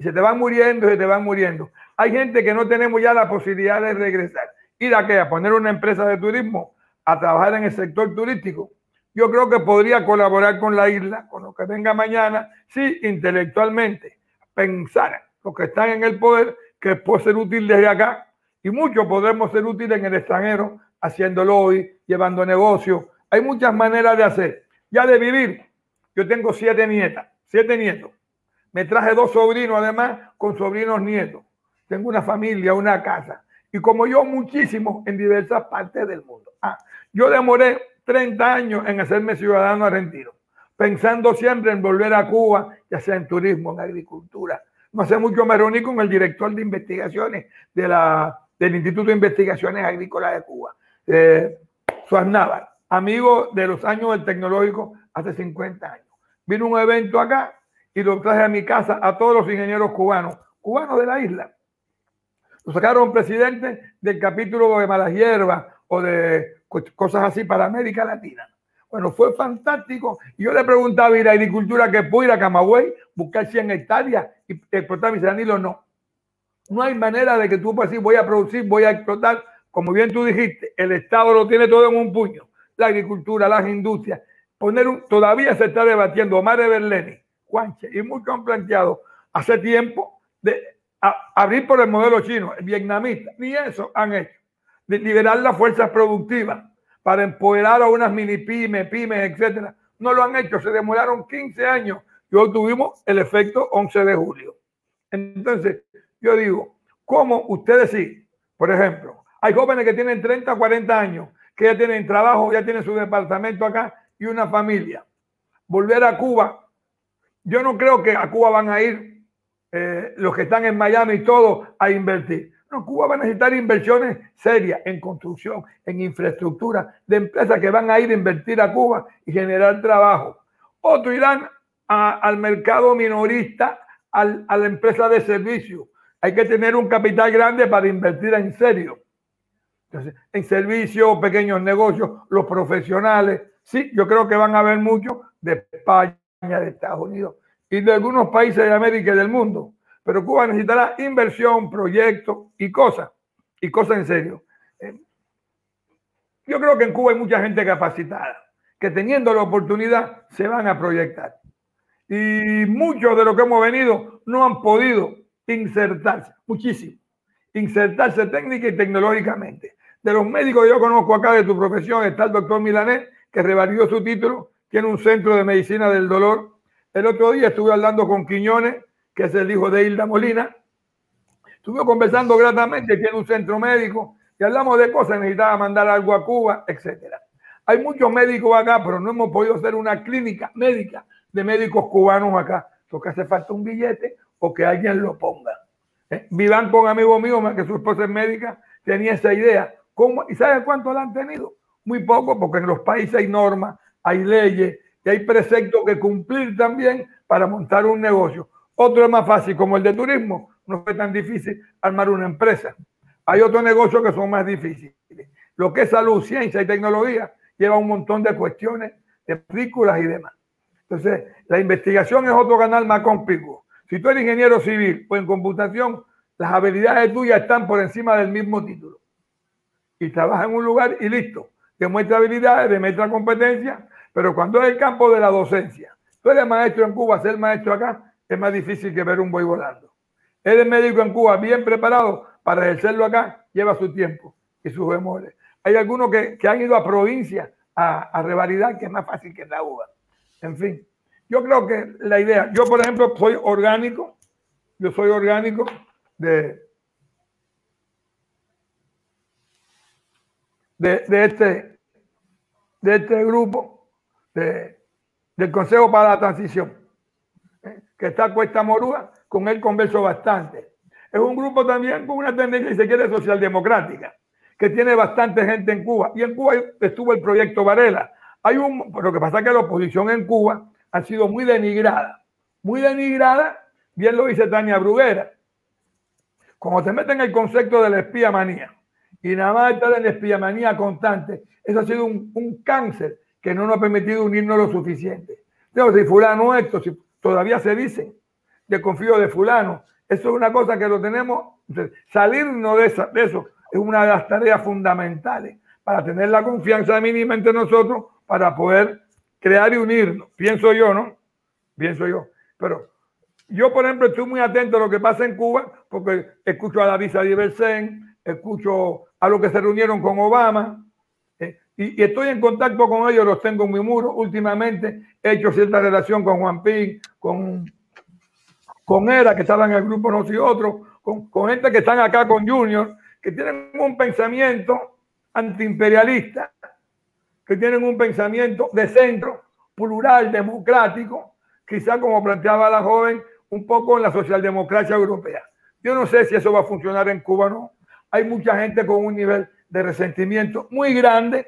y se te van muriendo se te van muriendo. Hay gente que no tenemos ya la posibilidad de regresar. ¿Ir a qué? A poner una empresa de turismo, a trabajar en el sector turístico. Yo creo que podría colaborar con la isla, con lo que venga mañana, sí, intelectualmente, pensar los que están en el poder, que puede ser útil desde acá, y muchos podemos ser útiles en el extranjero, haciéndolo hoy, llevando negocios. Hay muchas maneras de hacer. Ya de vivir, yo tengo siete nietas, siete nietos. Me traje dos sobrinos, además, con sobrinos nietos. Tengo una familia, una casa. Y como yo, muchísimos en diversas partes del mundo. Ah, yo demoré 30 años en hacerme ciudadano argentino, pensando siempre en volver a Cuba, ya sea en turismo, en agricultura. No hace mucho me reuní con el director de investigaciones de la, del Instituto de Investigaciones Agrícolas de Cuba, eh, Suárez amigo de los años del tecnológico hace 50 años. Vino un evento acá y lo traje a mi casa a todos los ingenieros cubanos, cubanos de la isla. Lo sacaron presidente del capítulo de malas hierbas o de cosas así para América Latina. Bueno, fue fantástico. Y yo le preguntaba, ¿y la agricultura que puede ir a Camagüey, buscar 100 hectáreas y explotar mis? No. No hay manera de que tú puedas decir, voy a producir, voy a explotar. Como bien tú dijiste, el Estado lo tiene todo en un puño. La agricultura, las industrias. Poner un, todavía se está debatiendo. Omar Berleni y muchos han planteado hace tiempo de abrir por el modelo chino, el vietnamita, ni eso han hecho, de liberar las fuerzas productivas para empoderar a unas mini pymes, pymes, etcétera. No lo han hecho, se demoraron 15 años y hoy tuvimos el efecto 11 de julio. Entonces, yo digo, ¿cómo ustedes sí? Por ejemplo, hay jóvenes que tienen 30, 40 años, que ya tienen trabajo, ya tienen su departamento acá y una familia. Volver a Cuba yo no creo que a Cuba van a ir eh, los que están en Miami y todos a invertir. No, Cuba va a necesitar inversiones serias en construcción, en infraestructura, de empresas que van a ir a invertir a Cuba y generar trabajo. Otros irán al mercado minorista, a la empresa de servicio. Hay que tener un capital grande para invertir en serio. Entonces, en servicios, pequeños negocios, los profesionales. Sí, yo creo que van a haber muchos de España, de Estados Unidos y de algunos países de América y del mundo. Pero Cuba necesitará inversión, proyectos y cosas, y cosas en serio. Eh, yo creo que en Cuba hay mucha gente capacitada que teniendo la oportunidad se van a proyectar. Y muchos de los que hemos venido no han podido insertarse, muchísimo, insertarse técnica y tecnológicamente. De los médicos que yo conozco acá de tu profesión está el doctor Milanés, que revalidó su título, tiene un centro de medicina del dolor. El otro día estuve hablando con Quiñones, que es el hijo de Hilda Molina. Estuve conversando gratamente, tiene un centro médico, y hablamos de cosas, necesitaba mandar algo a Cuba, etcétera. Hay muchos médicos acá, pero no hemos podido hacer una clínica médica de médicos cubanos acá. Porque hace falta un billete o que alguien lo ponga. ¿Eh? Vivan con amigo mío, que su esposa es médica, tenía esa idea. ¿Cómo? ¿Y sabe cuánto la han tenido? Muy poco, porque en los países hay normas, hay leyes y hay preceptos que cumplir también para montar un negocio. Otro es más fácil, como el de turismo, no fue tan difícil armar una empresa. Hay otros negocios que son más difíciles. Lo que es salud, ciencia y tecnología lleva un montón de cuestiones, de películas y demás. Entonces, la investigación es otro canal más complejo. Si tú eres ingeniero civil o en computación, las habilidades tuyas están por encima del mismo título. Y trabajas en un lugar y listo. Demuestra habilidades, demuestra competencia, pero cuando es el campo de la docencia, tú eres maestro en Cuba, ser maestro acá, es más difícil que ver un buey volando. Eres médico en Cuba, bien preparado para ejercerlo acá, lleva su tiempo y sus bemoles. Hay algunos que, han ido a provincia a, a, revalidar, que es más fácil que la uva. En fin, yo creo que la idea, yo por ejemplo soy orgánico, yo soy orgánico de, de, este, de este grupo del Consejo para la Transición, ¿eh? que está Cuesta Morúa, con él converso bastante. Es un grupo también con una tendencia, si se quiere, socialdemocrática que tiene bastante gente en Cuba. Y en Cuba estuvo el proyecto Varela. Hay un, lo que pasa es que la oposición en Cuba ha sido muy denigrada. Muy denigrada, bien lo dice Tania Bruguera. Como te meten el concepto de la espía manía y nada más estar en la espía manía constante, eso ha sido un, cáncer que no nos ha permitido unirnos lo suficiente. Entonces, si fulano esto, si todavía se dice, desconfío de fulano, eso es una cosa que lo tenemos, salirnos de, esa, de eso es una de las tareas fundamentales para tener la confianza mínima entre nosotros para poder crear y unirnos. Pienso yo, ¿no? Pienso yo. Pero yo, por ejemplo, estoy muy atento a lo que pasa en Cuba porque escucho a la Lisa Diversen, escucho a los que se reunieron con Obama eh, y, estoy en contacto con ellos, los tengo en mi muro. Últimamente he hecho cierta relación con Juan Ping, con, con Era, que estaba en el grupo No y Otro, con, con gente que están acá con Junior que tienen un pensamiento antiimperialista, que tienen un pensamiento de centro, plural, democrático, quizá como planteaba la joven, un poco en la socialdemocracia europea. Yo no sé si eso va a funcionar en Cuba o no. Hay mucha gente con un nivel de resentimiento muy grande,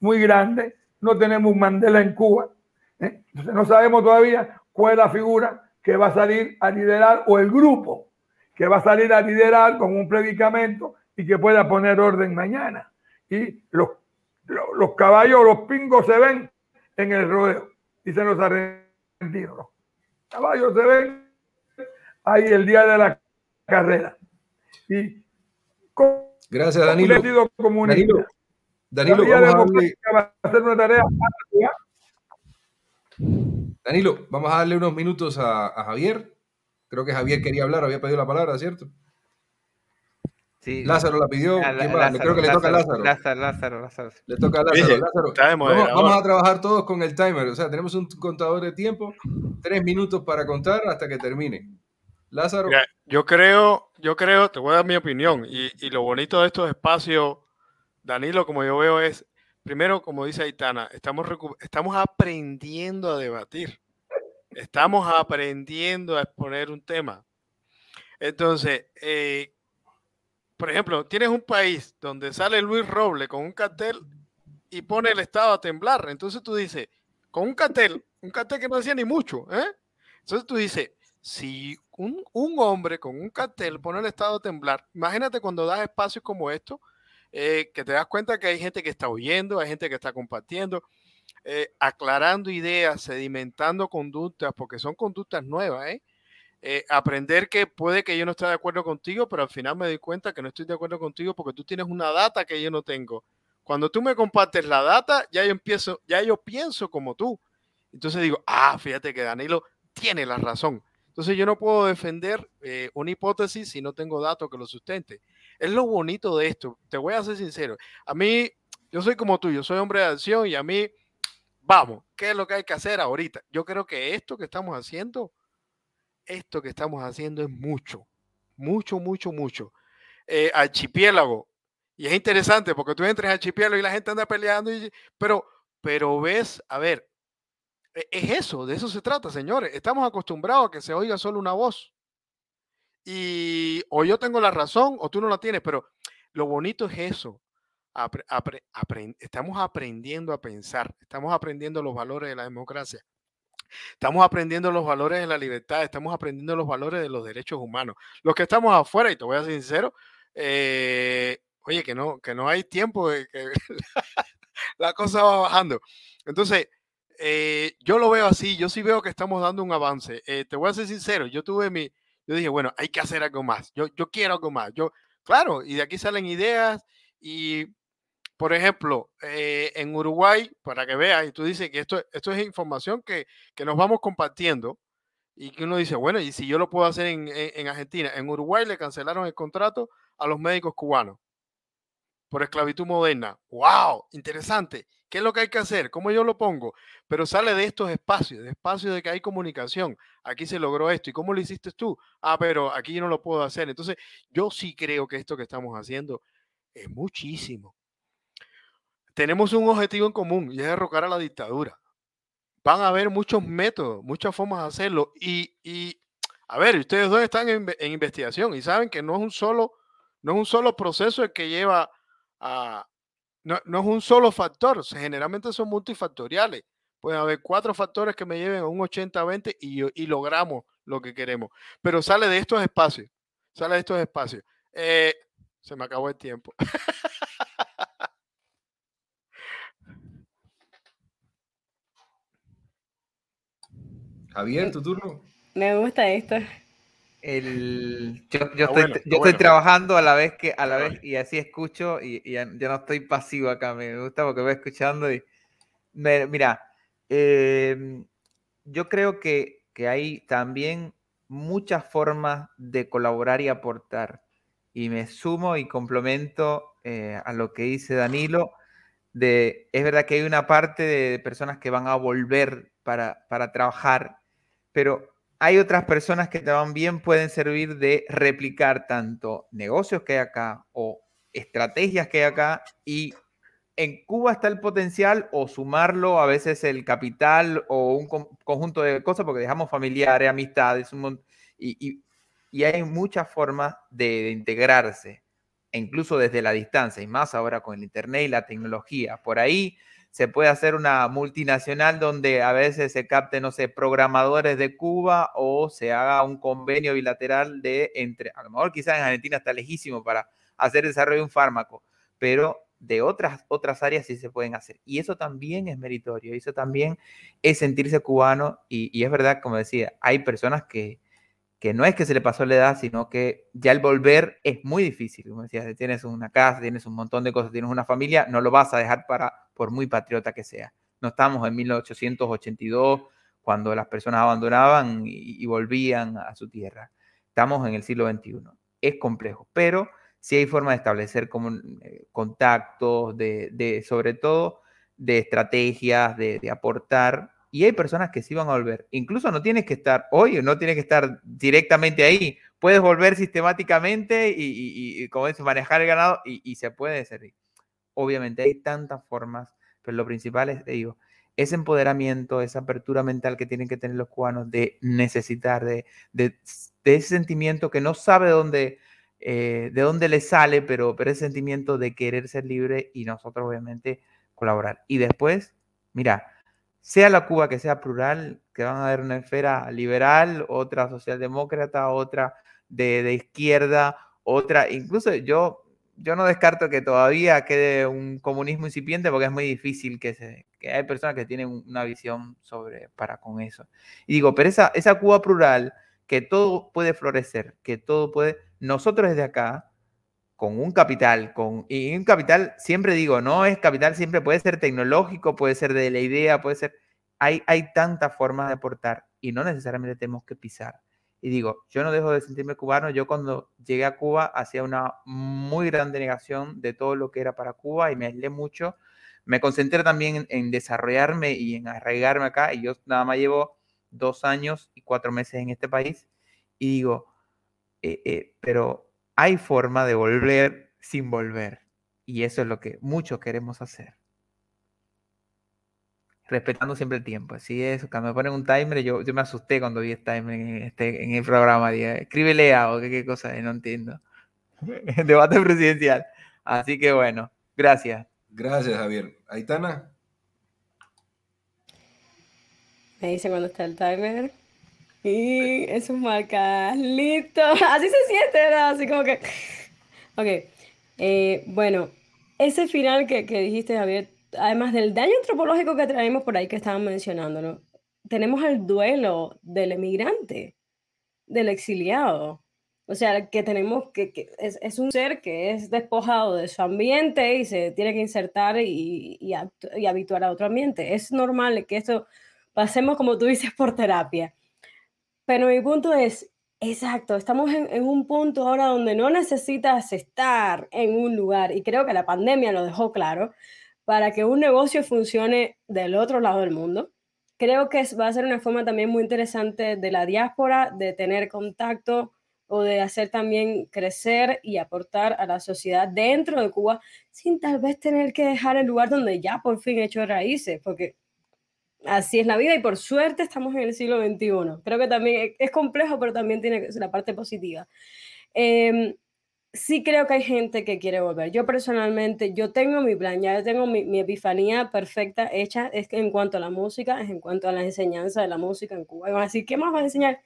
muy grande. No tenemos Mandela en Cuba. ¿eh? Entonces no sabemos todavía cuál es la figura que va a salir a liderar o el grupo que va a salir a liderar con un predicamento y que pueda poner orden mañana. Y los, los, caballos, los pingos se ven en el rodeo, dicen los argentinos. Los caballos se ven ahí el día de la carrera. Y Gracias, Danilo. Danilo, Danilo vamos a, hacer una tarea. Danilo, vamos a darle unos minutos a, a Javier. Creo que Javier quería hablar, había pedido la palabra, ¿cierto? Lázaro la pidió. Creo que le toca a Lázaro. Lázaro, Lázaro, Le toca a Lázaro. Vamos, a trabajar todos con el timer. O sea, tenemos un contador de tiempo, tres minutos para contar hasta que termine. Lázaro. yo creo, yo creo, te voy a dar mi opinión. Y, y, lo bonito de estos espacios, Danilo, como yo veo, es, primero, como dice Aitana, estamos, estamos aprendiendo a debatir. Estamos aprendiendo a exponer un tema. Entonces, eh, por ejemplo, tienes un país donde sale Luis Roble con un cartel y pone el Estado a temblar. Entonces tú dices, con un cartel, un cartel que no decía ni mucho, ¿eh? Entonces tú dices, si un, hombre con un cartel pone el Estado a temblar, imagínate cuando das espacios como esto, eh, que te das cuenta que hay gente que está oyendo, hay gente que está compartiendo, eh, aclarando ideas, sedimentando conductas, porque son conductas nuevas, ¿eh? Eh, aprender que puede que yo no esté de acuerdo contigo, pero al final me doy cuenta que no estoy de acuerdo contigo porque tú tienes una data que yo no tengo. Cuando tú me compartes la data, ya yo empiezo, ya yo pienso como tú. Entonces digo, ah, fíjate que Danilo tiene la razón. Entonces yo no puedo defender eh, una hipótesis si no tengo datos que lo sustente. Es lo bonito de esto. Te voy a ser sincero. A mí, yo soy como tú, yo soy hombre de acción y a mí, vamos, ¿qué es lo que hay que hacer ahorita? Yo creo que esto que estamos haciendo, esto que estamos haciendo es mucho, mucho, mucho, mucho. Eh, archipiélago. Y es interesante porque tú entras en archipiélago y la gente anda peleando, y, pero, pero ves, a ver, e, es eso, de eso se trata, señores. Estamos acostumbrados a que se oiga solo una voz. Y o yo tengo la razón o tú no la tienes, pero lo bonito es eso. estamos aprendiendo a pensar, estamos aprendiendo los valores de la democracia, estamos aprendiendo los valores de la libertad, estamos aprendiendo los valores de los derechos humanos. Los que estamos afuera, y te voy a ser sincero, eh, oye, que no, que no hay tiempo, de que la cosa va bajando. Entonces, eh, yo lo veo así, yo sí veo que estamos dando un avance. Eh, te voy a ser sincero, yo tuve mi, yo dije, bueno, hay que hacer algo más, yo, yo quiero algo más, yo, claro, y de aquí salen ideas y, por ejemplo, eh, en Uruguay, para que veas, y tú dices que esto, esto es información que, que, nos vamos compartiendo y que uno dice, bueno, y si yo lo puedo hacer en, en Argentina, en Uruguay le cancelaron el contrato a los médicos cubanos por esclavitud moderna. ¡Wow! Interesante. ¿Qué es lo que hay que hacer? ¿Cómo yo lo pongo? Pero sale de estos espacios, de espacios de que hay comunicación. Aquí se logró esto. ¿Y cómo lo hiciste tú? Ah, pero aquí yo no lo puedo hacer. Entonces, yo sí creo que esto que estamos haciendo es muchísimo. Tenemos un objetivo en común y es derrocar a la dictadura. Van a haber muchos métodos, muchas formas de hacerlo. Y, y a ver, ustedes dos están en, en, investigación y saben que no es un solo, no es un solo proceso el que lleva a, no, es un solo factor, generalmente son multifactoriales. Puede haber cuatro factores que me lleven a un 80-20 y, logramos lo que queremos. Pero sale de estos espacios, sale de estos espacios. Eh, se me acabó el tiempo. Javier, tu turno. Me gusta esto. El, yo, yo, estoy, yo estoy, trabajando a la vez que a la vez y así escucho y, y ya, no estoy pasivo acá, me gusta porque voy escuchando y mira, eh, yo creo que, que, hay también muchas formas de colaborar y aportar y me sumo y complemento eh, a lo que dice Danilo de es verdad que hay una parte de personas que van a volver para, para trabajar, pero hay otras personas que también pueden servir de replicar tanto negocios que hay acá o estrategias que hay acá y en Cuba está el potencial o sumarlo a veces el capital o un conjunto de cosas porque dejamos familiares, amistades y, y, hay muchas formas de integrarse, incluso desde la distancia y más ahora con el Internet y la tecnología. Por ahí se puede hacer una multinacional donde a veces se capte, no sé, programadores de Cuba o se haga un convenio bilateral de entre, a lo mejor quizás en Argentina está lejísimo para hacer desarrollo de un fármaco, pero de otras, otras áreas sí se pueden hacer. Y eso también es meritorio, eso también es sentirse cubano y es verdad, como decía, hay personas que, que no es que se le pasó la edad, sino que ya el volver es muy difícil. Como decías, tienes una casa, tienes un montón de cosas, tienes una familia, no lo vas a dejar para, por muy patriota que sea. No estamos en 1882 cuando las personas abandonaban y, volvían a su tierra. Estamos en el siglo XXI. Es complejo, pero sí hay forma de establecer como, eh, contactos, de, sobre todo de estrategias, de aportar y hay personas que sí van a volver. Incluso no tienes que estar hoy, no tienes que estar directamente ahí. Puedes volver sistemáticamente y, como es, manejar el ganado y, se puede servir. Obviamente hay tantas formas, pero lo principal es, digo, ese empoderamiento, esa apertura mental que tienen que tener los cubanos de necesitar, de, de, ese sentimiento que no sabe dónde, eh, de dónde le sale, pero, pero ese sentimiento de querer ser libre y nosotros obviamente colaborar. Y después, mira, sea la Cuba que sea plural, que van a haber una esfera liberal, otra socialdemócrata, otra de, izquierda, otra, incluso yo, yo no descarto que todavía quede un comunismo incipiente porque es muy difícil que, se, que hay personas que tienen una visión sobre para con eso. Y digo, pero esa, esa Cuba plural, que todo puede florecer, que todo puede, nosotros desde acá, con un capital, con, y un capital, siempre digo, no es capital, siempre puede ser tecnológico, puede ser de la idea, puede ser, hay, hay tantas formas de aportar y no necesariamente tenemos que pisar. Y digo, yo no dejo de sentirme cubano, yo cuando llegué a Cuba hacía una muy grande negación de todo lo que era para Cuba y me aislé mucho, me concentré también en, desarrollarme y en arraigarme acá y yo nada más llevo dos años y cuatro meses en este país y digo, eh, eh, pero hay forma de volver sin volver. Y eso es lo que muchos queremos hacer. Respetando siempre el tiempo. Así es, cuando me ponen un timer, yo, yo me asusté cuando vi el timer en, este, en el programa. Dije, escríbele o qué, qué cosa, no entiendo. Debate presidencial. Así que bueno, gracias. Gracias, Javier. Aitana. Me dice cuando está el timer. Y eso marca listo. Así se siente, ¿verdad? Así como que. Ok. Eh, bueno, ese final que, que, dijiste, Javier, además del daño antropológico que traemos por ahí que estaban mencionando, tenemos el duelo del emigrante, del exiliado. O sea, que tenemos que, que es, es, un ser que es despojado de su ambiente y se tiene que insertar y, y, y habituar a otro ambiente. Es normal que esto pasemos, como tú dices, por terapia. Pero mi punto es, exacto, estamos en, en, un punto ahora donde no necesitas estar en un lugar, y creo que la pandemia lo dejó claro, para que un negocio funcione del otro lado del mundo. Creo que va a ser una forma también muy interesante de la diáspora, de tener contacto o de hacer también crecer y aportar a la sociedad dentro de Cuba sin tal vez tener que dejar el lugar donde ya por fin he hecho raíces, porque Así es la vida y por suerte estamos en el siglo XXI. Creo que también es complejo, pero también tiene la parte positiva. Eh, sí creo que hay gente que quiere volver. Yo personalmente, yo tengo mi plan, ya tengo mi, mi, epifanía perfecta hecha es que en cuanto a la música, es en cuanto a la enseñanza de la música en Cuba. Y van a decir, ¿qué más vas a enseñar?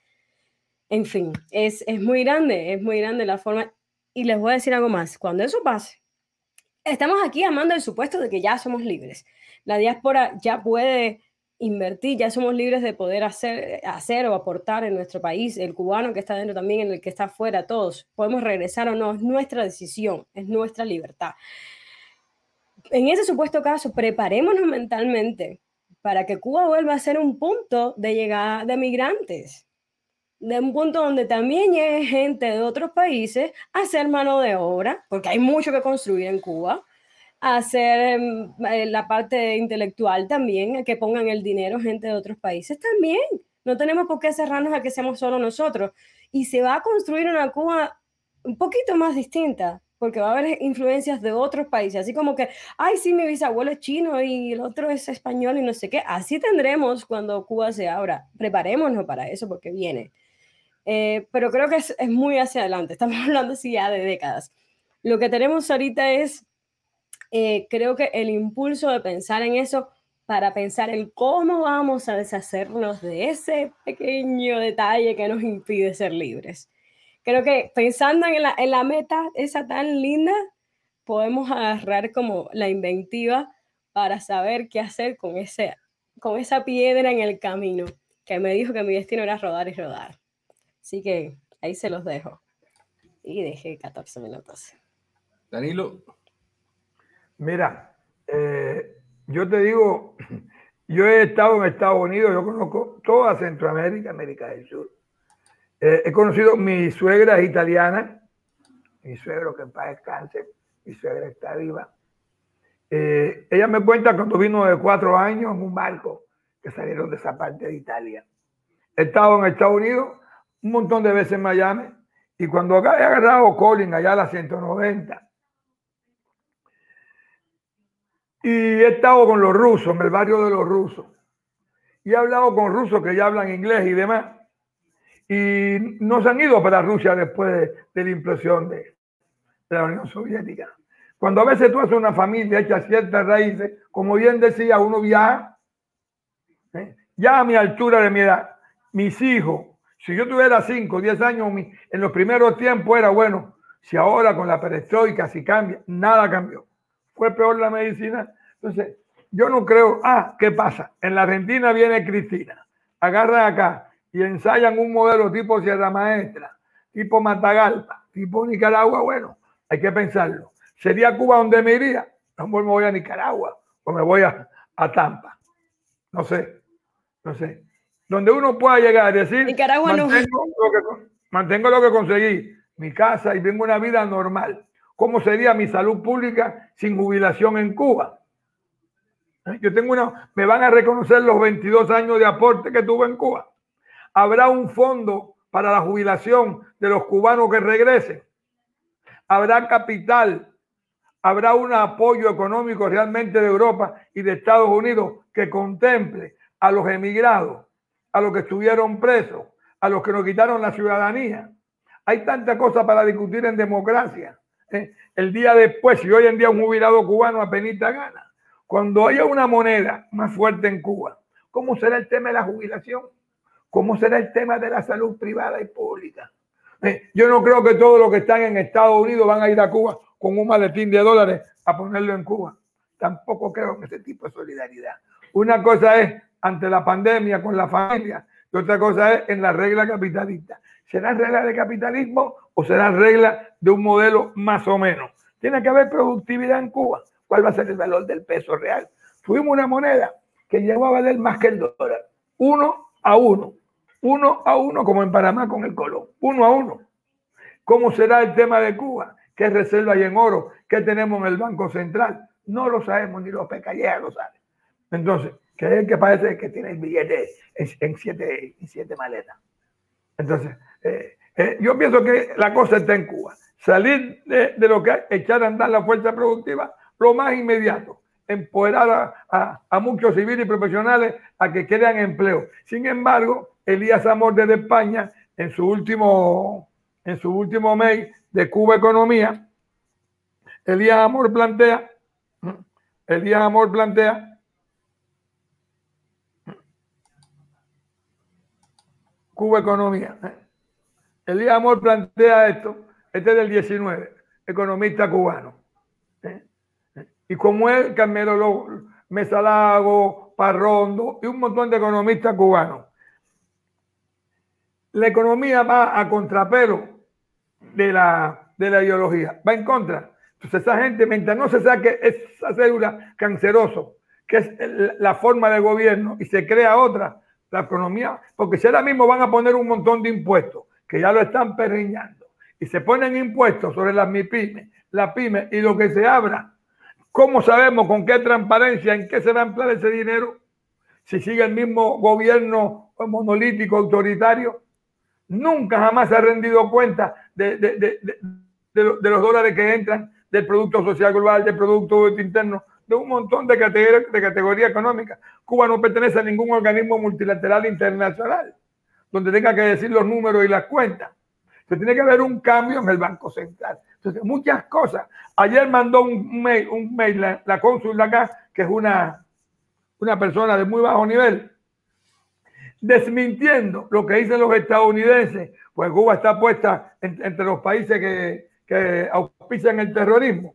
En fin, es, es muy grande, es muy grande la forma. Y les voy a decir algo más, cuando eso pase, estamos aquí amando el supuesto de que ya somos libres. La diáspora ya puede invertir, ya somos libres de poder hacer, hacer o aportar en nuestro país, el cubano que está dentro también, en el que está afuera, todos, podemos regresar o no, es nuestra decisión, es nuestra libertad. En ese supuesto caso, preparémonos mentalmente para que Cuba vuelva a ser un punto de llegada de migrantes, de un punto donde también llegue gente de otros países a hacer mano de obra, porque hay mucho que construir en Cuba, hacer em, eh, la parte intelectual también, que pongan el dinero gente de otros países también. No tenemos por qué cerrarnos a que seamos solo nosotros. Y se va a construir una Cuba un poquito más distinta, porque va a haber influencias de otros países, así como que, ay, sí, mi bisabuelo es chino y el otro es español y no sé qué. Así tendremos cuando Cuba se abra. Preparémonos para eso porque viene. Eh, pero creo que es, es muy hacia adelante. Estamos hablando así ya de décadas. Lo que tenemos ahorita es eh, creo que el impulso de pensar en eso para pensar en cómo vamos a deshacernos de ese pequeño detalle que nos impide ser libres. Creo que pensando en la, en la meta esa tan linda, podemos agarrar como la inventiva para saber qué hacer con, ese, con esa piedra en el camino que me dijo que mi destino era rodar y rodar. Así que ahí se los dejo. Y dejé 14 minutos. Danilo. Mira, eh, yo te digo, yo he estado en Estados Unidos, yo conozco toda Centroamérica, América del Sur. Eh, he conocido mi suegra italiana, mi suegro que en paz descanse, mi suegra está viva. Eh, ella me cuenta cuando vino de cuatro años en un barco que salieron de esa parte de Italia. He estado en Estados Unidos un montón de veces en Miami y cuando he agarrado Colin allá a la 190 Y he estado con los rusos, en el barrio de los rusos. Y he hablado con rusos que ya hablan inglés y demás. Y no se han ido para Rusia después de, la implosión de, la Unión Soviética. Cuando a veces tú haces una familia hecha ciertas raíces, como bien decía, uno viaja. ¿eh? Ya a mi altura de mi edad, mis hijos, si yo tuviera 5 o 10 años, en los primeros tiempos era bueno. Si ahora con la perestroika si cambia, nada cambió fue peor la medicina. Entonces, yo no creo, ah, ¿qué pasa? En la Argentina viene Cristina, agarran acá y ensayan un modelo tipo Sierra Maestra, tipo Matagalpa, tipo Nicaragua, bueno, Hay que pensarlo. ¿Sería Cuba donde me iría? No me voy a Nicaragua o me voy a, a Tampa. No sé, no sé. Donde uno pueda llegar a decir, Nicaragua no. mantengo, lo que, mantengo lo que conseguí, mi casa y tengo una vida normal. ¿Cómo sería mi salud pública sin jubilación en Cuba? ¿Eh? Yo tengo una, me van a reconocer los 22 años de aporte que tuve en Cuba. Habrá un fondo para la jubilación de los cubanos que regresen. Habrá capital. Habrá un apoyo económico realmente de Europa y de Estados Unidos que contemple a los emigrados, a los que estuvieron presos, a los que nos quitaron la ciudadanía. Hay tanta cosa para discutir en democracia. ¿Eh? El día después, si hoy en día un jubilado cubano apenas gana, cuando haya una moneda más fuerte en Cuba, ¿cómo será el tema de la jubilación? ¿Cómo será el tema de la salud privada y pública? Eh, Yo no creo que todos los que están en Estados Unidos van a ir a Cuba con un maletín de dólares a ponerlo en Cuba. Tampoco creo en ese tipo de solidaridad. Una cosa es ante la pandemia con la familia otra cosa es en la regla capitalista. ¿Será regla de capitalismo o será regla de un modelo más o menos? Tiene que haber productividad en Cuba. ¿Cuál va a ser el valor del peso real? Tuvimos una moneda que llegó a valer más que el dólar. Uno a uno. Uno a uno, como en Panamá con el Colón. Uno a uno. ¿Cómo será el tema de Cuba? ¿Qué reserva hay en oro? ¿Qué tenemos en el Banco Central? No lo sabemos, ni los pecalleros lo saben. Entonces, que es el que parece que tiene el billete en, siete, en siete maletas. Entonces, eh, eh, yo pienso que la cosa está en Cuba. Salir de, de lo que echar a andar la fuerza productiva, lo más inmediato. Empoderar a, a, a, muchos civiles y profesionales a que crean empleo. Sin embargo, Elías Amor desde España, en su último, en su último mail de Cuba Economía, Elías Amor plantea, Elías Amor plantea Cuba Economía. Elías Amor plantea esto, este es del 19, economista cubano. Y como él, Carmelo Mesalago, Parrondo y un montón de economistas cubanos. La economía va a contrapelo de la, de la ideología, va en contra. Entonces esa gente, mientras no se saque esa célula canceroso, que es la forma de gobierno, y se crea otra, la economía, porque si ahora mismo van a poner un montón de impuestos, que ya lo están perriñando, y se ponen impuestos sobre las MIPIMES, las pymes y lo que se abra, ¿cómo sabemos con qué transparencia, en qué se va a emplear ese dinero? Si sigue el mismo gobierno monolítico, autoritario, nunca jamás se ha rendido cuenta de, de, de, de, los dólares que entran del Producto Social Global, del Producto Interno, de un montón de categorías de categoría económica. Cuba no pertenece a ningún organismo multilateral internacional donde tenga que decir los números y las cuentas. Se tiene que haber un cambio en el Banco Central. Entonces, muchas cosas. Ayer mandó un mail, un mail la, la cónsul de acá, que es una, una persona de muy bajo nivel, desmintiendo lo que dicen los estadounidenses, pues Cuba está puesta en, entre los países que, que auspician el terrorismo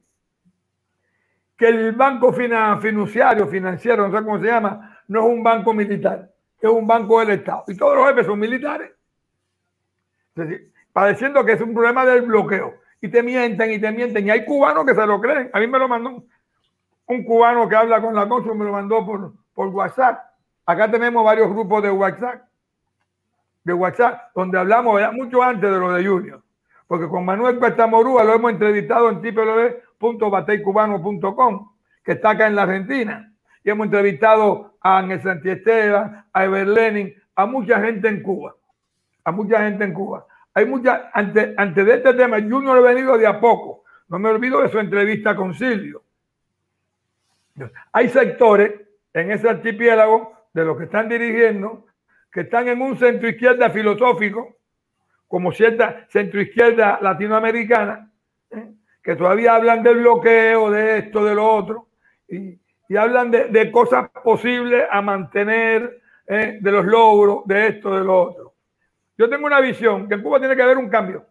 que el banco fiduciario, financiero, no sé cómo se llama, no es un banco militar, es un banco del Estado. Y todos los jefes son militares. Padeciendo que es un problema del bloqueo. Y te mienten y te mienten. Y hay cubanos que se lo creen. A mí me lo mandó un cubano que habla con la cosa, me lo mandó por, por WhatsApp. Acá tenemos varios grupos de WhatsApp, de WhatsApp, donde hablamos mucho antes de lo de Junior. Porque con Manuel Cuestamorúa lo hemos entrevistado en www.bateycubano.com, que está acá en la Argentina. Y hemos entrevistado a Ángel Santiesteban, a Ever Lenin, a mucha gente en Cuba. A mucha gente en Cuba. Hay mucha, antes, antes de este tema, Junior ha venido de a poco. No me olvido de su entrevista con Silvio. Hay sectores en ese archipiélago de los que están dirigiendo que están en un centro izquierda filosófico como cierta centroizquierda latinoamericana, ¿eh? Que todavía hablan del bloqueo, de esto, de lo otro, y, y hablan de, de, cosas posibles a mantener, ¿eh? de los logros, de esto, de lo otro. Yo tengo una visión que en Cuba tiene que haber un cambio,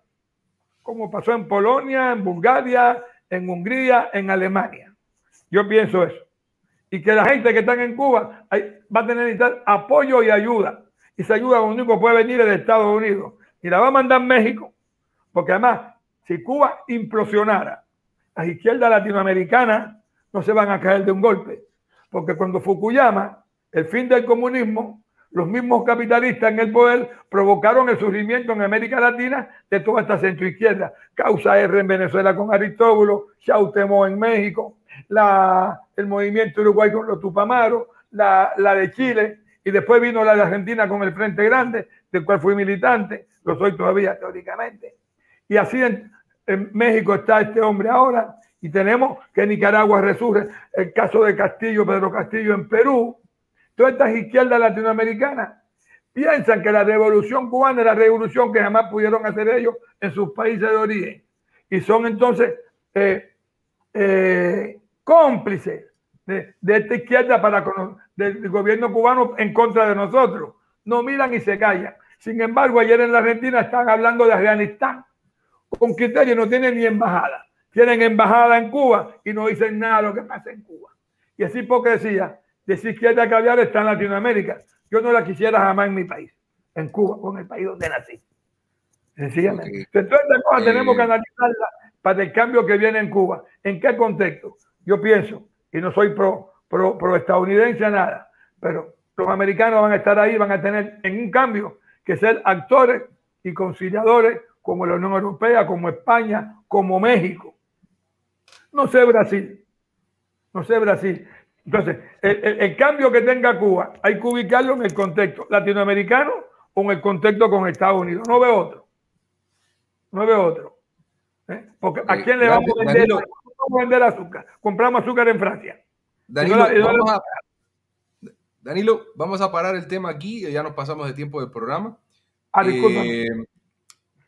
como pasó en Polonia, en Bulgaria, en Hungría, en Alemania. Yo pienso eso. Y que la gente que está en Cuba va a tener necesitar apoyo y ayuda. Y esa ayuda único puede venir de Estados Unidos y la va a mandar México, porque además, si Cuba implosionara, las izquierdas latinoamericanas no se van a caer de un golpe. Porque cuando Fukuyama, el fin del comunismo, los mismos capitalistas en el poder provocaron el surgimiento en América Latina de toda esta centroizquierda. Causa R en Venezuela con Aristóbulo, Chautemo en México, el movimiento Uruguay con los Tupamaros, la, la de Chile, y después vino la de Argentina con el Frente Grande, del cual fui militante, lo soy todavía teóricamente. Y así en México está este hombre ahora, y tenemos que Nicaragua resurge, el caso de Castillo, Pedro Castillo en Perú, todas estas izquierdas latinoamericanas piensan que la revolución cubana es la revolución que jamás pudieron hacer ellos en sus países de origen. Y son entonces eh, eh, cómplices de, esta izquierda para del gobierno cubano en contra de nosotros. No miran y se callan. Sin embargo, ayer en la Argentina están hablando de Afganistán. Con criterio no tienen ni embajada. Tienen embajada en Cuba y no dicen nada de lo que pasa en Cuba. Y es hipocresía decir izquierda caviar está en Latinoamérica. Yo no la quisiera jamás en mi país, en Cuba, con el país donde nací. Sencillamente. Entonces, esta tenemos que analizarla para el cambio que viene en Cuba. ¿En qué contexto? Yo pienso, y no soy pro, pro, pro estadounidense nada, pero los americanos van a estar ahí, van a tener en un cambio que ser actores y conciliadores como la Unión Europea, como España, como México. No sé Brasil, no sé Brasil. Entonces, el, cambio que tenga Cuba hay que ubicarlo en el contexto latinoamericano o en el contexto con Estados Unidos. No veo otro. No veo otro. ¿Eh? Porque ¿a quién le vamos a vender, vender azúcar? Compramos azúcar en Francia. Danilo, vamos, a, parar el tema aquí, ya nos pasamos de tiempo del programa. Ah, eh,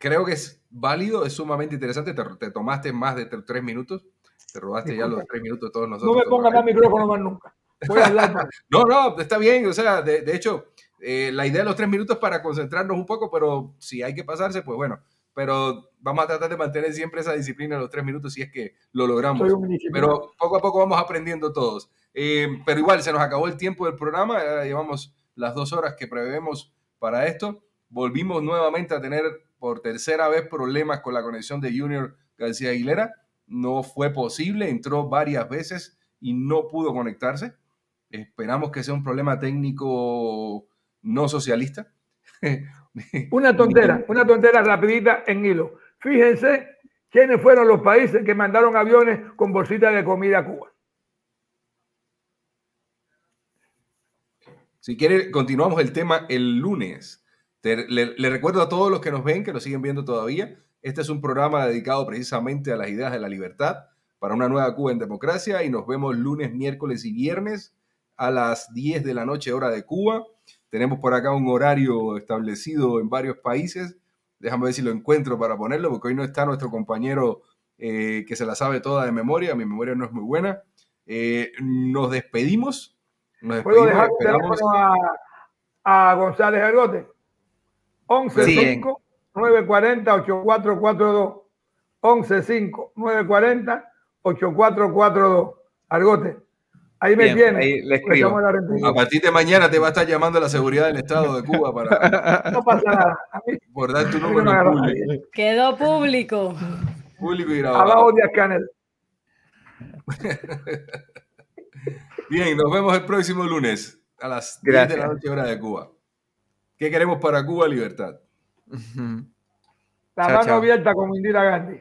creo que es válido, es sumamente interesante, te tomaste más de tres minutos. Te robaste ya los tres minutos de todos nosotros. No me pongas más micrófono más nunca. Voy a hablar no, no, está bien. O sea, de, hecho, eh, la idea de los tres minutos es para concentrarnos un poco, pero si hay que pasarse, pues bueno. Pero vamos a tratar de mantener siempre esa disciplina de los tres minutos si es que lo logramos. Pero poco a poco vamos aprendiendo todos. Eh, pero igual, se nos acabó el tiempo del programa. llevamos las dos horas que prevemos para esto. Volvimos nuevamente a tener por tercera vez problemas con la conexión de Junior García Aguilera no fue posible, entró varias veces y no pudo conectarse. Esperamos que sea un problema técnico no socialista. Una tontera, una tontera rapidita en hilo. Fíjense quiénes fueron los países que mandaron aviones con bolsitas de comida a Cuba. Si quiere, continuamos el tema el lunes. Le, recuerdo a todos los que nos ven, que nos siguen viendo todavía, este es un programa dedicado precisamente a las ideas de la libertad para una nueva Cuba en democracia y nos vemos lunes, miércoles y viernes a las 10 de la noche hora de Cuba. Tenemos por acá un horario establecido en varios países. Déjame ver si lo encuentro para ponerlo, porque hoy no está nuestro compañero eh, que se la sabe toda de memoria. Mi memoria no es muy buena. Eh, nos despedimos. Nos ¿Puedo dejar a, a González Argote? 11 5 940-8442. 11-5-940-8442. Argote. Ahí me tiene. Ahí le escribo. A partir de mañana te va a estar llamando la seguridad del Estado de Cuba para. no pasa nada. por dar tu número público. Quedó público. Público y grabado. Abajo de Canel. Bien, nos vemos el próximo lunes a las 10 de la noche, hora de Cuba. ¿Qué queremos para Cuba? Libertad. La mano abierta como Indira Gandhi.